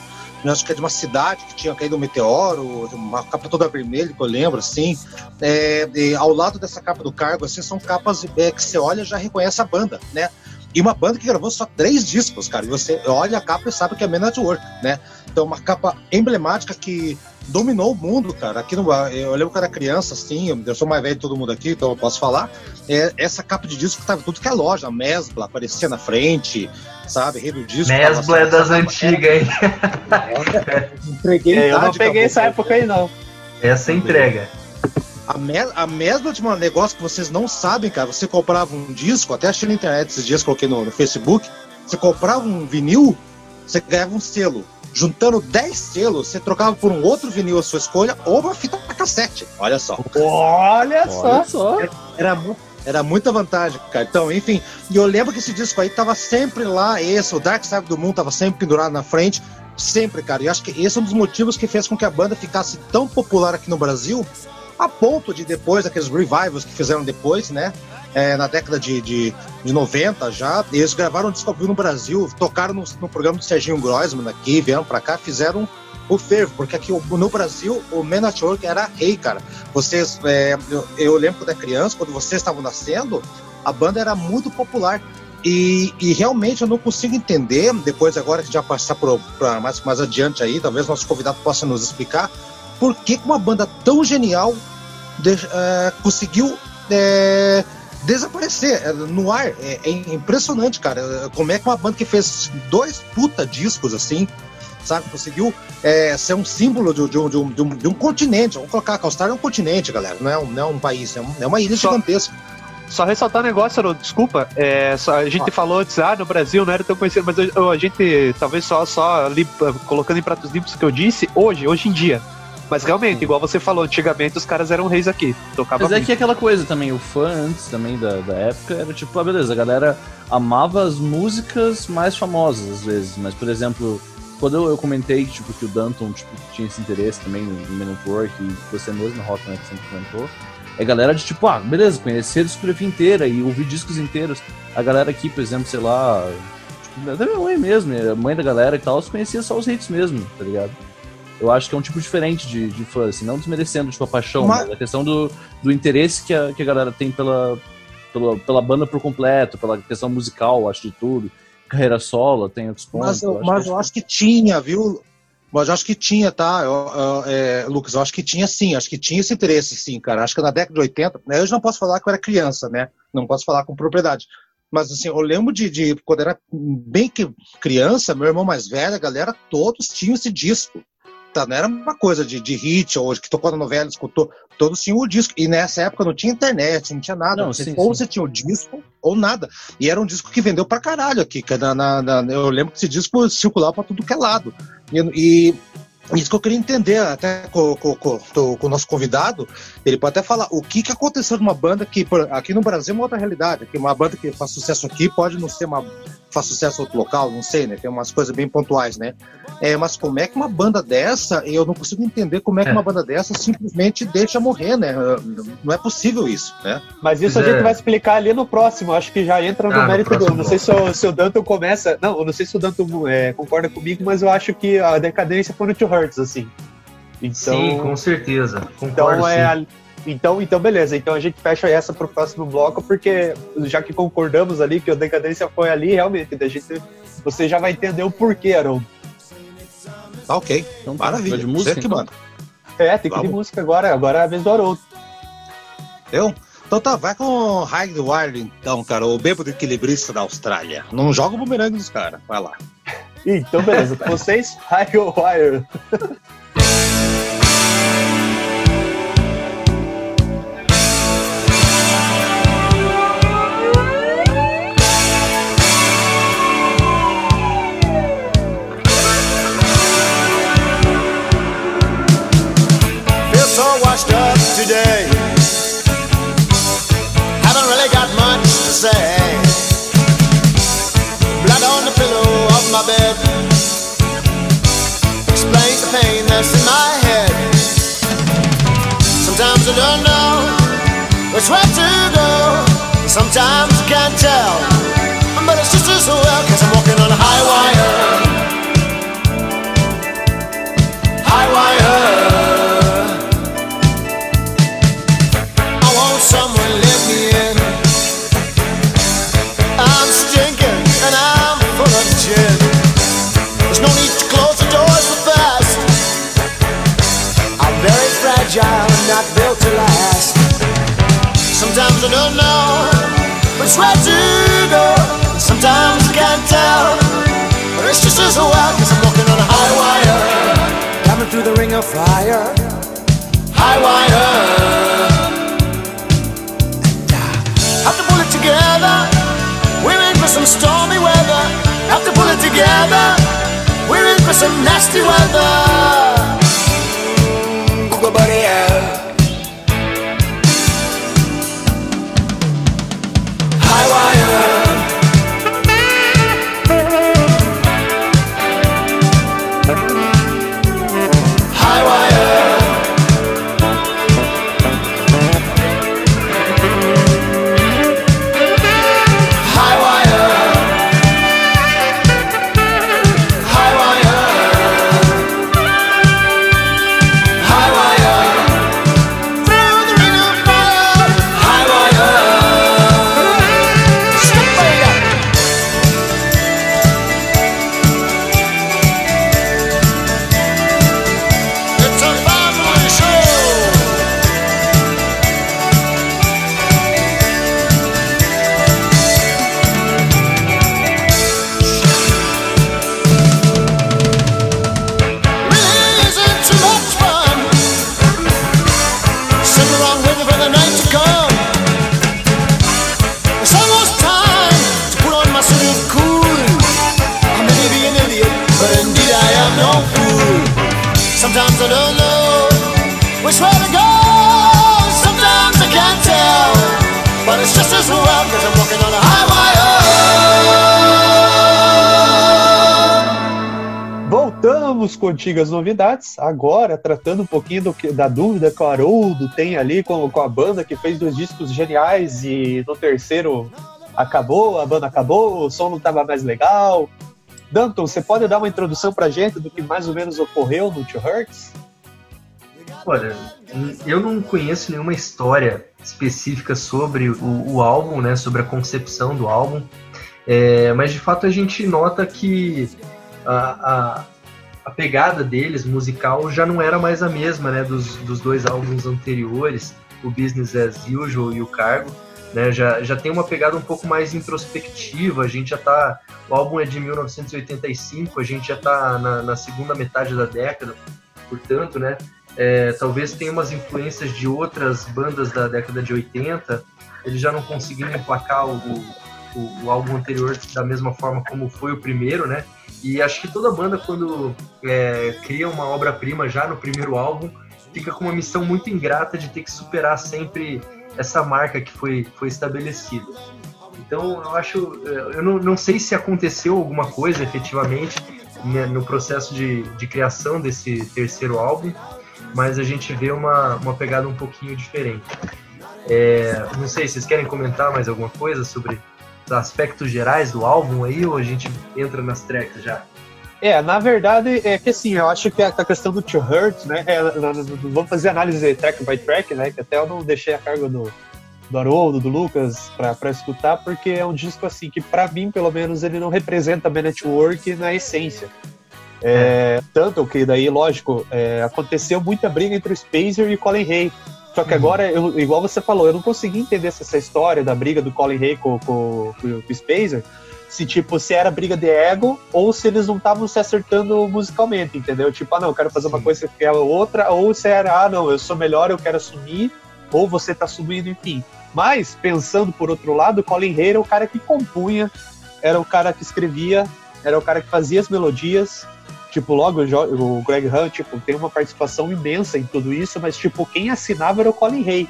[SPEAKER 2] acho que é de uma cidade que tinha caído um meteoro, uma capa toda vermelha, que eu lembro, assim, é, ao lado dessa capa do cargo, assim, são capas é, que você olha e já reconhece a banda, né? E uma banda que gravou só três discos, cara. E você olha a capa e sabe que é Man at Work, né? Então, uma capa emblemática que dominou o mundo, cara. Aqui no, eu lembro que eu era criança, assim, eu sou mais velho de todo mundo aqui, então eu posso falar. É, essa capa de disco tava tudo que é loja, a Mesbla aparecia na frente, sabe? Rei do disco. tava
[SPEAKER 5] Mesbla é das antigas, hein?
[SPEAKER 2] era- Entreguei
[SPEAKER 1] É, eu não peguei essa época aí, não.
[SPEAKER 5] Essa entrega.
[SPEAKER 2] A, me a mesma de um negócio que vocês não sabem, cara. Você comprava um disco, até achei na internet esses dias, coloquei no, no Facebook. Você comprava um vinil, você ganhava um selo. Juntando 10 selos, você trocava por um outro vinil à sua escolha ou uma fita cassete. Olha só.
[SPEAKER 1] Olha só.
[SPEAKER 3] Olha só.
[SPEAKER 2] Era, mu- era muita vantagem, cara. Então, enfim, e eu lembro que esse disco aí tava sempre lá, esse, o Dark Side do Mundo tava sempre pendurado na frente, sempre, cara. E acho que esse é um dos motivos que fez com que a banda ficasse tão popular aqui no Brasil, a ponto de depois, aqueles revivals que fizeram depois, né? é, na década de, de, de 90 já, eles gravaram um disco no Brasil, tocaram no, no programa do Serginho Groisman aqui, vieram pra cá, fizeram o fervo, porque aqui no Brasil o Man at Work era rei, cara. Vocês, é, eu, eu lembro era criança, quando vocês estavam nascendo, a banda era muito popular. E, e realmente eu não consigo entender, depois agora que vai passar para mais, mais adiante aí, talvez nosso convidado possa nos explicar, por que uma banda tão genial de- é, conseguiu é, desaparecer no ar. É, é impressionante, cara. Como é que uma banda que fez dois puta discos assim, sabe, conseguiu é, ser um símbolo de, de um, de um- de um- continente. Vamos colocar a Austrália é um continente, galera, não é um, não é um país, é, um- é uma ilha
[SPEAKER 1] Só-
[SPEAKER 2] gigantesca.
[SPEAKER 1] Só ressaltar um negócio, Haroldo, desculpa. É, só- a gente falou antes, ah, no Brasil não era tão conhecido, mas eu- eu- a gente, talvez só, só ah, colocando em pratos limpos o que eu disse, hoje, hoje em dia. Mas realmente, igual você falou, antigamente os caras eram reis aqui. Tocava
[SPEAKER 3] Mas é
[SPEAKER 1] muito.
[SPEAKER 3] que aquela coisa também, o fã antes também da, da época era tipo, ah, beleza, a galera amava as músicas mais famosas às vezes, mas por exemplo, quando eu, eu comentei tipo, que o Danton tipo, tinha esse interesse também no, Man at Work e você mesmo, Rock, né, que sempre comentou, é galera de tipo, ah, beleza, conhecer a discografia inteira e ouvir discos inteiros. A galera aqui, por exemplo, sei lá, tipo, até minha mãe mesmo, a mãe da galera e tal, conhecia só os hits mesmo, tá ligado? Eu acho que é um tipo diferente de, de fã, assim, não desmerecendo tipo, a paixão,
[SPEAKER 2] Mas-
[SPEAKER 3] mas a questão do, do interesse que a, que a galera tem pela, pela, pela banda por completo, pela questão musical, acho de tudo. Carreira solo, tem outros pontos.
[SPEAKER 2] Mas, eu,
[SPEAKER 3] acho
[SPEAKER 2] mas
[SPEAKER 3] que-
[SPEAKER 2] eu acho que tinha, viu? Mas eu acho que tinha, tá? Eu, eu, é, Lucas, eu acho que tinha sim, acho que tinha esse interesse, sim, cara. Acho que na década de 80, né, eu já não posso falar que eu era criança, né? Não posso falar com propriedade. Mas assim, eu lembro de, de quando era bem que criança, meu irmão mais velho, a galera, todos tinham esse disco. Tá? Não era uma coisa de, de hit, ou que tocou na novela, escutou. Todos tinham o disco. E nessa época não tinha internet, não tinha nada.
[SPEAKER 3] Não,
[SPEAKER 2] Você-
[SPEAKER 3] sim,
[SPEAKER 2] ou
[SPEAKER 3] sim.
[SPEAKER 2] você tinha o disco, ou nada. E era um disco que vendeu pra caralho aqui. cara. Na, na- na- eu lembro que esse disco circulava pra tudo que é lado. E, e Isso que eu queria entender, até com, com, com, com o nosso convidado, ele pode até falar o que, que aconteceu com uma banda que, aqui no Brasil é uma outra realidade, que uma banda que faz sucesso aqui pode não ser uma faz sucesso em outro local, não sei, né? Tem umas coisas bem pontuais, né? É, mas como é que uma banda dessa, eu não consigo entender como é que
[SPEAKER 5] É.
[SPEAKER 2] uma banda dessa simplesmente deixa morrer, né? Não é possível isso, né?
[SPEAKER 1] Mas isso a gente
[SPEAKER 5] é.
[SPEAKER 1] vai explicar ali no próximo. Acho que já entra no
[SPEAKER 5] Ah, no
[SPEAKER 1] mérito do. Não sei se o, se o Danton começa. Não, eu não sei se o Danton é, concorda comigo, mas eu acho que a decadência foi no Two Hurts, assim. Então,
[SPEAKER 5] Sim, com certeza. Concordo,
[SPEAKER 1] então é.
[SPEAKER 5] sim.
[SPEAKER 1] Então, então, beleza. Então a gente fecha essa pro próximo bloco, porque já que concordamos ali que a decadência foi ali, realmente, a gente, você já vai entender o porquê, Aaron.
[SPEAKER 2] Tá ok.
[SPEAKER 3] Então,
[SPEAKER 2] Maravilha.
[SPEAKER 3] de música,
[SPEAKER 2] que
[SPEAKER 3] então?
[SPEAKER 2] manda.
[SPEAKER 1] É, tem que ir de
[SPEAKER 2] Vamos.
[SPEAKER 1] música agora. Agora é a vez do Haroldo.
[SPEAKER 2] Eu? Então tá, vai com High Wire então, cara, o bêbado equilibrista da Austrália. Não joga o bumerangue dos caras, vai lá.
[SPEAKER 1] Então, beleza. Vocês, High Wire.
[SPEAKER 6] washed up today. Haven't really got much to say. Blood on the pillow of my bed. Explains the pain that's in my I don't know which way to go. Sometimes I can't tell. But it's just as well, cause I'm walking on a high wire. Coming through the ring of fire. High wire. Have to pull it together. We're in for some stormy weather. Have to pull it together. We're in for some nasty weather.
[SPEAKER 1] Voltamos com antigas novidades, agora tratando um pouquinho do da dúvida que o Haroldo tem ali com, com a banda que fez dois discos geniais e no terceiro acabou, a banda acabou, o som não estava mais legal. Danton, você pode dar uma introdução pra gente do que mais ou menos ocorreu no Two Hurts?
[SPEAKER 5] Olha, eu não conheço nenhuma história específica sobre o, o álbum, né? Sobre a concepção do álbum. É, mas de fato a gente nota que a, a pegada deles, musical, já não era mais a mesma, né? Dos, dos dois álbuns anteriores, o Business as Usual e o Cargo. Né, já, já tem uma pegada um pouco mais introspectiva, a gente já tá. O álbum é de 1985, a gente já tá na, na segunda metade da década, portanto, né? É, talvez tenha umas influências de outras bandas da década de 80, eles já não conseguiram emplacar o, o, o álbum anterior da mesma forma como foi o primeiro, né? E acho que toda banda, quando é, cria uma obra-prima já no primeiro álbum, fica com uma missão muito ingrata de ter que superar sempre essa marca que foi, foi estabelecida. Então, eu acho. Eu não, não sei se aconteceu alguma coisa efetivamente né, no processo de, de criação desse terceiro álbum, mas a gente vê uma, uma pegada um pouquinho diferente. É, não sei, vocês querem comentar mais alguma coisa sobre aspectos gerais do álbum aí, ou a gente entra nas tracks já?
[SPEAKER 1] É, na verdade, é que assim, eu acho que a, questão do To Hurt, né, é, vamos fazer análise track by track, né, que até eu não deixei a cargo do, do Haroldo, do Lucas, para escutar, porque é um disco assim que, para mim, pelo menos, ele não representa a Network na essência. É, tanto que daí, lógico, é, aconteceu muita briga entre o Spacer e o Colin Hay. Só que agora, eu, igual você falou, eu não consegui entender essa, essa história da briga do Colin Hay com, com, com, com o Spacer, se tipo, se era briga de ego ou se eles não estavam se acertando musicalmente, entendeu? Tipo, ah não, eu quero fazer uma coisa que é outra, ou se era, ah não, eu sou melhor, eu quero assumir, ou você tá subindo, enfim. Mas, pensando por outro lado, Colin Hay era o cara que compunha, era o cara que escrevia, era o cara que fazia as melodias. Tipo, logo o Greg Hunt tipo, tem uma participação imensa em tudo isso, mas tipo, quem assinava era o Colin Hay.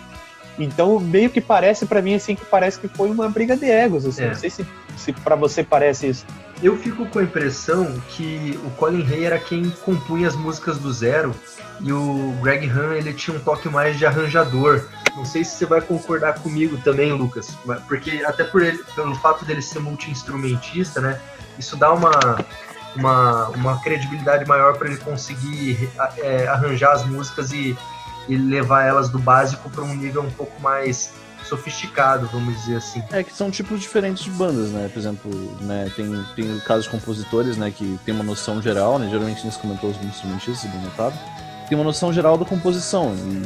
[SPEAKER 1] Então, meio que parece para mim assim que parece que foi uma briga de egos, assim. É. Não sei se, se para você parece isso.
[SPEAKER 5] Eu fico com a impressão que o Colin Hay era quem compunha as músicas do zero e o Greg Han ele tinha um toque mais de arranjador. Não sei se você vai concordar comigo também, Lucas, porque até por ele, pelo fato dele ser multi-instrumentista, né? Isso dá uma, uma, uma credibilidade maior para ele conseguir é, arranjar as músicas e, e levar elas do básico para um nível um pouco mais sofisticado, vamos dizer assim.
[SPEAKER 3] É que são tipos diferentes de bandas, né? Por exemplo, né, tem, tem casos de compositores, né, que tem uma noção geral, né? Geralmente gente comentou os instrumentistas, bem notado. Tem uma noção geral da composição. E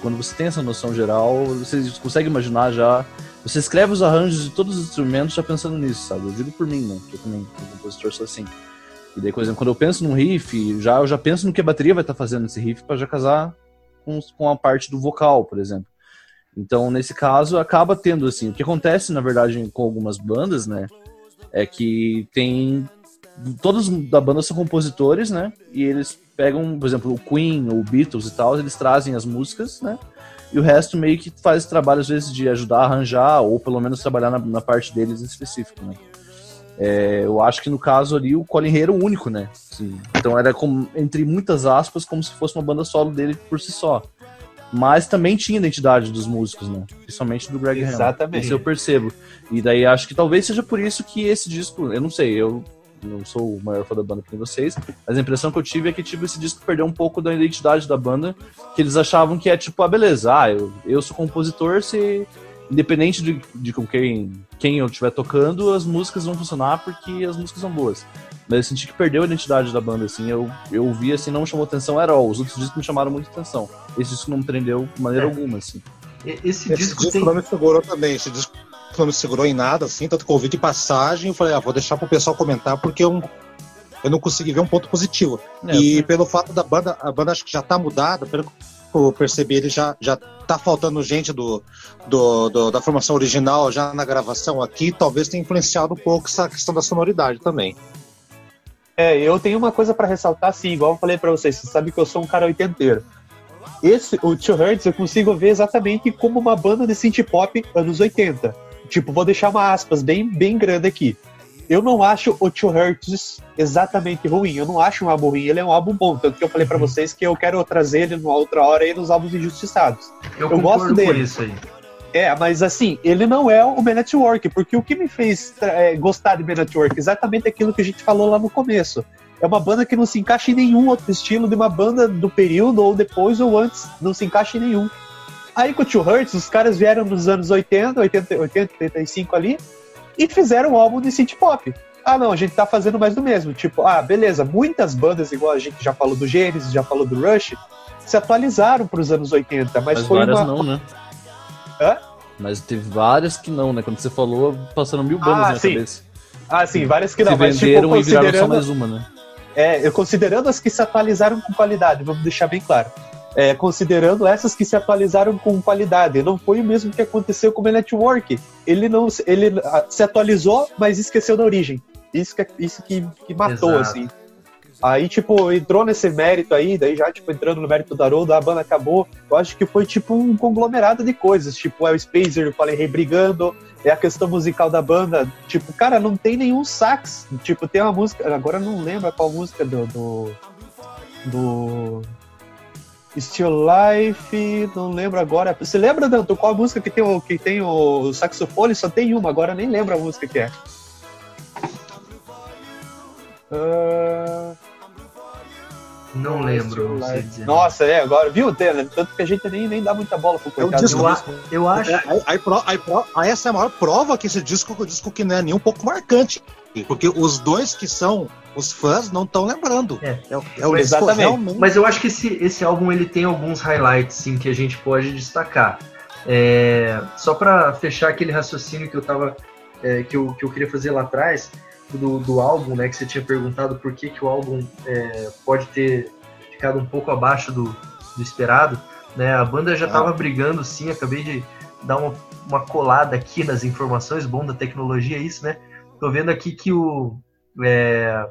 [SPEAKER 3] quando você tem essa noção geral, você consegue imaginar já. Você escreve os arranjos de todos os instrumentos já pensando nisso, sabe? Eu digo por mim, né? Que eu também, como compositor, sou assim. E daí, por exemplo, quando eu penso num riff, já, eu já penso no que a bateria vai estar fazendo nesse riff para já casar com, com a parte do vocal, por exemplo. Então, nesse caso, acaba tendo assim. O que acontece, na verdade, com algumas bandas, né? É que tem. Todos da banda são compositores, né? E eles pegam, por exemplo, o Queen ou Beatles e tal, eles trazem as músicas, né? E o resto meio que faz trabalho, às vezes, de ajudar a arranjar, ou pelo menos trabalhar na, na parte deles em específico, né? É, eu acho que no caso ali o Colin Hay era o único, né? Sim. Então era como, entre muitas aspas, como se fosse uma banda solo dele por si só. Mas também tinha identidade dos músicos, né? Principalmente do Greg
[SPEAKER 1] Exatamente.
[SPEAKER 3] Ham. Isso eu percebo. E daí acho que talvez seja por isso que esse disco, eu não sei, eu não sou o maior fã da banda que vocês, mas a impressão que eu tive é que tipo, esse disco perdeu um pouco da identidade da banda, que eles achavam que é tipo, ah, beleza, ah, eu, eu sou compositor, se independente de, de com quem, quem eu estiver tocando, as músicas vão funcionar porque as músicas são boas. Mas eu senti que perdeu a identidade da banda, assim, eu, eu vi, assim, não me chamou atenção era all. Os outros discos me chamaram muita atenção. Esse disco não me prendeu de maneira é. alguma, assim.
[SPEAKER 2] Esse, esse disco, disco tem... não me segurou também, esse disco não me segurou em nada, assim, tanto que eu ouvi de passagem, eu falei, ah, vou deixar pro pessoal comentar, porque eu, eu não consegui ver um ponto positivo. É, e pelo fato da banda, a banda acho que já tá mudada, pelo que eu percebi, ele já, já tá faltando gente do, do, do, da formação original já na gravação aqui, talvez tenha influenciado um pouco essa questão da sonoridade também.
[SPEAKER 1] É, eu tenho uma coisa para ressaltar, sim, igual eu falei para vocês, você sabe que eu sou um cara oitenteiro. Esse, o Two Hertz, eu consigo ver exatamente como uma banda de synth pop anos 80. Tipo, vou deixar uma aspas bem, bem grande aqui. Eu não acho o Two Hertz exatamente ruim. Eu não acho um álbum ruim. Ele é um álbum bom. Tanto que eu falei para uhum. vocês que eu quero trazer ele numa outra hora aí nos álbuns injustiçados.
[SPEAKER 5] Eu, eu gosto dele. isso aí.
[SPEAKER 1] É, mas assim, ele não é o Man Network, porque o que me fez é, gostar de Man Network? Exatamente aquilo que a gente falou lá no começo. É uma banda que não se encaixa em nenhum outro estilo de uma banda do período, ou depois ou antes, não se encaixa em nenhum. Aí com o Two Hertz, os caras vieram nos anos 80, 80, 80, 85 ali, e fizeram um álbum de synth pop. Ah, não, a gente tá fazendo mais do mesmo. Tipo, ah, beleza, muitas bandas, igual a gente já falou do Genesis, já falou do Rush, se atualizaram para os anos 80, mas,
[SPEAKER 3] mas
[SPEAKER 1] foi
[SPEAKER 3] várias
[SPEAKER 1] uma...
[SPEAKER 3] não, né?
[SPEAKER 1] Hã?
[SPEAKER 3] Mas teve várias que não, né? Quando você falou, passaram mil bandas ah, na
[SPEAKER 1] sim.
[SPEAKER 3] cabeça.
[SPEAKER 1] Ah, sim, várias que não.
[SPEAKER 3] Se
[SPEAKER 1] mas,
[SPEAKER 3] venderam
[SPEAKER 1] tipo,
[SPEAKER 3] e viraram só mais uma, né?
[SPEAKER 1] É, eu considerando as que se atualizaram com qualidade, vamos deixar bem claro. É, considerando essas que se atualizaram com qualidade. Não foi o mesmo que aconteceu com o Network. Ele não ele se atualizou, mas esqueceu da origem. Isso que, isso que, que matou,
[SPEAKER 5] Exato.
[SPEAKER 1] assim. Aí, tipo, entrou nesse mérito aí, daí já, tipo, entrando no mérito do Haroldo, a banda acabou. Eu acho que foi, tipo, um conglomerado de coisas. Tipo, é o Spacer e o Fallen Rei brigando, é a questão musical da banda. Tipo, cara, não tem nenhum sax. Tipo, tem uma música, agora eu não lembro qual música do... do, do Still Life, não lembro agora. Você lembra, Danto, qual a música que tem o, que tem o saxofone? Só tem uma, agora nem lembro a música que é. Ah,
[SPEAKER 5] Não lembro, não sei dizer.
[SPEAKER 1] Nossa, é, agora, viu? Tem, Tanto que a gente nem, nem dá muita bola pro
[SPEAKER 2] É o
[SPEAKER 1] coitado.
[SPEAKER 2] disco
[SPEAKER 5] Eu, a- eu acho.
[SPEAKER 2] É, aí, aí pro- aí pro- aí essa é a maior prova que esse disco é um disco que não é nem um pouco marcante. Porque os dois que são os fãs não estão lembrando.
[SPEAKER 5] É.
[SPEAKER 2] É, o- é o
[SPEAKER 5] Mas
[SPEAKER 2] disco
[SPEAKER 1] exatamente.
[SPEAKER 2] realmente.
[SPEAKER 5] Mas eu acho que esse, esse álbum ele tem alguns highlights sim, que a gente pode destacar. É, só para fechar aquele raciocínio que eu tava é, que, eu, que eu queria fazer lá atrás do, do álbum, né? Que você tinha perguntado por que, que o álbum é, pode ter ficado um pouco abaixo do, do esperado. Né? A banda já
[SPEAKER 2] Ah.
[SPEAKER 5] estava brigando, sim. Acabei de dar uma, uma colada aqui nas informações, bom da tecnologia, isso, né? Tô vendo aqui que o, é,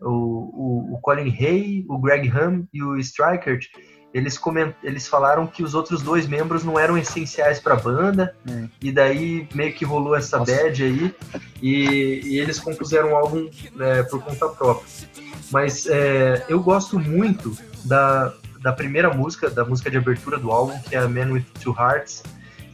[SPEAKER 5] o, o, o Colin Hay, o Greg Ham e o Strikert, eles, coment... eles falaram que os outros dois membros não eram essenciais para a banda,
[SPEAKER 2] Hum.
[SPEAKER 5] e daí meio que rolou essa
[SPEAKER 2] Nossa.
[SPEAKER 5] bad aí, e, e eles compuseram um álbum é, por conta própria. Mas é, eu gosto muito da, da primeira música, da música de abertura do álbum, que é a Man with Two Hearts,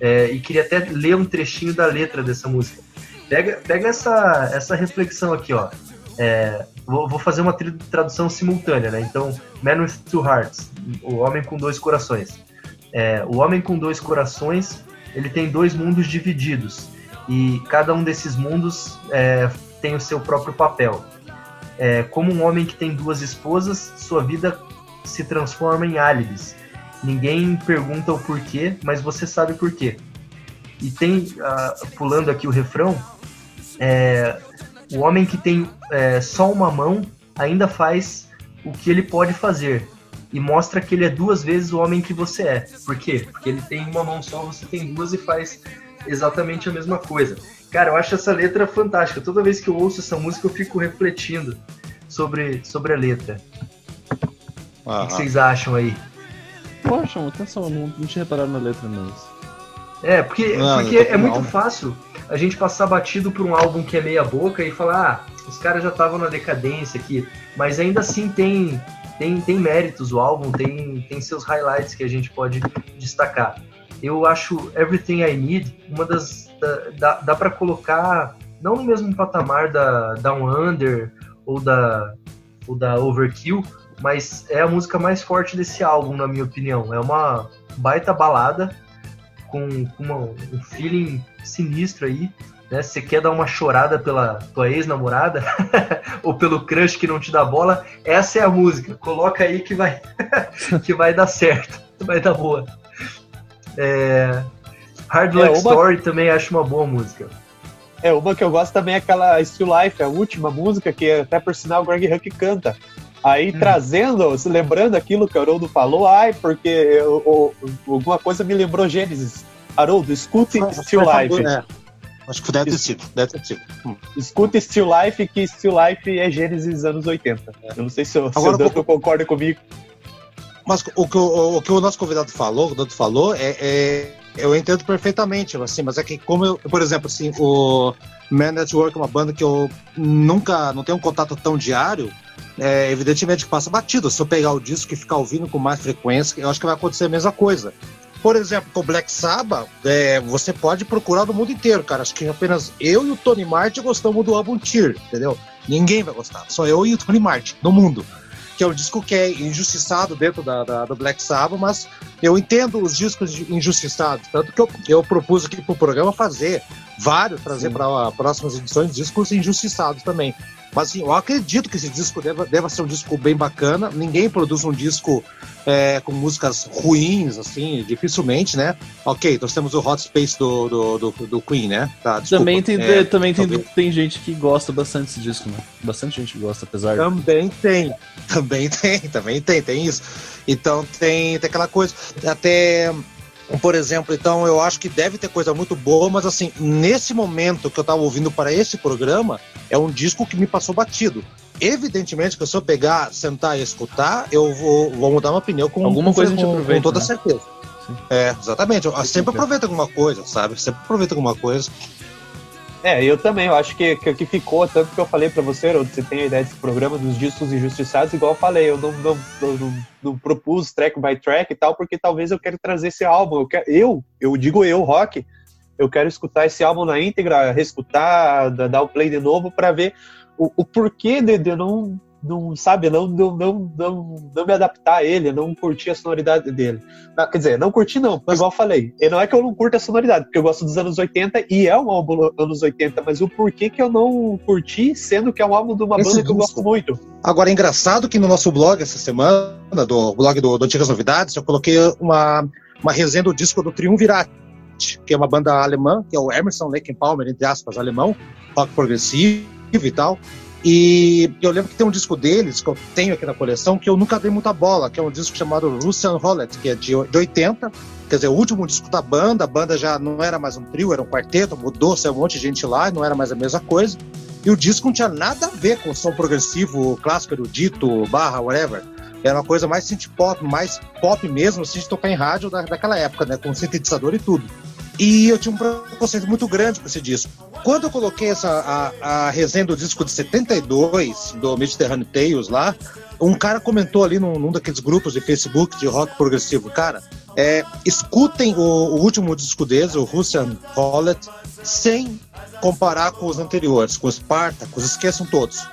[SPEAKER 5] é, e queria até ler um trechinho da letra dessa música. Pega, pega essa, essa reflexão aqui, ó. É, vou, fazer uma tradução simultânea, né? Então, Man with Two Hearts, o homem com dois corações. É, o homem com dois corações, ele tem dois mundos divididos e cada um desses mundos é, tem o seu próprio papel. É, como um homem que tem duas esposas, sua vida se transforma em álibis. Ninguém pergunta o porquê, mas você sabe por quê. E tem, ah, pulando aqui o refrão, é, o homem que tem é, só uma mão ainda faz o que ele pode fazer e mostra que ele é duas vezes o homem que você é. Por quê? Porque ele tem uma mão só, você tem duas e faz exatamente a mesma coisa. Cara, eu acho essa letra fantástica. Toda vez que eu ouço essa música, eu fico refletindo sobre, sobre a letra. O que vocês acham aí?
[SPEAKER 3] Poxa, atenção, não, não tinha reparado na letra mesmo.
[SPEAKER 5] É, porque,
[SPEAKER 2] Não,
[SPEAKER 5] porque é muito fácil a gente passar batido por um álbum que é meia boca e falar, ah, os caras já estavam na decadência aqui, mas ainda assim tem tem, tem méritos o álbum, tem, tem seus highlights que a gente pode destacar. Eu acho Everything I Need uma das. Da, dá dá para colocar, não no mesmo patamar da Down Under ou da, ou da Overkill, mas é a música mais forte desse álbum, na minha opinião. É uma baita balada com, com uma- um feeling sinistro aí. Né? Você quer dar uma chorada pela tua ex-namorada ou pelo crush que não te dá bola, essa é a música. Coloca aí que vai, que vai dar certo, vai dar boa. É, Hard
[SPEAKER 1] É,
[SPEAKER 5] Luck
[SPEAKER 1] uma-
[SPEAKER 5] Story também acho uma boa música.
[SPEAKER 1] É, uma que eu gosto também é aquela Still Life, a última música, que até por sinal o Greg Huck canta. Aí
[SPEAKER 5] Hum.
[SPEAKER 1] trazendo, se lembrando aquilo que o Haroldo falou, ai, porque eu- eu- alguma coisa me lembrou Gênesis. Haroldo, escute Still Life.
[SPEAKER 2] É. Acho que deve ter sido. Deve ter sido. Hum.
[SPEAKER 1] Escute Still Life, que Still Life é Gênesis anos 80. Eu não sei se, o Danto concorda comigo.
[SPEAKER 2] Mas o que o, o que o nosso convidado falou, o Danto falou, é, é- eu entendo perfeitamente, assim, mas é que como eu, por exemplo, assim, o Man Network é uma banda que eu nunca, não tenho um contato tão diário, é, evidentemente que passa batido. Se eu pegar o disco e ficar ouvindo com mais frequência, eu acho que vai acontecer a mesma coisa. Por exemplo, com o Black Sabbath, é, você pode procurar no mundo inteiro, cara. Acho que apenas eu e o Tony Martin gostamos do álbum Tear, entendeu? Ninguém vai gostar, só eu e o Tony Martin, no mundo. Que é um disco que é injustiçado dentro da, da- do Black Sabbath, mas eu entendo os discos injustiçados. Tanto que eu, eu propus aqui pro programa fazer vários, trazer para próximas edições discos injustiçados também. Mas assim, eu acredito que esse disco deva, deva ser um disco bem bacana. Ninguém produz um disco é, com músicas ruins, assim, dificilmente, né? Ok, então temos o Hot Space do, do, do, do Queen, né?
[SPEAKER 3] Tá, desculpa. também tem, é, também tem, tem gente que gosta bastante desse disco, né? Bastante gente gosta, apesar
[SPEAKER 2] Também tem, também tem, também tem, tem isso. Então tem, tem aquela coisa. Até por exemplo, então eu acho que deve ter coisa muito boa, mas assim, nesse momento que eu estava ouvindo para esse programa, é um disco que me passou batido. Evidentemente que se eu pegar, sentar e escutar, eu vou, vou mudar uma opinião com
[SPEAKER 3] alguma coisa com, aproveita,
[SPEAKER 2] com toda né? certeza. Sim. É, exatamente. Eu sempre aproveita alguma coisa, sabe? Sempre aproveita alguma coisa.
[SPEAKER 1] É, eu também, eu acho que que, que ficou, tanto que eu falei para você, você tem a ideia desse programa dos discos injustiçados, igual eu falei, eu não, não, não, não, propus track by track e tal, porque talvez eu quero trazer esse álbum, eu, quero, eu, eu digo eu, rock, eu quero escutar esse álbum na íntegra, reescutar, dar o play de novo para ver o, o porquê de, de não não sabe, não, não, não, não, não me adaptar a ele, não curtir a sonoridade dele. Não, quer dizer, não curti não, mas igual eu falei, e não é que eu não curto a sonoridade, porque eu gosto dos anos 80 e é um álbum anos 80, mas o porquê que eu não curti, sendo que é um álbum de uma Esse banda que eu gosto muito.
[SPEAKER 2] Agora, é engraçado que no nosso blog essa semana, do blog do, do Antigas Novidades, eu coloquei uma, uma resenha do disco do Triunvirate, que é uma banda alemã, que é o Emerson Lake Palmer, entre aspas, alemão, rock progressivo e tal. E eu lembro que tem um disco deles, que eu tenho aqui na coleção, que eu nunca dei muita bola, que é um disco chamado Russian Roulette, que é de, de 80. Quer dizer, o último disco da banda, a banda já não era mais um trio, era um quarteto, mudou, saiu um monte de gente lá, não era mais a mesma coisa. E o disco não tinha nada a ver com o som progressivo, clássico, erudito, barra, whatever. Era uma coisa mais synth pop, mais pop mesmo, assim, de tocar em rádio da, daquela época, né? Com sintetizador e tudo. E eu tinha um preconceito muito grande com esse disco. Quando eu coloquei essa, a, a resenha do disco de 72, do Mediterranean Tales lá, um cara comentou ali num, num, daqueles grupos de Facebook de rock progressivo, cara, é, escutem o, o, último disco deles, o Russian Roulette, sem comparar com os anteriores, com o Spartacus, esqueçam todos.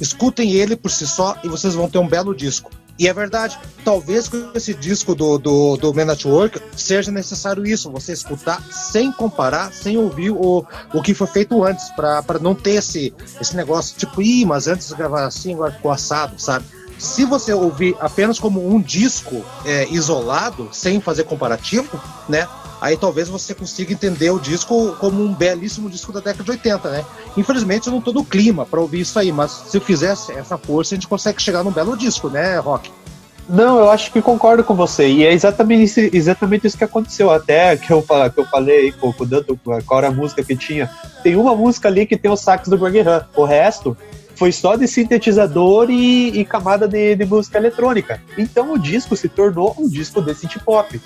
[SPEAKER 2] Escutem ele por si só e vocês vão ter um belo disco. E é verdade, talvez com esse disco do, do, do Man at Work seja necessário isso, você escutar sem comparar, sem ouvir o, o que foi feito antes, para não ter esse, esse negócio tipo, ih, mas antes gravar assim, agora ficou assado, sabe? Se você ouvir apenas como um disco é, isolado, sem fazer comparativo, né? Aí talvez você consiga entender o disco como um belíssimo disco da década de 80, né? Infelizmente eu não tô no clima para ouvir isso aí, mas se eu fizesse essa força, a gente consegue chegar num belo disco, né, Rock?
[SPEAKER 1] Não, eu acho que concordo com você. E é exatamente isso, exatamente isso que aconteceu. Até que eu, que eu falei com o Danto, qual era a música que tinha. Tem uma música ali que tem o sax do Greg Han. O resto foi só de sintetizador e, e camada de, de, música eletrônica. Então o disco se tornou um disco de synth pop.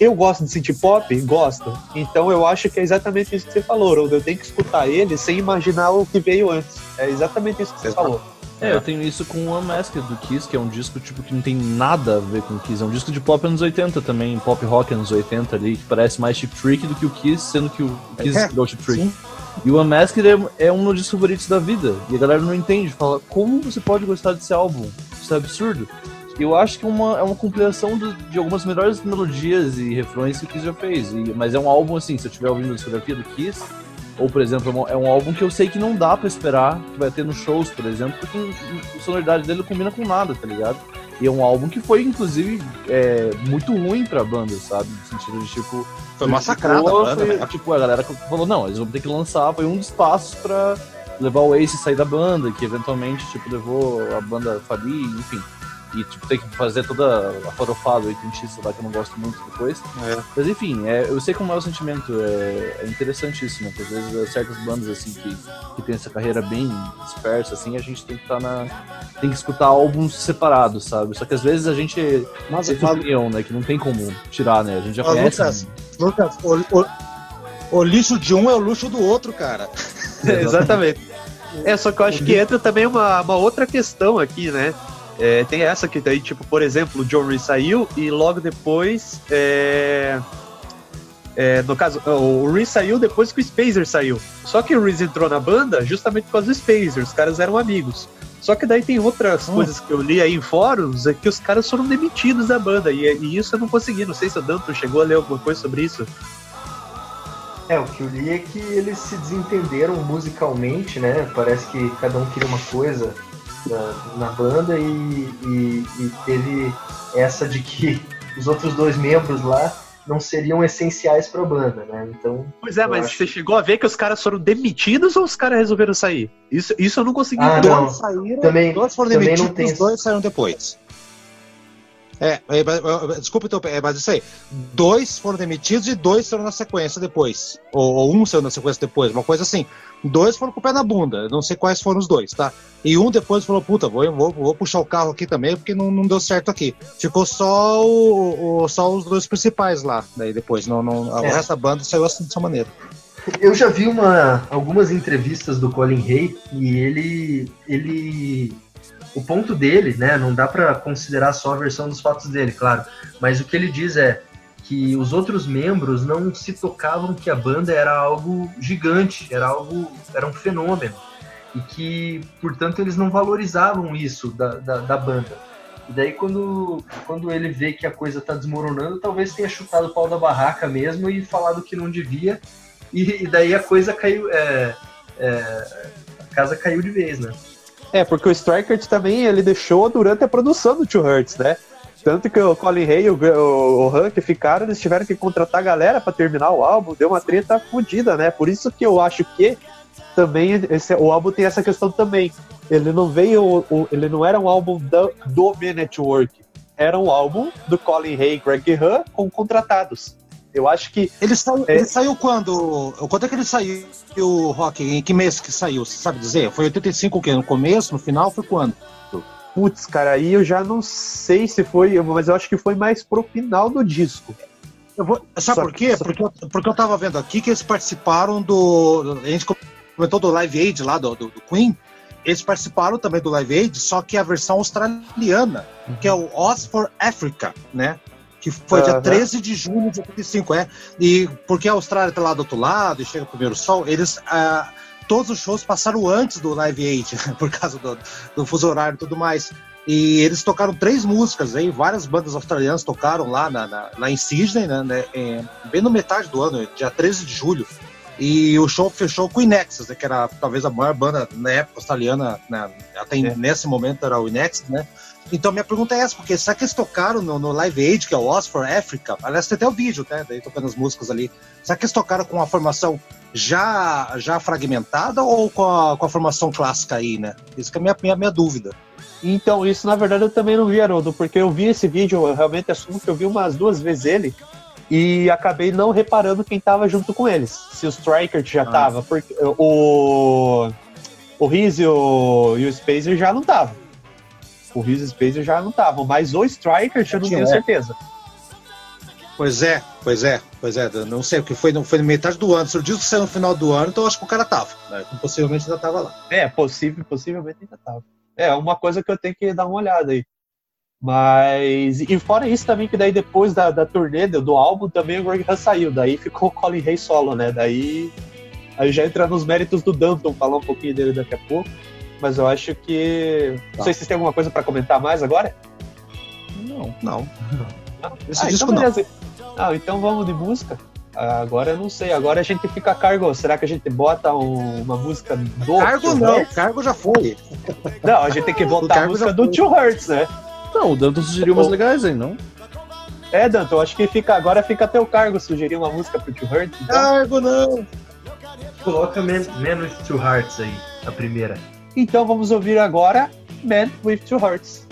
[SPEAKER 1] Eu gosto de synth pop? Gosto. Então eu acho que é exatamente isso que você falou, Rodo. Eu tenho que escutar ele sem imaginar o que veio antes. É exatamente isso que você falou.
[SPEAKER 3] É, eu tenho isso com o Unmasked do Kiss, que é um disco tipo que não tem nada a ver com o Kiss. É um disco de pop anos 80 também, pop rock anos 80 ali, que parece mais Chip Trick do que o Kiss, sendo que o Kiss é, o Chip Trick. Sim. E o Unmasked é, é um dos favoritos da vida. E a galera não entende, fala, como você pode gostar desse álbum? Isso é absurdo. Eu acho que é uma, é uma compilação de, de algumas melhores melodias e refrões que o Kiss já fez. E, mas é um álbum assim, se eu estiver ouvindo a discografia do Kiss, ou por exemplo, é um álbum que eu sei que não dá para esperar que vai ter nos shows, por exemplo, porque a sonoridade dele não combina com nada, tá ligado? E é um álbum que foi, inclusive, é, muito ruim pra banda, sabe? No sentido de tipo.
[SPEAKER 2] Foi massacrado a banda,
[SPEAKER 3] foi, né? Tipo, a galera falou, não, eles vão ter que lançar, foi um dos passos pra levar o Ace sair da banda, que eventualmente, tipo, levou a banda a falir, enfim e tipo, tem que fazer toda a farofada oitentista lá que eu não gosto muito depois. É. Mas enfim, é, eu sei como é o sentimento, é, é interessante isso, né? Porque às vezes é, certas bandas assim que, que tem essa carreira bem dispersa, assim, a gente tem que estar tá na. tem que escutar álbuns separados, sabe? Só que às vezes a gente Nossa, tem opinião, né? Que não tem como tirar, né? A gente já conhece.
[SPEAKER 2] Lucas, Lucas o, o, o, lixo de um é o luxo do outro, cara.
[SPEAKER 1] Exatamente. É, só que eu acho que entra também uma, uma outra questão aqui, né? É, tem essa que daí, tipo, por exemplo, o John Reese saiu e logo depois. É, é, no caso, o Reese saiu depois que o Spacer saiu. Só que o Reese entrou na banda justamente por causa do Spacer, os caras eram amigos. Só que daí tem outras hum. coisas que eu li aí em fóruns, é que os caras foram demitidos da banda, e, e isso eu não consegui, não sei se o Danto chegou a ler alguma coisa sobre isso.
[SPEAKER 5] É, o que eu li é que eles se desentenderam musicalmente, né? Parece que cada um queria uma coisa na, na banda e, e, e teve essa de que os outros dois membros lá não seriam essenciais para a banda, né? Então.
[SPEAKER 1] Pois é, mas
[SPEAKER 5] acho-
[SPEAKER 1] você chegou a ver que os caras foram demitidos ou os caras resolveram sair? Isso, isso eu não consegui
[SPEAKER 5] Ah,
[SPEAKER 1] ver.
[SPEAKER 5] não.
[SPEAKER 2] Dois saíram,
[SPEAKER 5] Também-
[SPEAKER 2] dois foram
[SPEAKER 5] também não
[SPEAKER 2] demitidos,
[SPEAKER 5] tem
[SPEAKER 2] os
[SPEAKER 5] isso.
[SPEAKER 2] dois saíram depois. É, é, é, desculpa, é, mas isso aí. Dois foram demitidos e dois saíram na sequência depois. Ou, ou um saiu na sequência depois, uma coisa assim. Dois foram com o pé na bunda, não sei quais foram os dois, tá? E um depois falou: puta, vou, vou, vou puxar o carro aqui também, porque não, não deu certo aqui. Ficou só, o, o- só os dois principais lá, daí depois. Não, não, O
[SPEAKER 5] É.
[SPEAKER 2] resto da banda saiu assim dessa maneira.
[SPEAKER 5] Eu já vi uma, algumas entrevistas do Colin Hay e ele, ele, o ponto dele, né, não dá pra considerar só a versão dos fatos dele, claro, mas o que ele diz é que os outros membros não se tocavam que a banda era algo gigante, era algo, era um fenômeno e que, portanto, eles não valorizavam isso da, da, da banda. E daí quando, quando ele vê que a coisa tá desmoronando, talvez tenha chutado o pau da barraca mesmo e falado que não devia e, e daí a coisa caiu. é, é, a casa caiu de vez, né?
[SPEAKER 1] É, porque o Strikers também ele deixou durante a produção do Two Hurts, né? Tanto que o Colin Hay e o, o, o Hank ficaram, eles tiveram que contratar a galera pra terminar o álbum, deu uma treta fodida, né? Por isso que eu acho que também esse, o álbum tem essa questão também. Ele não veio, o- ele não era um álbum da, do Man Network, era um álbum do Colin Hay e Greg Han com contratados. Eu acho que
[SPEAKER 2] Ele saiu,
[SPEAKER 1] É.
[SPEAKER 2] ele saiu quando? Quando é que ele saiu, o Rock? Em que mês que saiu? Você sabe dizer? Foi 85 o quê? No começo, no final? Foi quando?
[SPEAKER 1] Putz, cara, aí eu já não sei se foi, mas eu acho que foi mais pro final do disco.
[SPEAKER 2] Eu vou- sabe
[SPEAKER 1] Só-
[SPEAKER 2] por quê?
[SPEAKER 1] só-
[SPEAKER 2] Porque, eu- porque eu tava vendo aqui que eles participaram do. A gente comentou do Live Aid lá do, do, do Queen. Eles participaram também do Live Aid, só que a versão australiana, que é o Oz for Africa, né? Que foi dia
[SPEAKER 1] Aham.
[SPEAKER 2] 13 de junho de 85, é. E porque a Austrália tá lá do outro lado e chega o primeiro sol, eles. ah, todos os shows passaram antes do Live Aid, por causa do, do fuso horário e tudo mais. E eles tocaram três músicas aí, várias bandas australianas tocaram lá, na, na- lá em Sydney, né, né, é, bem no metade do ano, dia 13 de julho. E o show fechou com o Inexus, né, que era talvez a maior banda na época australiana, né, até
[SPEAKER 1] É.
[SPEAKER 2] nesse momento era o Inexus, né? Então minha pergunta é essa, porque será que eles tocaram no, no Live Aid, que é o Oz for Africa? Aliás, tem até o vídeo, né? Daí tocando as músicas ali. Será que eles tocaram com a formação já, já fragmentada ou com a, com a formação clássica aí, né? Isso que é a minha, minha, minha dúvida.
[SPEAKER 1] Então, isso na verdade eu também não vi, Haroldo, porque eu vi esse vídeo, eu realmente assumo que eu vi umas duas vezes ele e acabei não reparando quem tava junto com eles. Se o Striker já
[SPEAKER 2] Ah.
[SPEAKER 1] tava, porque o. O Riz e o, e o Spacer já não estavam. O e o Spacer já não estavam, mas o Striker eu não tenho
[SPEAKER 2] é.
[SPEAKER 1] certeza.
[SPEAKER 2] Pois é, pois é, pois é. Não sei o que foi, não foi na metade do ano. Se o disco saiu no final do ano, então eu acho que o cara tava. Né? Então, Possivelmente ainda tava lá.
[SPEAKER 1] É, possível, possivelmente ainda tava. É, uma coisa que eu tenho que dar uma olhada aí. Mas. E fora isso também, que daí depois da, da turnê do, álbum, também o Greg Han saiu. Daí ficou o Colin Hay solo, né? Daí. Aí já entra nos méritos do Danton, falar um pouquinho dele daqui a pouco. Mas eu acho que. Não
[SPEAKER 2] Tá.
[SPEAKER 1] sei se vocês têm alguma coisa pra comentar mais agora.
[SPEAKER 2] Não, não.
[SPEAKER 1] Não?
[SPEAKER 2] Esse
[SPEAKER 1] ah,
[SPEAKER 2] disco
[SPEAKER 1] então
[SPEAKER 2] não.
[SPEAKER 1] Ah, então vamos de música. Ah, Agora eu não sei, agora a gente fica a cargo. Será que a gente bota um- uma música do
[SPEAKER 2] Cargo não,
[SPEAKER 1] Hurts?
[SPEAKER 2] cargo já foi.
[SPEAKER 1] Não, a gente tem que botar a música do. Two Hurts, né?
[SPEAKER 3] Não, o Danton sugeriu umas legais aí, não?
[SPEAKER 1] É, Danton, eu acho que fica, agora fica a teu cargo sugerir uma música pro Two Hurts. Então,
[SPEAKER 2] Cargo não.
[SPEAKER 5] Coloca with Two Hearts aí, a primeira.
[SPEAKER 1] Então vamos ouvir agora Man with Two Hearts.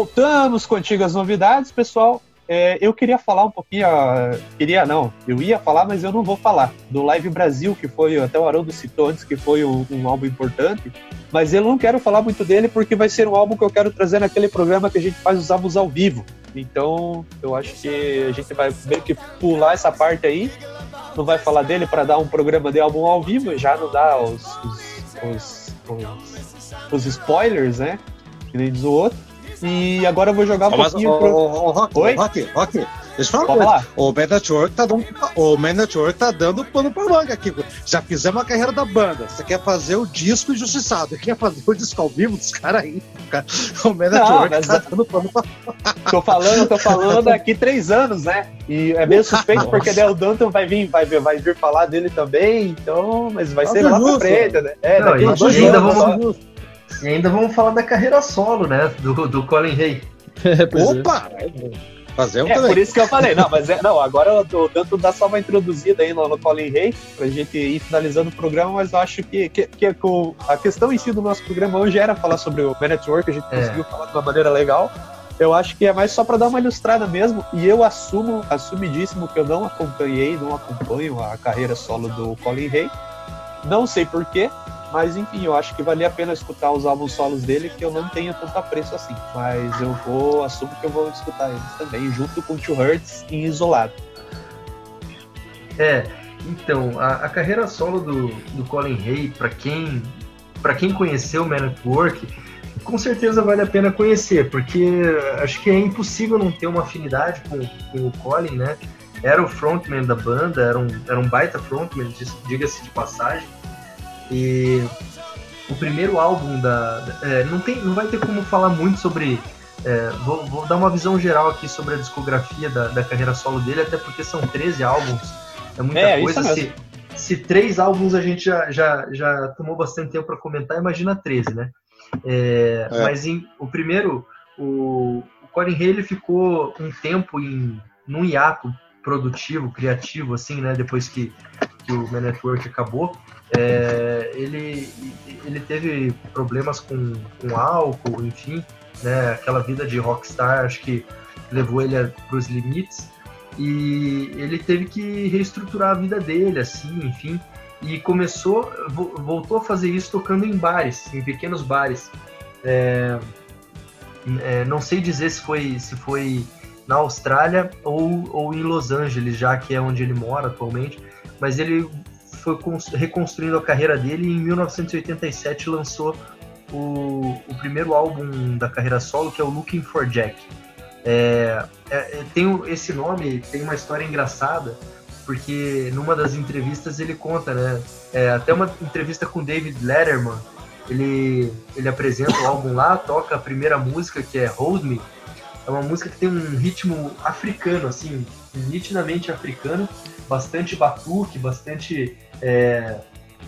[SPEAKER 1] Voltamos com antigas novidades, pessoal. É, eu queria falar um pouquinho, ah, queria não, eu ia falar, mas eu não vou falar, do Live Brasil, que foi, até o Haroldo citou antes, que foi um, um álbum importante, mas eu não quero falar muito dele porque vai ser um álbum que eu quero trazer naquele programa que a gente faz os álbuns ao vivo. Então, eu acho que a gente vai meio que pular essa parte aí, não vai falar dele para dar um programa de álbum ao vivo, já não dá os, os, os, os, os spoilers, né? Que nem diz o outro. E agora eu vou jogar um
[SPEAKER 2] Mas,
[SPEAKER 1] pouquinho pro...
[SPEAKER 2] ô, ô, Rock,
[SPEAKER 1] Oi?
[SPEAKER 2] Rock, Rock, deixa eu falar
[SPEAKER 1] Pode.
[SPEAKER 2] O Man Network tá dando, o Man Network tá dando pano pra manga aqui. Já fizemos a carreira da banda. Você quer fazer o disco injustiçado. Quer fazer o disco ao vivo dos caras aí. cara. O Man
[SPEAKER 1] Não,
[SPEAKER 2] Network
[SPEAKER 1] mas-
[SPEAKER 2] tá dando pano pra
[SPEAKER 1] Tô falando, tô falando daqui três anos, né? E é meio suspeito porque o Danton vai vir, vai, vir- vai vir falar dele também, então, mas vai
[SPEAKER 2] Tá
[SPEAKER 1] ser lá pra frente, né? É,
[SPEAKER 5] Não,
[SPEAKER 1] daqui dois
[SPEAKER 5] ainda vamos-
[SPEAKER 1] só.
[SPEAKER 5] E ainda vamos falar da carreira solo, né? Do, do Colin Hay.
[SPEAKER 3] É, é.
[SPEAKER 2] Opa! Fazer um
[SPEAKER 1] É,
[SPEAKER 2] também.
[SPEAKER 1] por isso que eu falei, não, mas é, não, agora o Danton dá só uma introduzida aí no, no Colin Hay, pra gente ir finalizando o programa, mas eu acho que, que, que o- a questão em si do nosso programa hoje era falar sobre o Man Network, a gente
[SPEAKER 5] É.
[SPEAKER 1] conseguiu falar de uma maneira legal. Eu acho que é mais só pra dar uma ilustrada mesmo, e eu assumo, assumidíssimo que eu não acompanhei, não acompanho a carreira solo do Colin Hay. Não sei porquê, mas enfim, eu acho que valia a pena escutar os álbuns solos dele, que eu não tenho tanto apreço assim. Mas eu vou, assumo que eu vou escutar eles também, junto com Two Hurts em isolado.
[SPEAKER 5] É, então, a, a carreira solo do, do Colin Hay, para quem, pra quem conheceu Man at Work, com certeza vale a pena conhecer, porque acho que é impossível não ter uma afinidade com, com o Colin, né? Era o frontman da banda, era um, era um baita frontman, diga-se de passagem. E o primeiro álbum da. é, não, tem, não vai ter como falar muito sobre. é, vou, vou dar uma visão geral aqui sobre a discografia da, da carreira solo dele, até porque são 13 álbuns. É muita
[SPEAKER 1] É, isso
[SPEAKER 5] coisa.
[SPEAKER 1] mesmo.
[SPEAKER 5] Se, se três álbuns a gente já, já, já tomou bastante tempo para comentar, imagina 13, né? É,
[SPEAKER 2] É.
[SPEAKER 5] Mas em- o primeiro, o, o Colin Hay ele ficou um tempo em num hiato produtivo, criativo, assim, né? Depois que, que o Man at Work acabou, É, ele, ele teve problemas com, com álcool, enfim, né? Aquela vida de rockstar, acho que levou ele para os limites e ele teve que reestruturar a vida dele, assim, enfim, e começou, vo- voltou a fazer isso tocando em bares, em pequenos bares. É, é, não sei dizer se foi, se foi na Austrália ou, ou em Los Angeles, já que é onde ele mora atualmente, mas ele foi cons- reconstruindo a carreira dele e em 1987 lançou o, o primeiro álbum da carreira solo, que é o Looking for Jack. É, é, é, tem esse nome, tem uma história engraçada, porque numa das entrevistas ele conta, né? é, até uma entrevista com David Letterman, ele, ele apresenta o álbum lá, toca a primeira música, que é Hold Me. É uma música que tem um ritmo africano, assim, nitidamente africano, bastante batuque, bastante é,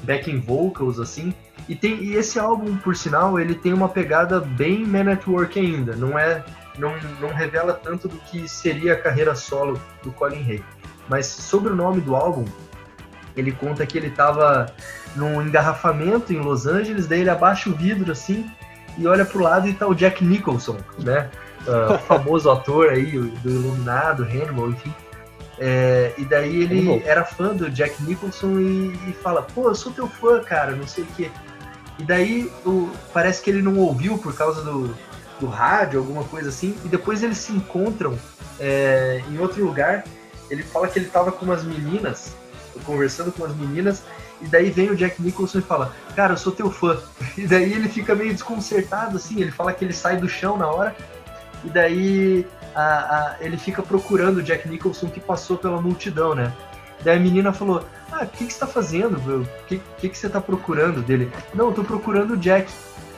[SPEAKER 5] backing vocals, assim. E, tem, e esse álbum, por sinal, ele tem uma pegada bem Man at Work ainda, não é não, não revela tanto do que seria a carreira solo do Colin Hay. Mas sobre o nome do álbum, ele conta que ele estava num engarrafamento em Los Angeles, daí ele abaixa o vidro assim e olha pro lado e tá o Jack Nicholson, né? Ah, famoso ator aí do Iluminado, Hannibal, enfim. É, e daí ele
[SPEAKER 3] Hannibal.
[SPEAKER 5] era fã do Jack Nicholson e, e fala, pô, eu sou teu fã, cara, não sei o quê. E daí o, parece que ele não ouviu por causa do, do rádio, alguma coisa assim, e depois eles se encontram é, em outro lugar. Ele fala que ele tava com umas meninas, conversando com umas meninas, e daí vem o Jack Nicholson e fala, cara, eu sou teu fã. E daí ele fica meio desconcertado, assim, ele fala que ele sai do chão na hora, e daí a- a- ele fica procurando o Jack Nicholson que passou pela multidão, né? Daí a menina falou, ah, o que, que você tá fazendo? meu? O que, que, que você tá procurando dele? Não, eu tô procurando o Jack.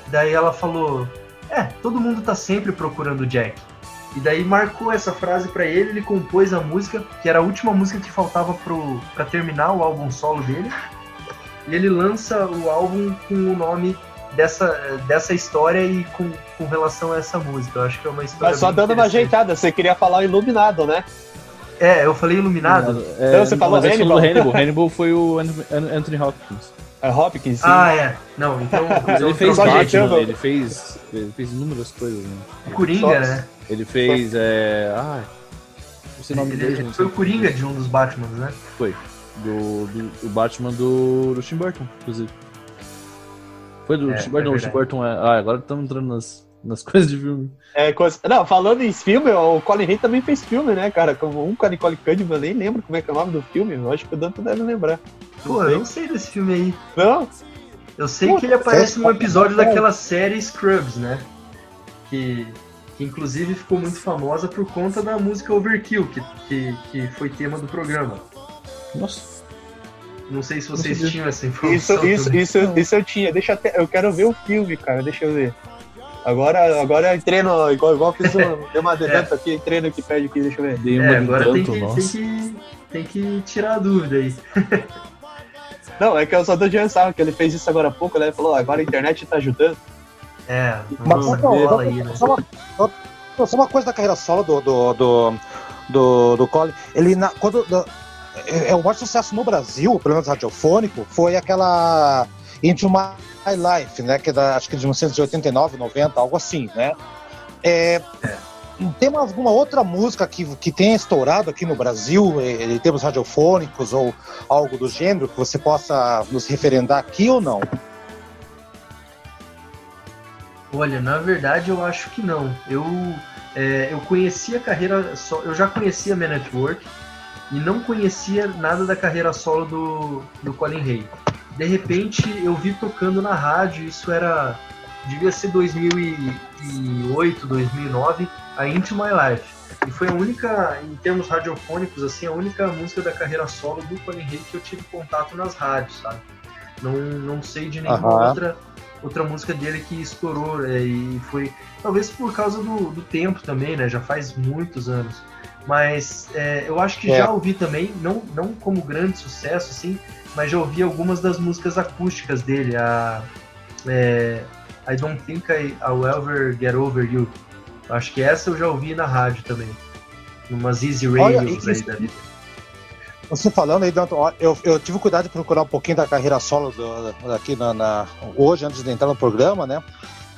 [SPEAKER 5] Daí ela falou, é, todo mundo tá sempre procurando o Jack. E daí marcou essa frase pra ele, ele compôs a música, que era a última música que faltava pro, pra terminar o álbum solo dele. E ele lança o álbum com o nome dessa, dessa história e com, com relação a essa música. Eu acho que é uma história.
[SPEAKER 1] Mas só dando uma ajeitada, você queria falar o Iluminado, né?
[SPEAKER 5] É, eu falei iluminado.
[SPEAKER 3] É,
[SPEAKER 1] Então você falou
[SPEAKER 3] é
[SPEAKER 1] Hannibal.
[SPEAKER 3] do Hannibal. Hannibal foi o Anthony Hopkins.
[SPEAKER 1] É Hopkins, sim.
[SPEAKER 5] Ah, é. Não, então.
[SPEAKER 3] Mas ele fez Batman,
[SPEAKER 1] ajeitando.
[SPEAKER 3] ele fez, ele fez inúmeras coisas, né?
[SPEAKER 5] Coringa, né?
[SPEAKER 3] Ele fez, é... Ai, não sei o nome
[SPEAKER 5] Ele,
[SPEAKER 3] dele,
[SPEAKER 5] ele foi
[SPEAKER 3] sei.
[SPEAKER 5] o Coringa de um dos Batmans, né?
[SPEAKER 3] Foi. Do, do, do Batman do, do Tim Burton, inclusive. Foi do
[SPEAKER 5] É,
[SPEAKER 3] Tim Burton,
[SPEAKER 5] é
[SPEAKER 3] o Tim. Burton é... Ah, agora estamos entrando nas, nas coisas de filme.
[SPEAKER 1] É, coisa- Não, falando em filme, o Colin Hay também fez filme, né, cara? Como um com a Nicole Kidman, eu nem lembro como é que é o nome do filme. Eu acho que o Danto deve lembrar.
[SPEAKER 5] Pô, eu não sei desse filme aí.
[SPEAKER 1] Não?
[SPEAKER 5] Eu sei
[SPEAKER 1] Pô,
[SPEAKER 5] que ele aparece num episódio daquela série Scrubs, né? Que, que inclusive ficou muito famosa por conta da música Overkill, que, que, que foi tema do programa.
[SPEAKER 3] Nossa.
[SPEAKER 5] Não sei se vocês
[SPEAKER 3] sabia.
[SPEAKER 5] tinham essa informação.
[SPEAKER 1] Isso, isso,
[SPEAKER 5] também.
[SPEAKER 1] isso, isso eu tinha. Deixa eu até. Eu quero ver o filme, cara. Deixa eu ver. Agora, agora eu entrei no. Igual, igual fiz um, deu uma adelanto aqui, entrei no Wikipedia aqui, deixa eu ver.
[SPEAKER 3] Dei uma
[SPEAKER 5] É, agora tem
[SPEAKER 3] tanto,
[SPEAKER 5] que, tem, que, tem que tirar a dúvida aí.
[SPEAKER 1] Não, é que eu só tô de pensar que ele fez isso agora há pouco, né? Ele falou, agora a internet tá ajudando.
[SPEAKER 5] É,
[SPEAKER 2] Mas
[SPEAKER 5] vamos
[SPEAKER 2] não,
[SPEAKER 5] aí, né?
[SPEAKER 2] só, uma, só- só uma coisa da carreira solo do, do, do, do, do Colin. Ele, na, quando, do- é, é o maior sucesso no Brasil, pelo menos radiofônico, foi aquela Into My Life, né? Que é da, acho que de 1989, 90, algo assim, né? É, Tem mais alguma outra música que, que tenha estourado aqui no Brasil, eh, em termos radiofônicos ou algo do gênero, que você possa nos referendar aqui ou não?
[SPEAKER 5] Olha, na verdade eu acho que não. Eu, é, eu conhecia a carreira só, eu já conhecia Man at Work e não conhecia nada da carreira solo do, do Colin Hay. De repente eu vi tocando na rádio, isso era devia ser 2008, 2009, a Into My Life. E foi a única, em termos radiofônicos, assim, a única música da carreira solo do Colin Hay que eu tive contato nas rádios, sabe? Não, não sei de nenhuma
[SPEAKER 2] Aham.
[SPEAKER 5] outra outra música dele que estourou é, e foi talvez por causa do, do tempo também, né? Já faz muitos anos. Mas é, eu acho que
[SPEAKER 2] É.
[SPEAKER 5] já ouvi também, não, não como grande sucesso, assim, mas já ouvi algumas das músicas acústicas dele. A, é, I Don't Think I, I'll Ever Get Over You. Acho que essa eu já ouvi na rádio também. Numas Easy Radios aí da vida.
[SPEAKER 2] Você falando aí, Danton, eu, eu tive cuidado de procurar um pouquinho da carreira solo do, daqui na, na- hoje, antes de entrar no programa, né?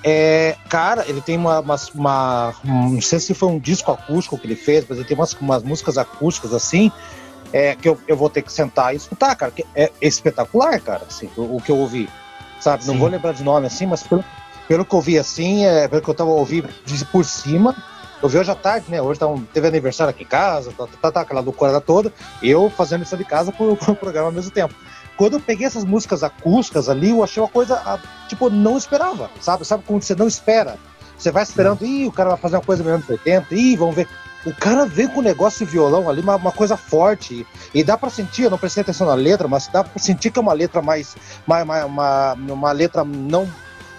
[SPEAKER 2] É, cara, ele tem uma, uma, uma- um- Não sei se foi um disco acústico que ele fez, mas ele tem umas, umas músicas acústicas assim, é, que eu, eu vou ter que sentar e escutar, cara. Que é espetacular, cara, assim, o, o que eu ouvi. Sabe? Não
[SPEAKER 5] Sim.
[SPEAKER 2] vou lembrar de nome assim, mas pelo, pelo que eu vi assim, é, pelo que eu tava ouvindo por cima. Eu vi hoje à tarde, né? Hoje tá um- teve aniversário aqui em casa, tá, tá, tá, aquela loucura toda eu fazendo isso de casa pro, pro programa ao mesmo tempo. Quando eu peguei essas músicas acústicas ali, eu achei uma coisa, ah, tipo, não esperava, sabe? Sabe quando você não espera? Você vai esperando, ih, o cara vai fazer uma coisa menos 80, ih, vamos ver. O cara vem com um negócio de violão ali, uma, uma coisa forte. E dá pra sentir, eu não prestei atenção na letra, mas dá pra sentir que é uma letra mais. mais, mais- uma, uma letra não.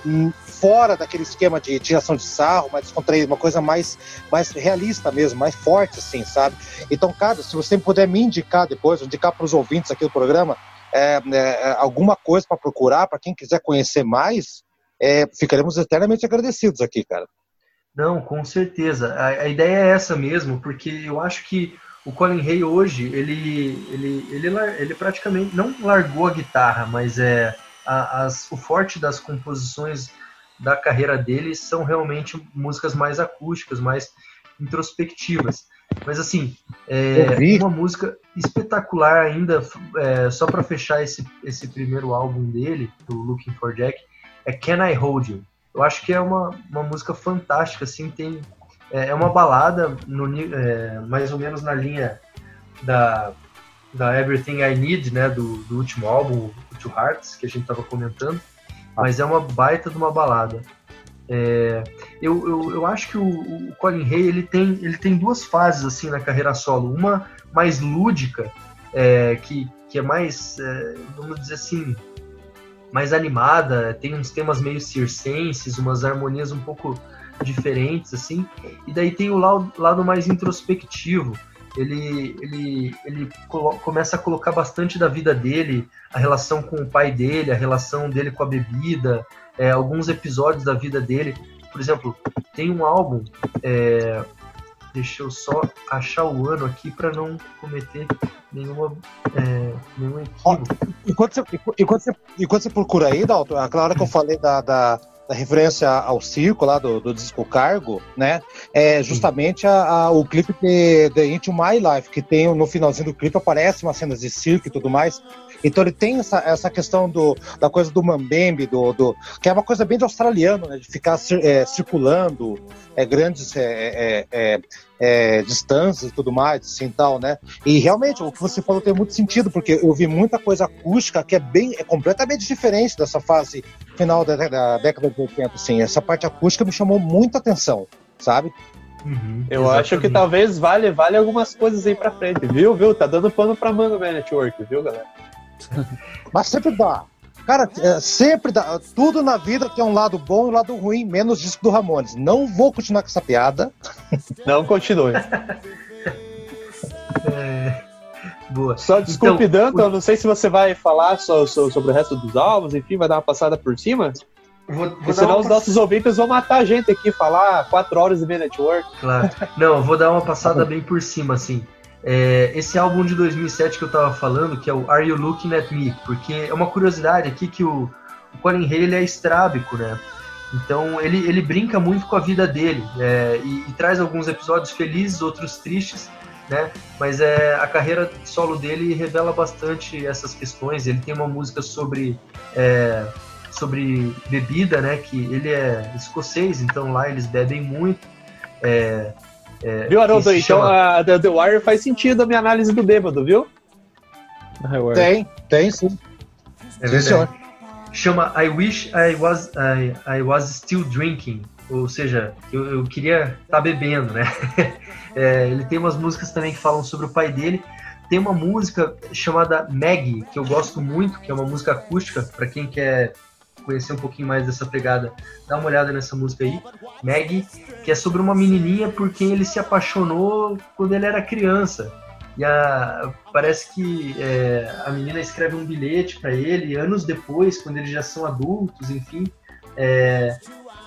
[SPEAKER 2] hum, fora daquele esquema de tiração de sarro, mais descontraída, uma coisa mais, mais realista mesmo, mais forte, assim, sabe? Então, cara, se você puder me indicar depois, indicar para os ouvintes aqui do programa, é, é, alguma coisa para procurar, para quem quiser conhecer mais, é, ficaremos eternamente agradecidos aqui, cara.
[SPEAKER 5] Não, com certeza. A, a ideia é essa mesmo, porque eu acho que o Colin Hay hoje, ele, ele, ele, ele praticamente não largou a guitarra, mas é a- as, o forte das composições da carreira dele são realmente músicas mais acústicas, mais introspectivas. Mas assim, é uma música espetacular ainda, é, só para fechar esse, esse primeiro álbum dele, do Looking for Jack, é Can I Hold You? Eu acho que é uma, uma música fantástica, assim, tem é, é uma balada no, é, mais ou menos na linha da, da Everything I Need, né, do, do último álbum, Two Hearts, que a gente tava comentando, mas é uma baita de uma balada. É, eu, eu, eu acho que o, o Colin Hay ele tem, ele tem duas fases assim na carreira solo, uma mais lúdica, é, que, que é mais, é, vamos dizer assim, mais animada, tem uns temas meio circenses, umas harmonias um pouco diferentes, assim, e daí tem o lado, lado mais introspectivo. Ele, ele, ele começa a colocar bastante da vida dele, a relação com o pai dele, a relação dele com a bebida, é, alguns episódios da vida dele. Por exemplo, tem um álbum, é, deixa eu só achar o ano aqui para não cometer nenhuma, é, nenhum equívoco.
[SPEAKER 2] Enquanto você, enquanto você, enquanto você procura aí, Dalton, aquela hora que eu falei da, da, da referência ao circo lá do, do disco Cargo, né? É justamente a, a- o clipe de The Into My Life, que tem no finalzinho do clipe aparece umas cenas de circo e tudo mais. Então ele tem essa, essa questão do, da coisa do mambembe, do, do, que é uma coisa bem de australiano, né? De ficar é, circulando é, grandes é, é, é, é, distâncias e tudo mais, assim tal, né? E realmente, o que você falou tem muito sentido, porque eu vi muita coisa acústica que é bem, é completamente diferente dessa fase final da, da década de 80, assim. Essa parte acústica me chamou muita atenção, sabe?
[SPEAKER 5] Uhum,
[SPEAKER 1] Eu acho que
[SPEAKER 5] exatamente.
[SPEAKER 1] talvez vale, vale algumas coisas aí pra frente, viu? Viu? Tá dando pano pra manga, Man Network, viu, galera?
[SPEAKER 2] Mas sempre dá. Cara, é, sempre dá. Tudo na vida tem um lado bom e um lado ruim, menos disco do Ramones. Não vou continuar com essa piada.
[SPEAKER 1] Não, continue.
[SPEAKER 5] É, Boa.
[SPEAKER 1] Só desculpe,
[SPEAKER 5] Então,
[SPEAKER 1] Danton, eu não sei se você vai falar so- so- sobre o resto dos álbuns, enfim, vai dar uma passada por cima.
[SPEAKER 5] Vou, vou
[SPEAKER 1] senão
[SPEAKER 5] uma
[SPEAKER 1] os nossos ouvintes vão matar a gente aqui, falar quatro horas de Man Network.
[SPEAKER 5] Claro. Não, eu vou dar uma passada bem por cima, assim. É, esse álbum de 2007 que eu tava falando, que é o Are You Looking At Me? Porque é uma curiosidade aqui que o, o Colin Hay ele é estrábico, né? Então ele, ele brinca muito com a vida dele é, e, e traz alguns episódios felizes, outros tristes, né? Mas é, a carreira solo dele revela bastante essas questões. Ele tem uma música sobre é, sobre bebida, né? Que ele é escocês, então lá eles bebem muito. É, é,
[SPEAKER 1] Viu, Haroldo? Então
[SPEAKER 5] chama-
[SPEAKER 1] a The, The Wire faz sentido a minha análise do bêbado, viu?
[SPEAKER 2] Tem, tem sim.
[SPEAKER 5] É
[SPEAKER 2] sim,
[SPEAKER 5] verdade.
[SPEAKER 2] senhor.
[SPEAKER 5] Chama I Wish I Was I, I Was Still Drinking, ou seja, eu, eu queria estar bebendo, né? É, ele tem umas músicas também que falam sobre o pai dele. Tem uma música chamada Maggie que eu gosto muito, que é uma música acústica para quem quer conhecer um pouquinho mais dessa pegada. Dá uma olhada nessa música aí, Maggie, que é sobre uma menininha por quem ele se apaixonou quando ele era criança. E a, parece que é, a menina escreve um bilhete para ele anos depois, quando eles já são adultos, enfim, É,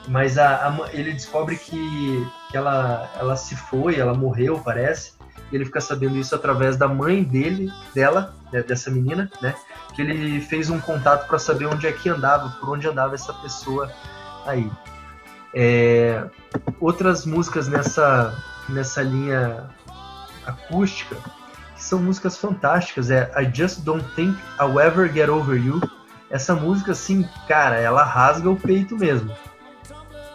[SPEAKER 5] mas a, a, ele descobre que, que ela, ela se foi, ela morreu, parece. E ele fica sabendo isso através da mãe dele, dela, né, dessa menina, né? Ele fez um contato para saber onde é que andava, por onde andava essa pessoa aí. É, outras músicas nessa, nessa linha acústica que são músicas fantásticas. É I Just Don't Think I'll Ever Get Over You. Essa música, assim, cara, ela rasga o peito mesmo.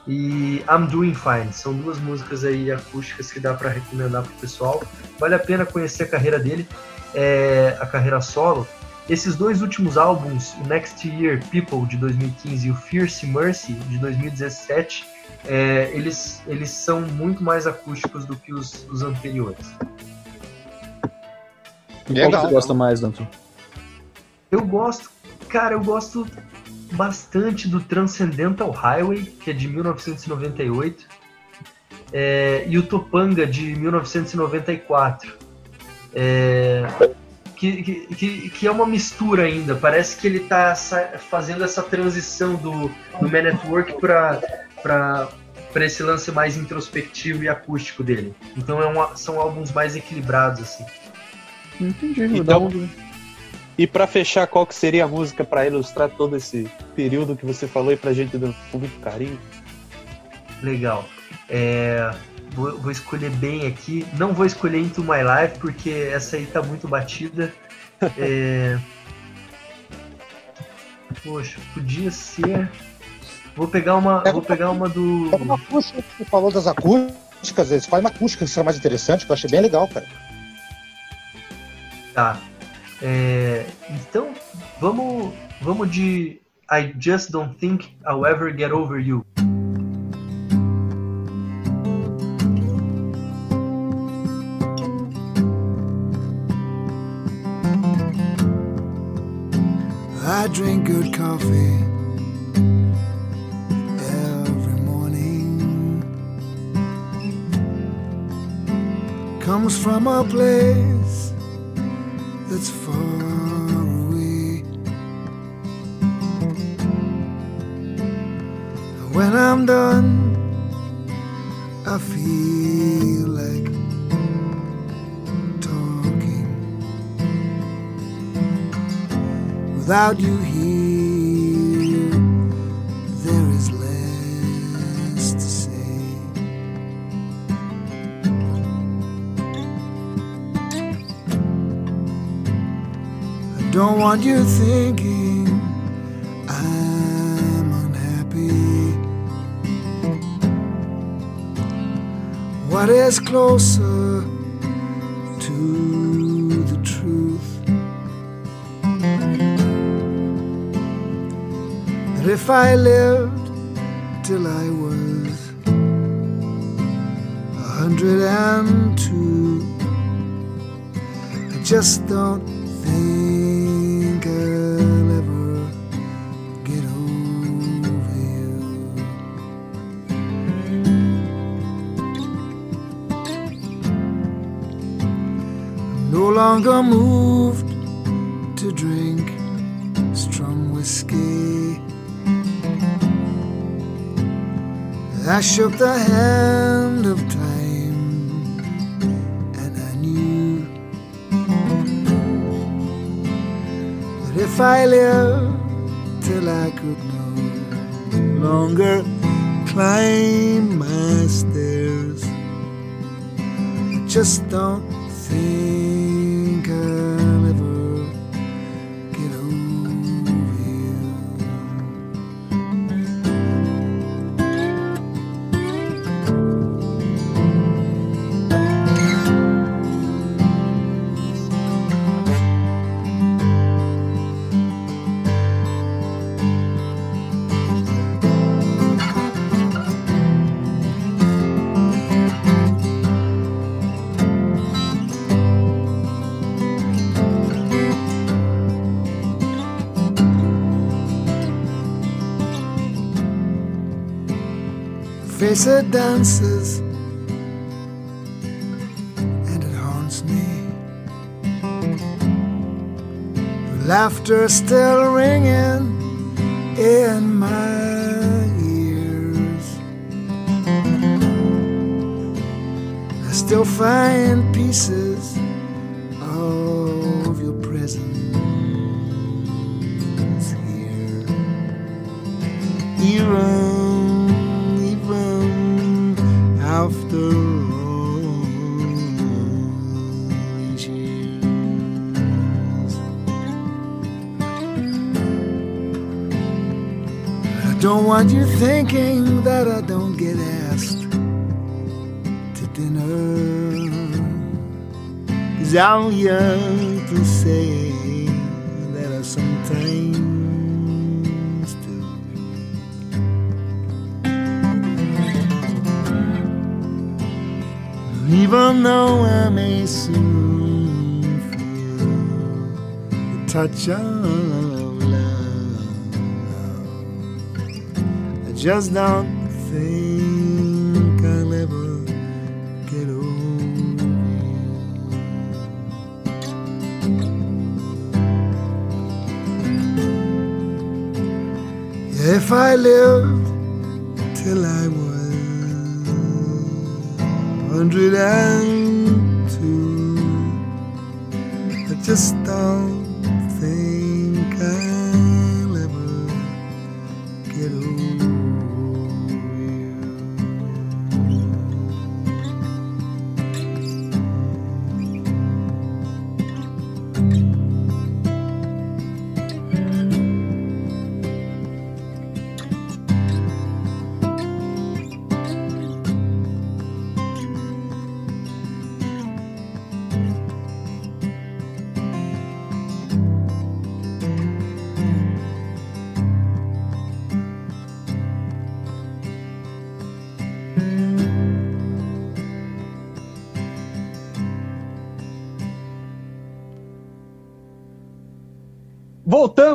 [SPEAKER 5] E I'm Doing Fine. São duas músicas aí acústicas que dá para recomendar pro pessoal. Vale a pena conhecer a carreira dele, é, a carreira solo. Esses dois últimos álbuns, o Next Year People de 2015 e o Fierce Mercy de 2017, é, eles, eles são muito mais acústicos do que os, os anteriores.
[SPEAKER 3] Legal. Qual você gosta mais, Danton?
[SPEAKER 5] Eu gosto, cara, eu gosto bastante do Transcendental Highway, que é de 1998, é, e o Topanga de 1994. É, que, que, que é uma mistura ainda. Parece que ele está fazendo essa transição do, do Man at Work para esse lance mais introspectivo e acústico dele. Então é uma, são álbuns mais equilibrados, assim.
[SPEAKER 1] Entendi, então, um... E para fechar, qual que seria a música para ilustrar todo esse período que você falou e pra gente dar muito carinho?
[SPEAKER 5] Legal. É, vou, vou, escolher bem aqui. Não vou escolher Into My Life, porque essa aí tá muito batida. É... Poxa, podia ser. Vou pegar uma. Vou pegar uma do.
[SPEAKER 2] Uma acústica, você falou das acústicas, eles fazem uma acústica que será mais interessante, que eu achei bem legal, cara.
[SPEAKER 5] Tá. É, então, vamos, vamos de I Just Don't Think I'll Ever Get Over You.
[SPEAKER 7] I drink good coffee every morning. Comes from a place that's far away. When I'm done, I feel without you here. There is less to say. I don't want you thinking I'm unhappy. What is closer if I lived till I was a hundred and two, I just don't think I'll ever get over you. No longer moved I shook the hand of time and I knew that if I lived till I could no longer climb my stairs, I just don't think I'll nicer dances. And it haunts me. The laughter still ringing in my ears. I still find pieces I don't want you thinking that I don't get asked to dinner. Cause I'm young to say that I sometimes do. Even though I may soon feel the touch of just don't think I'll ever get over you. If I lived till I was hundred and two, I just don't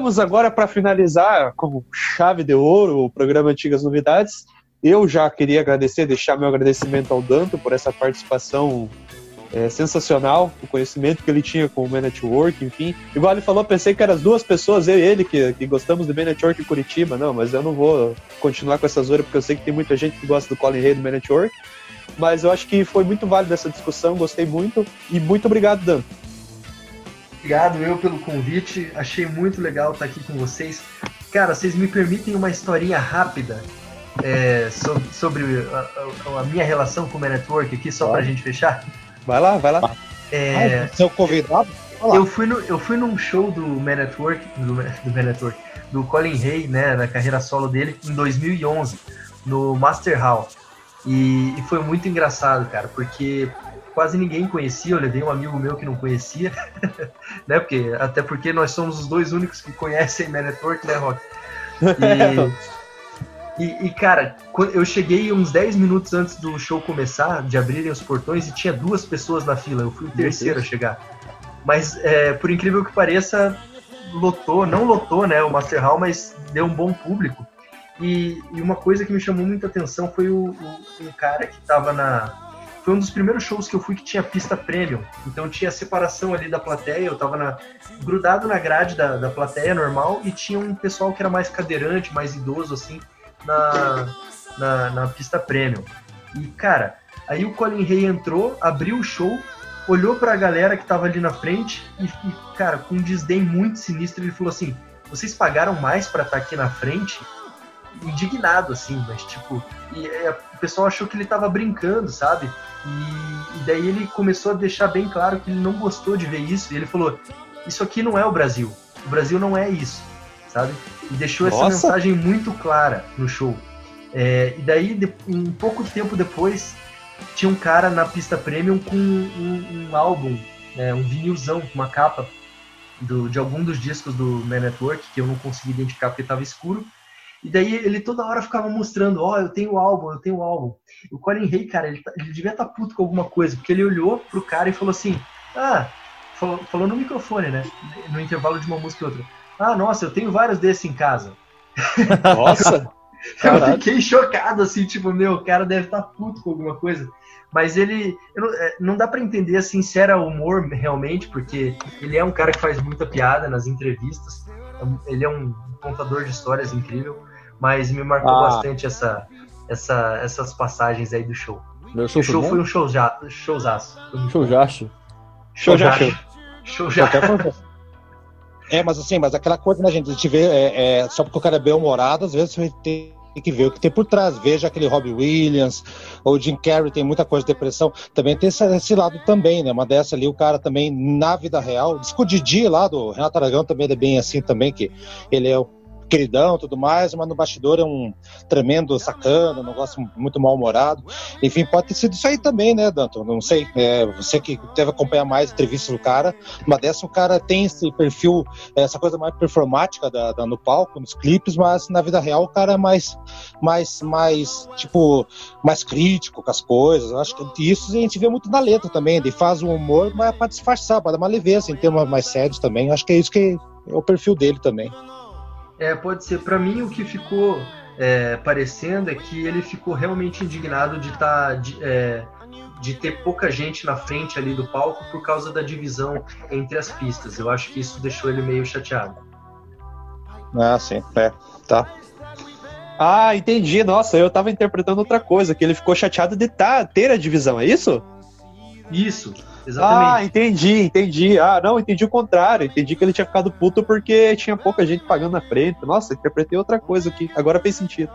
[SPEAKER 1] Voltamos agora para finalizar com chave de ouro o programa Antigas Novidades. Eu já queria agradecer, deixar meu agradecimento ao Danto por essa participação é, sensacional, o conhecimento que ele tinha com o Man Network, enfim. Igual ele falou, pensei que eram as duas pessoas, eu e ele, que, que gostamos do Man Network em Curitiba. Não, mas eu não vou continuar com essa zoeira, porque eu sei que tem muita gente que gosta do Colin Hay do Man Network. Mas eu acho que foi muito válida essa discussão, gostei muito. E muito obrigado, Danto.
[SPEAKER 5] Obrigado eu pelo convite, achei muito legal estar aqui com vocês. Cara, vocês me permitem uma historinha rápida é, sobre, sobre a, a- a minha relação com o Network aqui, só
[SPEAKER 1] Claro.
[SPEAKER 5] pra gente fechar?
[SPEAKER 1] Vai lá, vai lá.
[SPEAKER 5] É,
[SPEAKER 2] Ah, seu convidado?
[SPEAKER 5] Eu, fui no, eu fui num show do Man Network, do, do Man Network, do Colin Hay, né, na carreira solo dele, em 2011, no Master Hall. E, e foi muito engraçado, cara, porque quase ninguém conhecia, eu levei um amigo meu que não conhecia, né, porque, até porque nós somos os dois únicos que conhecem Man Network, né, Rock? E, e, e, cara, eu cheguei uns 10 minutos antes do show começar, de abrirem os portões, e tinha duas pessoas na fila. Eu fui o terceiro a chegar. Mas, é, por incrível que pareça, lotou, não lotou, né, o Master Hall, mas deu um bom público. E, e uma coisa que me chamou muita atenção foi o, o- um cara que tava na. Foi um dos primeiros shows que eu fui que tinha pista premium. Então tinha separação ali da plateia, eu tava na, grudado na grade da, da plateia normal e tinha um pessoal que era mais cadeirante, mais idoso, assim, na, na, na pista premium. E, cara, aí o Colin Hay entrou, abriu o show, olhou pra galera que tava ali na frente e, e, cara, com um desdém muito sinistro, ele falou assim: vocês pagaram mais pra estar aqui na frente? Indignado, assim, mas tipo, e, o pessoal achou que ele tava brincando, sabe? E, e daí ele começou a deixar bem claro que ele não gostou de ver isso, e ele falou: Isso aqui não é o Brasil, o Brasil não é isso, sabe? E deixou essa
[SPEAKER 1] Nossa!
[SPEAKER 5] mensagem muito clara no show. É, e daí, de- um pouco tempo depois, tinha um cara na pista premium com um, um álbum, né, um vinilzão, uma capa do- de algum dos discos do Man Network, que eu não consegui identificar porque estava escuro. E daí ele toda hora ficava mostrando, ó, eu tenho o álbum, eu tenho o álbum. E o Colin Hay, cara, ele, tá- ele devia estar puto com alguma coisa, porque ele olhou pro cara e falou assim, ah, falou, falou no microfone, né, no intervalo de uma música e outra. Ah, nossa, eu tenho vários desses em casa.
[SPEAKER 1] Nossa!
[SPEAKER 5] Eu fiquei chocado, assim, tipo, meu, o cara deve estar puto com alguma coisa. Mas ele. não, é, não dá pra entender, assim, se era humor realmente, porque ele é um cara que faz muita piada nas entrevistas. Ele é um contador de histórias incrível. Mas me marcou
[SPEAKER 2] Ah.
[SPEAKER 5] bastante essa, essa, essas passagens aí do show.
[SPEAKER 3] Meu
[SPEAKER 5] O
[SPEAKER 3] show,
[SPEAKER 5] show
[SPEAKER 3] foi
[SPEAKER 5] foi um showja, showzaço.
[SPEAKER 3] Show.
[SPEAKER 1] Show show.
[SPEAKER 5] Show já.
[SPEAKER 2] Qualquer coisa. É, mas assim, mas aquela coisa, né, gente? A gente vê, é, é, só porque o cara é bem humorado, às vezes você tem que ver o que tem por trás. Veja aquele Robbie Williams, ou Jim Carrey, tem muita coisa de depressão. Também tem esse, esse lado também, né? Uma dessa ali, o cara também, na vida real, diz que o Didi lá do Renato Aragão também ele é bem assim também, que ele é o queridão tudo mais, mas no bastidor é um tremendo sacana, um negócio muito mal-humorado. Enfim, pode ter sido isso aí também, né, Danton? Não sei. É, você que deve acompanhar mais entrevistas do cara, uma dessa o cara tem esse perfil, essa coisa mais performática da, da- no palco, nos clipes, mas na vida real o cara é mais, mais, mais, tipo, mais crítico com as coisas. Acho que isso a gente vê muito na letra também. Ele faz o humor, mas para disfarçar, para dar uma leveza em temas mais sérios também. Acho que é isso que é o perfil dele também.
[SPEAKER 5] É, pode ser. Pra mim, o que ficou é, parecendo é que ele ficou realmente indignado de tá, de, é, de ter pouca gente na frente ali do palco por causa da divisão entre as pistas. Eu acho que isso deixou ele meio chateado.
[SPEAKER 2] Ah, sim. É, tá.
[SPEAKER 1] Ah, entendi. Nossa, eu tava interpretando outra coisa, que ele ficou chateado de tá, ter a divisão, é isso?
[SPEAKER 5] Isso,
[SPEAKER 1] Ah,
[SPEAKER 5] exatamente.
[SPEAKER 1] entendi, entendi. Ah, não, entendi o contrário. Entendi que ele tinha ficado puto porque tinha pouca gente pagando na frente. Nossa, interpretei outra coisa aqui. Agora fez sentido.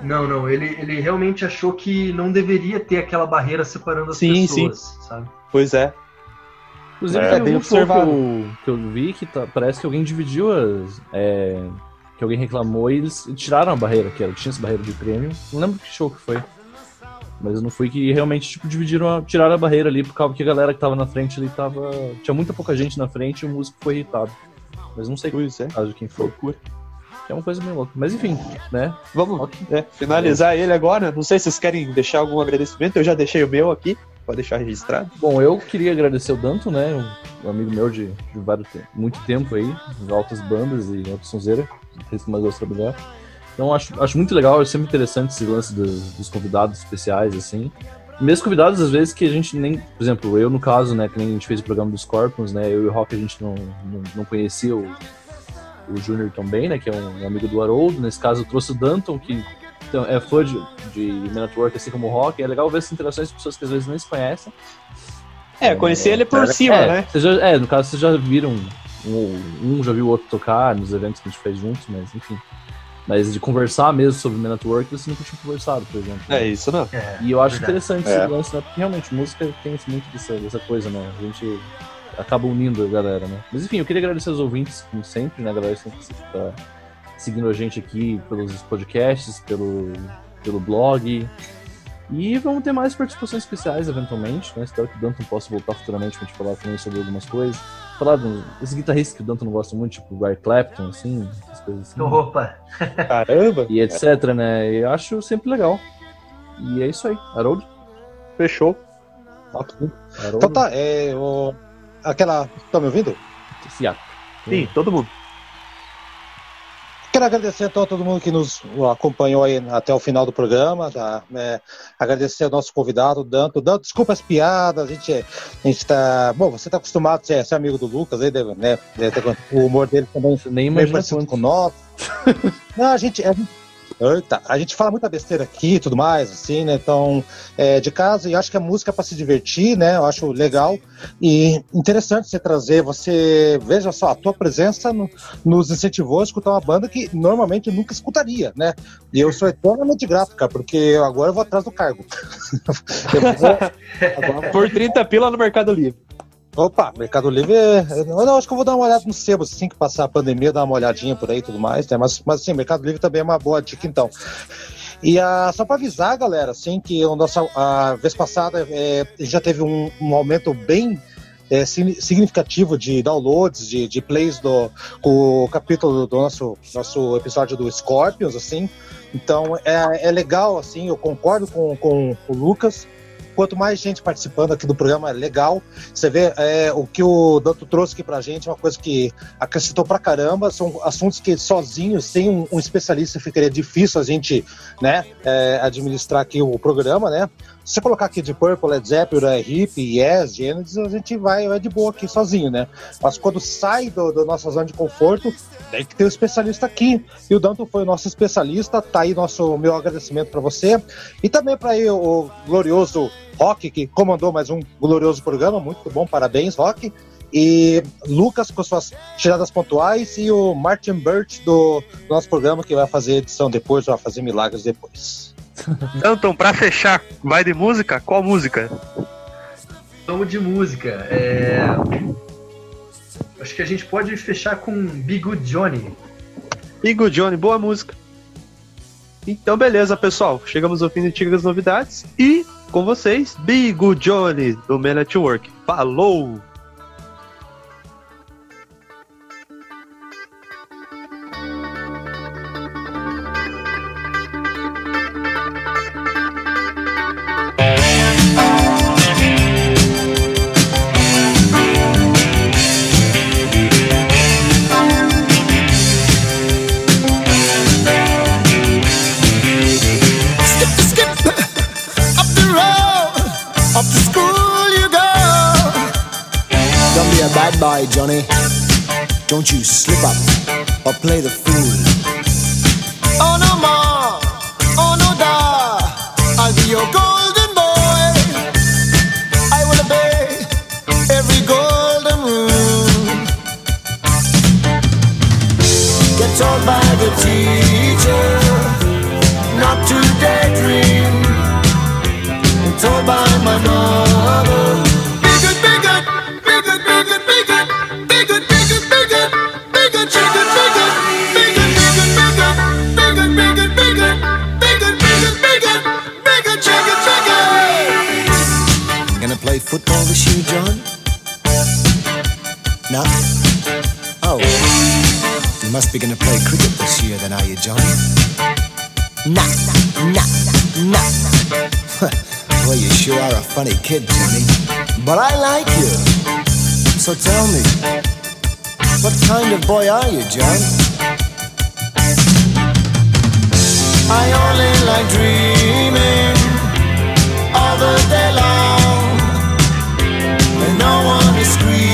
[SPEAKER 5] Não, não, ele, ele realmente achou que não deveria ter aquela barreira separando as
[SPEAKER 1] Sim,
[SPEAKER 5] pessoas, sabe?
[SPEAKER 1] Pois é.
[SPEAKER 3] Inclusive,
[SPEAKER 1] É,
[SPEAKER 3] tem
[SPEAKER 1] bem
[SPEAKER 3] algum show que
[SPEAKER 1] observado.
[SPEAKER 3] eu, que eu vi que tá- parece que alguém dividiu as. é, que alguém reclamou e eles tiraram a barreira, que era, tinha essa barreira de prêmio. Não lembro que show que foi. Mas não foi que realmente, tipo, dividiram, a, tiraram a barreira ali, por causa que a galera que tava na frente ali tava. Tinha muita pouca gente na frente e o músico foi irritado. Mas não sei
[SPEAKER 1] Pois é.
[SPEAKER 3] caso de quem foi. Que é uma coisa meio louca. Mas enfim, né?
[SPEAKER 1] Vamos é, finalizar ele agora. Não sei se vocês querem deixar algum agradecimento. Eu já deixei o meu aqui. Pode deixar registrado.
[SPEAKER 3] Bom, eu queria agradecer o Danto, né? Um, amigo meu de, de vários, muito tempo aí, de altas bandas e alta sonzeira, que mais gosto de trabalhar. Então acho, acho muito legal, é sempre interessante esse lance dos, dos convidados especiais, assim. Mesmo convidados, às vezes, que a gente nem. Por exemplo, eu no caso, né, que nem a gente fez o programa dos Scorpions, né? Eu e o Rock a gente não, não, não conhecia o, o Júnior também, né? Que é um amigo do Haroldo. Nesse caso, eu trouxe o Danton, que então, é fã de, de Network, assim como o Rock. É legal ver essas interações de pessoas que às vezes nem se conhecem.
[SPEAKER 1] É, conheci ele por cima,
[SPEAKER 3] é,
[SPEAKER 1] né?
[SPEAKER 3] vocês já- é, no caso, vocês já viram. Um, um já viu o outro tocar nos eventos que a gente fez juntos, mas enfim. Mas de conversar mesmo sobre Men at Work, você nunca tinha conversado, por exemplo.
[SPEAKER 1] É isso, não.
[SPEAKER 5] É,
[SPEAKER 3] E eu acho
[SPEAKER 5] verdade.
[SPEAKER 3] interessante
[SPEAKER 2] É.
[SPEAKER 3] esse lance, né? Porque realmente música tem muito dessa, dessa coisa, né? A gente acaba unindo a galera, né? Mas enfim, eu queria agradecer aos ouvintes, como sempre, né? A galera sempre que tá seguindo a gente aqui pelos podcasts, pelo, pelo blog. E vamos ter mais participações especiais, eventualmente, né? Espero que o Danton possa voltar futuramente pra gente falar também sobre algumas coisas. Falar dos esses guitarristas que o Danton não gosta muito, tipo o Eric Clapton, assim, essas coisas assim
[SPEAKER 5] opa,
[SPEAKER 1] Caramba.
[SPEAKER 3] e etc, né? Eu acho sempre legal. E é isso aí. Harold?
[SPEAKER 1] Fechou.
[SPEAKER 2] Ok.
[SPEAKER 3] Harold?
[SPEAKER 2] Então tá, é, o, aquela. Estão me ouvindo?
[SPEAKER 1] Sim, todo mundo.
[SPEAKER 2] Quero agradecer então a todo mundo que nos acompanhou aí até o final do programa. Tá? É, agradecer ao nosso convidado, Danto. Danto, desculpa as piadas, a gente, a gente tá. Bom, você tá acostumado a ser, ser amigo do Lucas aí, né? O humor dele também
[SPEAKER 3] Você nem imagina quanto.
[SPEAKER 2] com nosso. Não, a gente, a gente- Eita, a gente fala muita besteira aqui e tudo mais, assim, né? Então, é, de casa, e acho que a música é para se divertir, né? Eu acho legal e interessante você trazer. Você, veja só, a tua presença no- nos incentivou a escutar uma banda que normalmente nunca escutaria, né? E eu sou eternamente grato, cara, porque agora eu vou atrás do cargo. Vou- agora-
[SPEAKER 1] Por 30 pila no Mercado Livre.
[SPEAKER 2] Opa, Mercado Livre. é- Eu não, acho que eu vou dar uma olhada no sebo assim que passar a pandemia, dar uma olhadinha por aí e tudo mais, né? Mas, mas assim, Mercado Livre também é uma boa dica, então. E ah, só para avisar, galera, assim, que a, nossa, a vez passada é, já teve um, um aumento bem é, signi- significativo de downloads, de, de plays do com o capítulo do nosso, nosso episódio do Scorpions, assim. Então é, é legal, assim, eu concordo com, com o Lucas. Quanto mais gente participando aqui do programa, é legal. Você vê é, o que o Danto trouxe aqui pra gente, é uma coisa que acrescentou pra caramba. São assuntos que sozinhos, sem um, um especialista, ficaria difícil a gente né, é, administrar aqui o programa, né? Se você colocar aqui de Purple, Led Zeppelin, é Hip, Yes, Genesis, a gente vai, vai de boa aqui sozinho, né? Mas quando sai do, nossa zona de conforto, tem que ter um especialista aqui. E o Danton foi o nosso especialista, tá aí nosso meu agradecimento para você. E também para o glorioso Rock, que comandou mais um glorioso programa, muito bom, parabéns, Rock. E Lucas com suas tiradas pontuais e o Martin Burt do, do nosso programa, que vai fazer edição depois, vai fazer milagres depois.
[SPEAKER 1] Danton, pra fechar, vai de música? Qual música?
[SPEAKER 5] Vamos de música. É... Acho que a gente pode fechar com Be Good Johnny.
[SPEAKER 1] Be Good Johnny, boa música. Então, beleza, pessoal. Chegamos ao fim de Tigres Novidades e com vocês, Be Good Johnny do Man Network. Falou!
[SPEAKER 6] Boy, Johnny. Don't you slip up or play the fool. Oh no more, oh no da, I'll be your golden boy. I will obey every golden rule. Get told by the teacher not to daydream. Told by Is John? No? Oh. You must be gonna play cricket this year then, are you, John? Nah, nah, nah, nah, nah. well, you sure are a funny kid, Johnny. But I like you. So tell me, what kind of boy are you, John? I only like dreaming all the day long no one to scream.